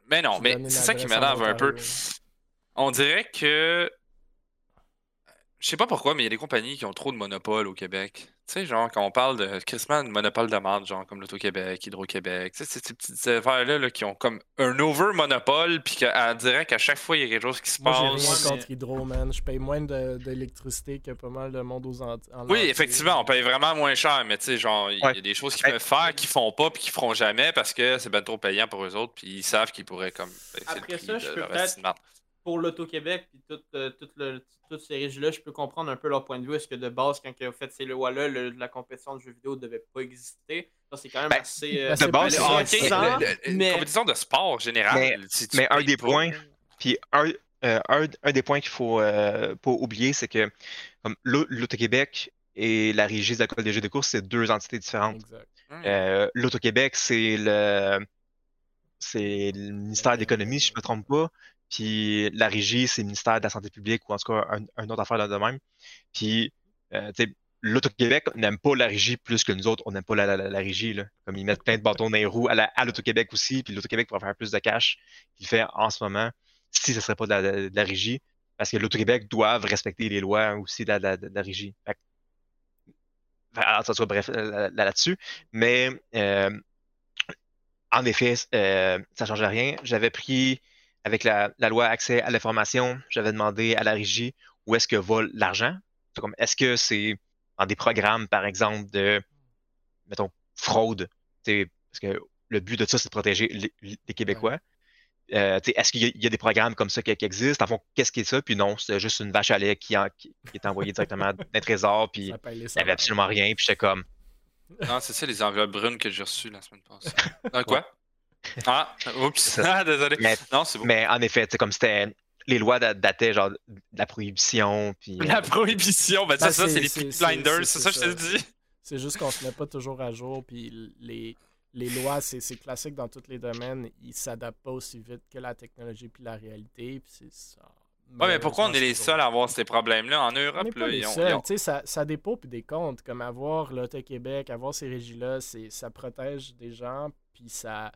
Mais non, mais c'est ça qui m'énerve un peu. On dirait que. Je sais pas pourquoi, mais il y a des compagnies qui ont trop de monopole au Québec. Tu sais, genre, quand on parle de Christmas, de monopole de marde, genre comme l'Auto-Québec, Hydro-Québec, tu sais, c'est ces petites affaires-là là, qui ont comme un over-monopole, puis qu'on dirait qu'à chaque fois, il y a quelque chose qui se Moi, j'ai passe. rien contre Hydro, man. Je paye moins de- d'électricité que pas mal de monde aux Ant- en Oui, effectivement, on paye vraiment moins cher, mais tu sais, genre, il y a des choses qu'ils peuvent faire, qu'ils font pas, puis qu'ils feront jamais parce que c'est ben trop payant pour eux autres, puis ils savent qu'ils pourraient comme baisser le Après prix ça, je de peux pour l'Auto-Québec puis tout, euh, tout le- toutes ces régies-là, je peux comprendre un peu leur point de vue. Est-ce que de base, quand ils ont fait ces lois-là, le- la compétition de jeux vidéo ne devait pas exister? Ça, c'est quand même Ben, assez. euh, ben, c'est de base, pas c'est- les- ok, c'est- intéressant, le- le- mais- compétition de sport général. Mais- si tu mais un des points- Puis un, euh, un, un des points qu'il faut euh, pas oublier, c'est que l'Auto-Québec et la Régie de l'École des jeux de course, c'est deux entités différentes. Exact. Euh, L'Auto-Québec, c'est le c'est le ministère de l'économie, si je me trompe pas. Puis la régie, c'est le ministère de la santé publique ou en tout cas un, autre affaire de même. Puis euh, tu sais, l'Auto-Québec n'aime pas la régie plus que nous autres, on n'aime pas la, la, la régie. Là. Comme ils mettent plein de bâtons dans les roues à, la- à l'Auto-Québec aussi, puis l'Auto-Québec pourrait faire plus de cash qu'il fait en ce moment si ce serait pas de la, régie. Parce que l'Auto-Québec doivent respecter les lois aussi de la, de régie. En tout cas, bref, là- là-dessus. Mais euh, en effet, euh, ça ne change rien. J'avais pris, avec la, la loi accès à l'information, j'avais demandé à la régie où est-ce que va l'argent. C'est comme, Est-ce que c'est dans des programmes, par exemple, de, mettons, fraude? Tu sais, Parce que le but de ça, c'est de protéger les, les Québécois. Euh, tu sais, Est-ce qu'il y, a- il y a des programmes comme ça qui, qui existent? En fond, qu'est-ce qui est ça? Puis non, c'est juste une vache à lait qui, en- qui, qui est envoyée directement d'un trésor. Puis il n'y avait absolument rien. Puis j'étais comme, Non, c'est ça, les enveloppes brunes que j'ai reçues la semaine passée. Ah, quoi? Ah, oups. Ah, désolé. mais Non, c'est bon. Mais en effet, c'est comme c'était les lois da- dataient genre de la prohibition puis euh, La prohibition, ben, Ben, c'est ça, c'est- les Peaky c'est- Blinders, c'est- ça que je te ça. dis? C'est juste qu'on se met pas toujours à jour, puis les, les lois, c'est c'est classique dans tous les domaines, ils s'adaptent pas aussi vite que la technologie puis la réalité, puis c'est ça. Ouais, mais pourquoi on est les seuls à avoir ces problèmes-là? En On Europe? n'est pas là, les ils ont- seuls. ils ont- Tu sais, ça, ça dépend puis des comptes. Comme avoir l'Auto-Québec, avoir ces régies-là, c'est- ça protège des gens, puis ça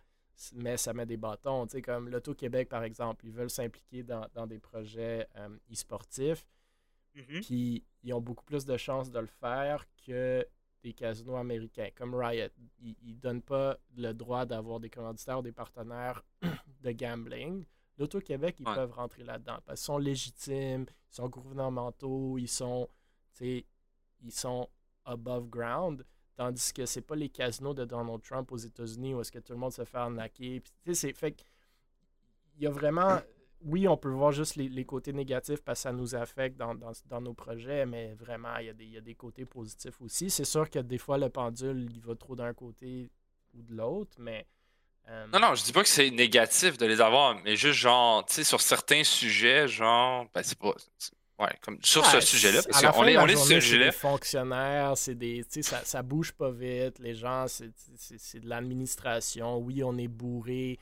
mais ça met des bâtons. Tu sais, comme l'Auto-Québec, par exemple, ils veulent s'impliquer dans, dans des projets euh, e-sportifs, puis ils ont beaucoup plus de chances de le faire que des casinos américains, comme Riot. Ils ne donnent pas le droit d'avoir des commanditaires ou des partenaires de gambling. L'Auto-Québec, ils Ouais. peuvent rentrer là-dedans parce qu'ils sont légitimes, ils sont gouvernementaux, ils sont, ils sont above ground. Tandis que c'est pas les casinos de Donald Trump aux États-Unis où est-ce que tout le monde se fait arnaquer. Puis, c'est fait il y a vraiment. Oui, on peut voir juste les, les côtés négatifs parce que ça nous affecte dans, dans- dans nos projets, mais vraiment, il y, a des, il y a des côtés positifs aussi. C'est sûr que des fois, le pendule, il va trop d'un côté ou de l'autre, mais. euh, Non, non, je dis pas que c'est négatif de les avoir, mais juste genre, tu sais, sur certains sujets, genre, ben c'est pas. C'est- Ouais, comme sur Ouais, ce sujet-là, parce qu'on est, on est sur ce c'est sujet-là. des fonctionnaires, c'est des, tu sais, ça, ça bouge pas vite. Les gens, c'est, c'est, c'est de l'administration. Oui, on est bourré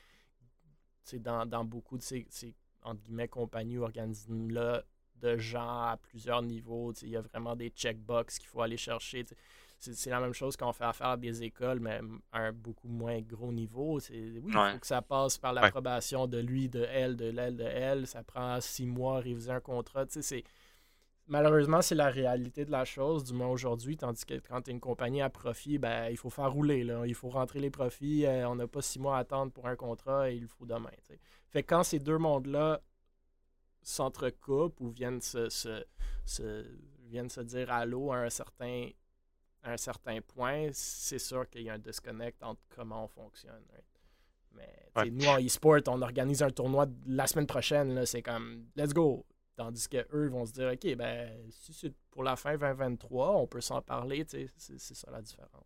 dans, dans beaucoup de ces, ces, entre guillemets, compagnies ou organismes-là de gens à plusieurs niveaux. Il y a vraiment des checkbox qu'il faut aller chercher. C'est, la même chose qu'on fait affaire à des écoles, mais à un beaucoup moins gros niveau. C'est, oui, il Ouais. faut que ça passe par l'approbation de lui, de elle, de l'elle, de elle. Ça prend six mois à réviser un contrat. Tu sais, c'est malheureusement, c'est la réalité de la chose, du moins aujourd'hui, tandis que quand tu es une compagnie à profit, ben, il faut faire rouler. Là. Il faut rentrer les profits. euh, on n'a pas six mois à attendre pour un contrat et il le faut demain. tu sais. Fait que quand ces deux mondes-là s'entrecoupent ou viennent se, se- se- viennent se dire allô à un certain, à un certain point, c'est sûr qu'il y a un disconnect entre comment on fonctionne. right? Mais Ouais. nous, en e-sport, on organise un tournoi la semaine prochaine. C'est comme, let's go. Tandis que eux vont se dire, OK, ben, si c'est pour la fin 2023, on peut s'en parler. c'est ça la différence.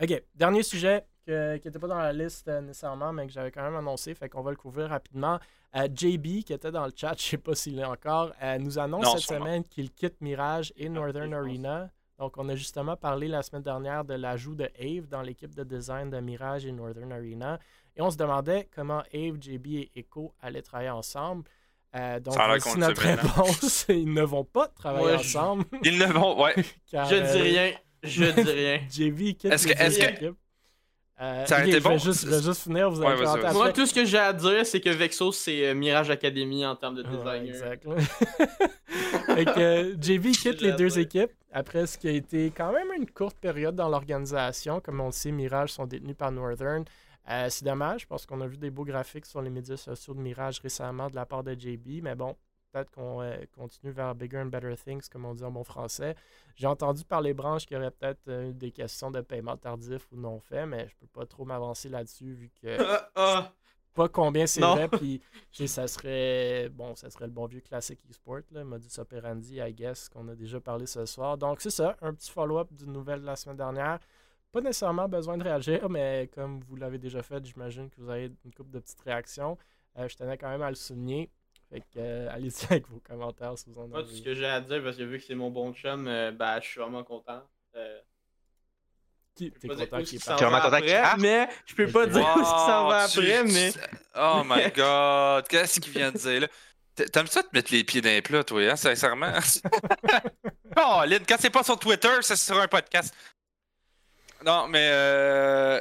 Ah. OK, dernier sujet que- qui n'était pas dans la liste euh, nécessairement, mais que j'avais quand même annoncé, fait qu'on va le couvrir rapidement. Euh, JB, qui était dans le chat, je sais pas s'il est encore, euh, nous annonce Non, cette sûrement. semaine qu'il quitte Mirage et Northern je pense. Arena Donc, on a justement parlé la semaine dernière de l'ajout de Ave dans l'équipe de design de Mirage et Northern Arena. Et on se demandait comment Ave, JB et Echo allaient travailler ensemble. Euh, donc, voici notre maintenant. réponse. Ils ne vont pas travailler ensemble. Ils ne vont, ouais. car, Je euh, dis rien. Je dis rien. JB quitte Est-ce les que- est-ce deux que- équipes. Euh, Ça a ok, été je vais bon? juste, je vais juste finir, vous Ouais, vas-y. Moi, tout ce que j'ai à dire, c'est que Vexo, c'est euh, Mirage Academy en termes de Ouais, designer. exact. là. Fait que, euh, JB quitte les deux équipes après ce qui a été quand même une courte période dans l'organisation. Comme on le sait, Mirage sont détenus par Northern. Euh, c'est dommage parce qu'on a vu des beaux graphiques sur les médias sociaux de Mirage récemment de la part de JB, mais bon, peut-être qu'on euh, continue vers bigger and better things, comme on dit en bon français. J'ai entendu par les branches qu'il y aurait peut-être euh, des questions de paiement tardif ou non fait, mais je peux pas trop m'avancer là-dessus vu que Ah, ah. pas combien c'est vrai, puis sais, ça serait bon, ça serait le bon vieux classique e-sport, là, modus operandi, I guess, qu'on a déjà parlé ce soir. Donc c'est ça, un petit follow-up d'une nouvelle de la semaine dernière. Pas nécessairement besoin de réagir, mais comme vous l'avez déjà fait, j'imagine que vous avez une couple de petites réactions. Euh, je tenais quand même à le souligner. Fait que euh, allez-y avec vos commentaires si vous en Moi, tout ce que j'ai à dire, parce que vu que c'est mon bon chum, euh, bah, je suis vraiment content. Euh, Qui- T'es content qu'il est parti? s'en Vraiment content qu'il parte? mais je peux pas dire où ce qui s'en va tu- après, mais... Oh my god, qu'est-ce qu'il vient de dire là? T- T'aimes ça te mettre les pieds dans les plats, toi, hein, sincèrement? oh, Lynn, quand c'est pas sur Twitter, c'est sur un podcast. Non, mais euh,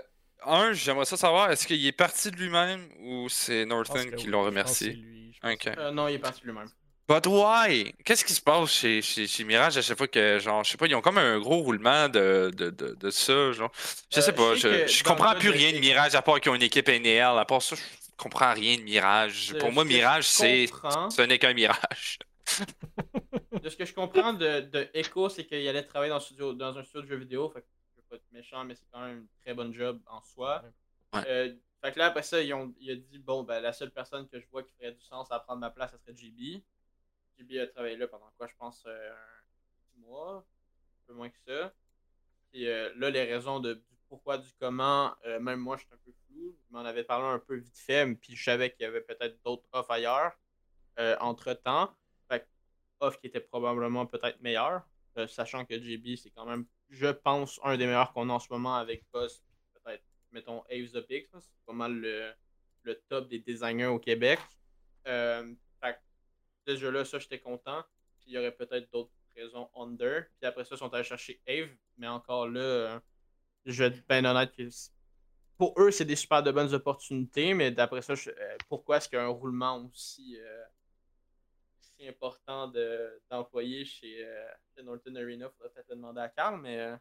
un, j'aimerais ça savoir, est-ce qu'il est parti de lui-même ou c'est Northern qui oui, l'a remercié? lui, Euh, non, il est parti lui-même. But why? Qu'est-ce qui se passe chez, chez, chez Mirage à chaque fois que, genre, je sais pas, ils ont comme un gros roulement de, de, de, de ça, genre. Je Euh, sais pas, je sais je, comprends plus de- rien de Mirage à part qu'ils ont une équipe NL. À part ça, je comprends rien de Mirage. Euh, Pour moi, Mirage, c'est. Ce n'est qu'un Mirage. De ce que je comprends de, de Echo, c'est qu'il allait travailler dans, un studio, dans un studio de jeux vidéo. Fait pas être méchant, mais c'est quand même une très bonne job en soi. Ouais. Euh, fait que là, après ça, ils ont, il a dit bon, ben, la seule personne que je vois qui ferait du sens à prendre ma place, ça serait JB. JB a travaillé là pendant quoi Je pense euh, un petit mois, un peu moins que ça. Et euh, là, les raisons de, du pourquoi, du comment, euh, même moi, je suis un peu flou. Je m'en avais parlé un peu vite fait, mais puis je savais qu'il y avait peut-être d'autres offres ailleurs entre temps. Fait que off qui était probablement peut-être meilleur, euh, sachant que JB, c'est quand même, je pense, un des meilleurs qu'on a en ce moment avec Boss, peut-être, mettons, Aves the là, C'est pas mal le, le top des designers au Québec. Euh, ce jeu-là, ça, j'étais content. Il y aurait peut-être d'autres raisons under. Puis après ça, ils sont allés chercher Ave, mais encore là, euh, je vais être bien honnête pour eux, c'est des super de bonnes opportunités, mais d'après ça, euh, pourquoi est-ce qu'il y a un roulement aussi, euh, aussi important de- d'employés chez, euh, chez Norton Arena? Faudrait peut-être le demander à Carl, mais. euh,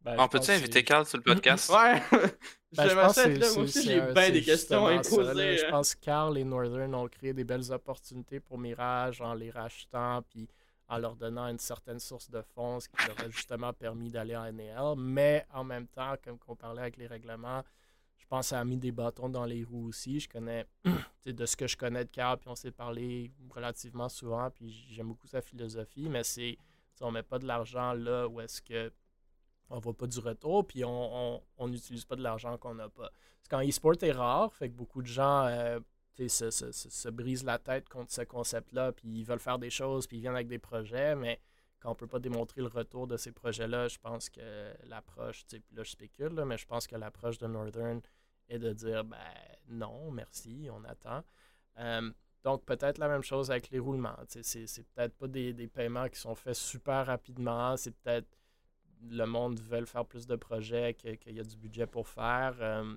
Ben, On peut-tu inviter Carl sur le podcast? Ouais! Ben, je J'aimerais pense ça que être là. c'est- Moi aussi, j'ai bien des questions à poser. Je pense que Carl et Northern ont créé des belles opportunités pour Mirage en les rachetant puis en leur donnant une certaine source de fonds, ce qui leur a justement permis d'aller en NAL. Mais en même temps, comme on parlait avec les règlements, pense que ça a mis des bâtons dans les roues aussi. Je connais, de ce que je connais de Carl, puis on s'est parlé relativement souvent, puis j'aime beaucoup sa philosophie, mais c'est, on met pas de l'argent là où est-ce que on voit pas du retour, puis on on- on n'utilise pas de l'argent qu'on n'a pas. Parce qu'en e-sport est rare, fait que beaucoup de gens euh, se, se- se- se brisent la tête contre ce concept-là, puis ils veulent faire des choses, puis ils viennent avec des projets, mais quand on peut pas démontrer le retour de ces projets-là, je pense que l'approche, puis là je spécule, mais je pense que l'approche de Northern est de dire, ben non, merci, on attend. Euh, donc, peut-être la même chose avec les roulements. C'est c'est peut-être pas des, des paiements qui sont faits super rapidement. C'est peut-être le monde veut faire plus de projets que- qu'il y a du budget pour faire. Euh,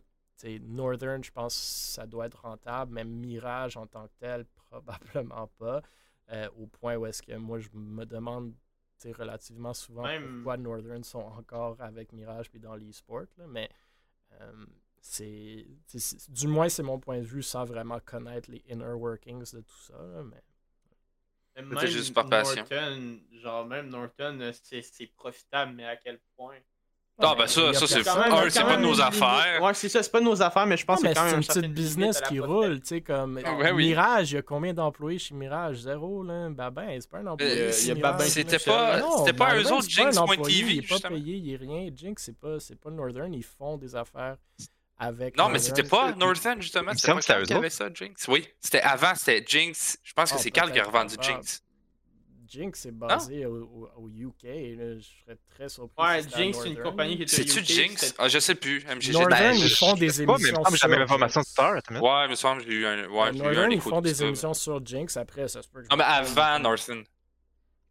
Northern, je pense ça doit être rentable, mais Mirage en tant que tel, probablement pas. Euh, au point où est-ce que moi, je me demande relativement souvent Même- pourquoi Northern sont encore avec Mirage puis dans l'e-sport. là, Mais euh, c'est, du moins, c'est mon point de vue sans vraiment connaître les inner workings de tout ça. là, mais Même c'est juste par passion. Norton, genre même Norton, c'est c'est profitable, mais à quel point? Ah, Ouais, ben ça- ça, c'est- un, c'est pas de nos affaires. Ouais, c'est ça, c'est pas de nos affaires, mais je pense Non, que mais c'est une petite business qui roule, tu sais, comme Ouais, oui. Mirage, il y a combien d'employés chez Mirage? Zéro, là. Ben ben, c'est pas un employé. Euh, chez il y a Mirage, Babin là. C'était pas, Non, c'était pas Babin, eux autres, employé, Jinx.tv, Il est pas payé, il est rien. Jinx, c'est pas, c'est pas Northern, ils font des affaires avec. Non, mais c'était pas Northern, justement. C'était pas Carl qui avait ça, Jinx. Oui, c'était avant, c'était Jinx. Je pense que Ah, c'est Carl qui a revendu. Jinx. Jinx est basé au, au- au UK. là. Je serais très surpris. Ouais, si Jinx, c'est une compagnie qui était C'est-tu UK, Jinx? Ah, je sais plus. MGG. Northern, Ben, ils font des pas, mais émissions que j'avais sur l'information tout à l'heure. Ouais, il me semble que j'ai eu un. Ouais, j'ai eu un Northern, ils font de des ça, émissions sur Jinx. Après, ça se peut Ah, mais avant Northern.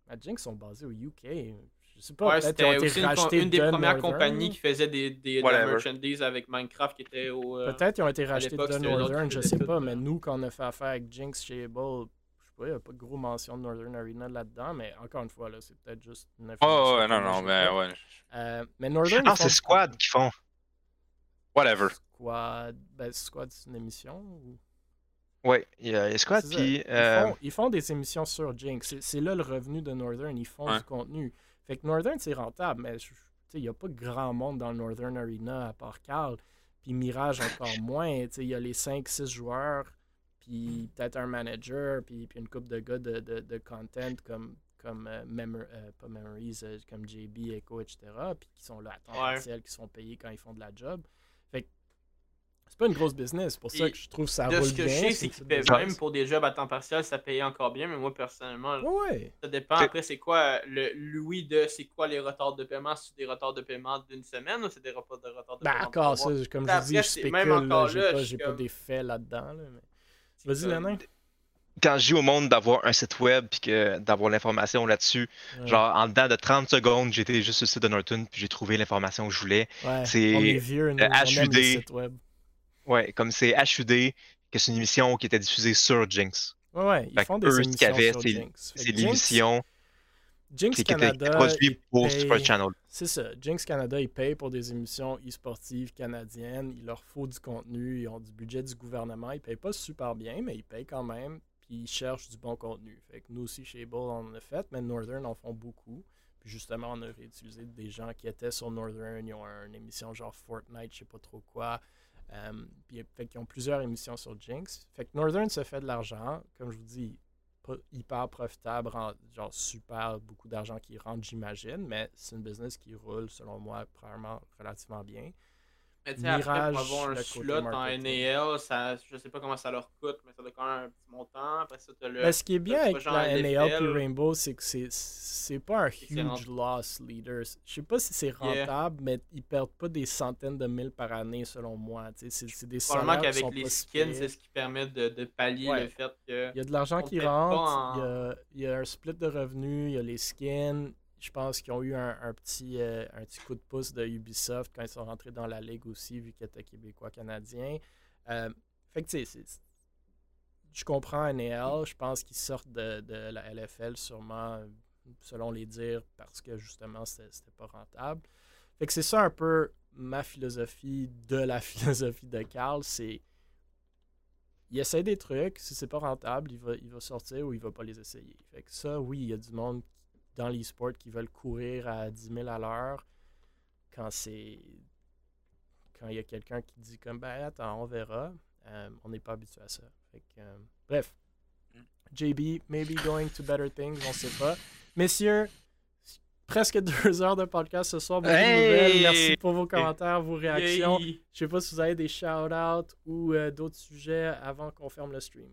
Ah, Jinx sont basés au UK. Je sais pas, Ouais, peut-être qu'ils ont c'était été aussi une, des de premières Northern. compagnies qui faisait des, des, merchandise avec Minecraft qui était au. euh, Peut-être qu'ils ont été rachetés de Northern, je sais pas, mais nous, quand on a fait affaire avec Jinx chez Able, je sais pas, il n'y a pas de gros mention de Northern Arena là-dedans, mais encore une fois, là, c'est peut-être juste une. Oh, ouais, non, non, mais pas. ouais. Euh, mais Northern. Ah, ils c'est Squad qui font. Whatever. Squad. Ben, Squad, c'est une émission ou- Ouais, il y a Squad, puis. Ils, euh, font, ils font des émissions sur Jinx. C'est- C'est là le revenu de Northern. Ils font Ouais. du contenu. Fait que Northern, c'est rentable, mais il n'y a pas grand monde dans le Northern Arena à part Carl. Puis Mirage encore moins. Il y a les 5-6 joueurs, puis peut-être un manager, puis, puis une couple de gars de, de, de content comme, comme euh, euh, pas Memories, euh, comme JB, Echo, etc. Puis qui sont là à temps Ouais. partiel, qui sont payés quand ils font de la job. C'est pas une grosse business. C'est pour ça que je trouve ça De roule ce que bien. je sais, c'est qu'ils paient même pour des jobs à temps partiel, ça payait encore bien, mais moi personnellement, Ouais. ça dépend. Après, c'est quoi le Louis de c'est quoi les retards de paiement C'est des retards de paiement d'une semaine ou c'est des retards de retard de Ben, paiement ça, comme je dis, je c'est- spécule. même là, encore J'ai là, pas, j'ai suis pas comme- des faits là-dedans. là, mais- Vas-y, comme- Nanin. Quand je dis au monde d'avoir un site web puis que d'avoir l'information là-dessus, Ouais. genre en dedans de 30 secondes, j'étais juste sur le site de Norton puis j'ai trouvé l'information que je voulais. Ouais, c'est, on est vieux, nous, euh, HUD. Ouais, comme c'est HUD, que c'est une émission qui était diffusée sur Jinx. Ouais, ouais, ils Fait font des eux, émissions avait, sur Jinx. C'est l'émission Jinx qui était Canada, produite ils pour payent- Super Channel. C'est ça. Jinx Canada, ils payent pour des émissions e-sportives canadiennes. Il leur faut du contenu. Ils ont du budget du gouvernement. Ils payent pas super bien, mais ils payent quand même. Puis ils cherchent du bon contenu. Fait que nous aussi, chez Able, on en a fait, mais Northern en font beaucoup. Puis justement, on a réutilisé des gens qui étaient sur Northern. Ils ont une émission genre Fortnite, je sais pas trop quoi. Euh, puis fait ont plusieurs émissions sur Jinx. Fait que Northern se fait de l'argent. Comme je vous dis, hyper profitable, genre super beaucoup d'argent qui rentre, j'imagine, mais c'est une business qui roule, selon moi, probablement relativement bien. Mais tu sais, après, pour avoir un slot en. NAL, ça, je sais pas comment ça leur coûte, mais ça doit quand même un petit montant. Après ça, t'as le. Mais ce qui est bien avec la NAL puis LFL. Rainbow, c'est que c'est pas un huge loss leader. Je sais pas si c'est Yeah. rentable, mais ils perdent pas des centaines de mille par année, selon moi. C'est des Probablement salaires qui qu'avec les skins, c'est ce qui permet de, de pallier Ouais. le fait que. Il y a de l'argent qui rentre, en- il, y a, il y a un split de revenus, il y a les skins. Je pense qu'ils ont eu un, petit, euh, un petit coup de pouce de Ubisoft quand ils sont rentrés dans la ligue aussi, vu qu'ils étaient québécois-canadiens. Euh, fait que tu sais, je comprends NAL, je pense qu'ils sortent de, de la LFL sûrement, selon les dires, parce que justement, c'était pas rentable. Fait que c'est ça un peu ma philosophie de la philosophie de Carl, c'est il essaie des trucs, si c'est pas rentable, il va, il va sortir ou il va pas les essayer. Fait que ça, oui, il y a du monde dans l'e-sport qui veulent courir à 10 000 à l'heure quand c'est. Quand il y a quelqu'un qui dit comme ben attends, on verra. Euh, on n'est pas habitué à ça. Fait que, euh, bref. JB, maybe going to better things, on sait pas. Messieurs, presque deux heures de podcast ce soir. Hey! Merci pour vos commentaires, vos réactions. Je sais pas si vous avez des shout-outs ou euh, d'autres sujets avant qu'on ferme le stream.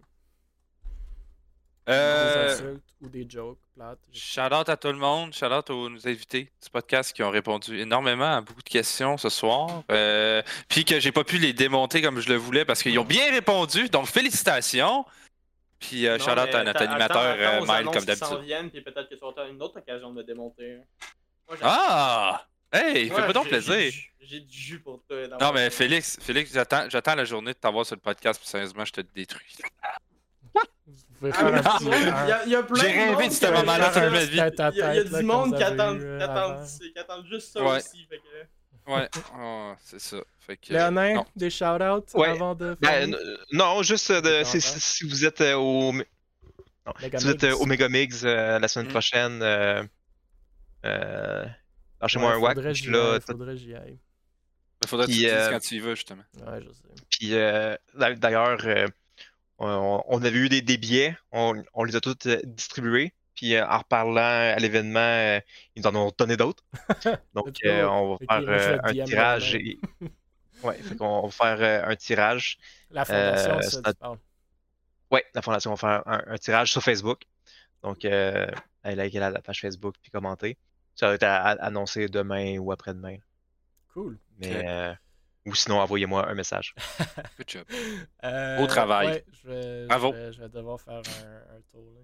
Des Euh, insultes ou des jokes plates. Shout out à tout le monde, shout out aux nos invités du podcast qui ont répondu énormément à beaucoup de questions ce soir. Euh, puis que j'ai pas pu les démonter comme je le voulais parce qu'ils ont bien répondu, donc félicitations. Puis euh, Non, shout out à notre animateur attends- attends euh, Mile comme d'habitude. puis peut-être que tu avoir une autre occasion de me démonter. Moi, Ah! Hey, Ouais, fais-moi donc plaisir. j'ai du jus- J'ai du jus pour toi. dans Non, mais Félix, Félix, j'attends, j'attends la journée de t'avoir sur le podcast, puis sérieusement, je te détruis. pouvez Ah, faire mais un petit. il y a- il y a plein J'ai de rêvé monde de ce moment-là y a- toute ma vie. Il y a, il y a Tête-à-tête, du monde qui attendent juste ça Ouais. aussi. Fait que... Ouais, oh, c'est ça. Fait que, Léonin, non. des shout-outs Ouais. avant de. Ben, n- non, juste si, vous êtes euh, au, non, Mega si vous êtes euh, au euh, la semaine Mm. prochaine, euh, euh, lâchez-moi Ouais, un whack, faudrait j'y aille. Il faudrait que tu dises euh, quand tu y vas, justement. Ouais, je sais. Puis euh, d'a- d'ailleurs, euh, on, on avait eu des, des billets, on, on les a tous euh, distribués. Puis euh, en reparlant à l'événement, euh, ils nous en ont donné d'autres. Donc on va faire un tirage. Et... Ouais, fait qu'on va faire un tirage. La fondation, ça, tu parles. Ouais, la fondation va faire un, un tirage sur Facebook. Donc, euh, allez liker la, page Facebook puis commenter. Ça va être à- à- annoncé demain ou après-demain. Cool. Mais, euh, ou sinon, envoyez-moi un message. Good job. Euh, Beau travail. ouais, je, vais, Bravo. Je, vais, je vais devoir faire un, un tour. là.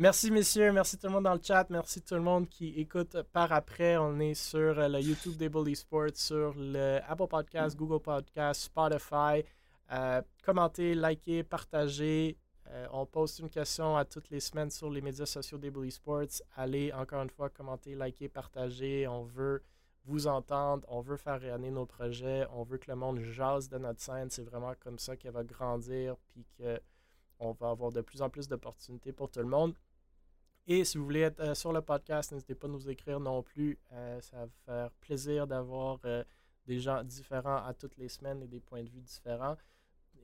Merci, messieurs. Merci tout le monde dans le chat. Merci tout le monde qui écoute par après. On est sur euh, le YouTube des Bully Sports, sur le Apple Podcast, Google Podcast, Spotify. Euh, commentez, likez, partagez. Euh, on poste une question à toutes les semaines sur les médias sociaux des Bully Sports. Allez, encore une fois, commenter, liker, partager. On veut vous entendre, on veut faire rayonner nos projets, on veut que le monde jase de notre scène. C'est vraiment comme ça qu'elle va grandir, puis qu'on va avoir de plus en plus d'opportunités pour tout le monde. Et si vous voulez être euh, sur le podcast, n'hésitez pas à nous écrire non plus. Euh, ça va faire plaisir d'avoir euh, des gens différents à toutes les semaines et des points de vue différents.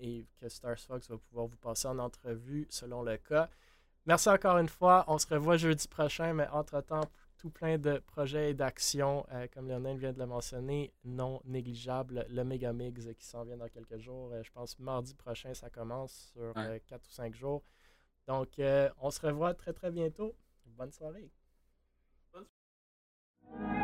Et que Stars Fox va pouvoir vous passer en entrevue selon le cas. Merci encore une fois. On se revoit jeudi prochain, mais entre-temps, tout plein de projets et d'actions, euh, comme Lionel vient de le mentionner, non négligeables. Le Mega Mix qui s'en vient dans quelques jours. Euh, je pense mardi prochain, ça commence sur ouais. Euh, 4 ou 5 jours. Donc, on se revoit très, très bientôt. Bonne soirée. Bonne soirée.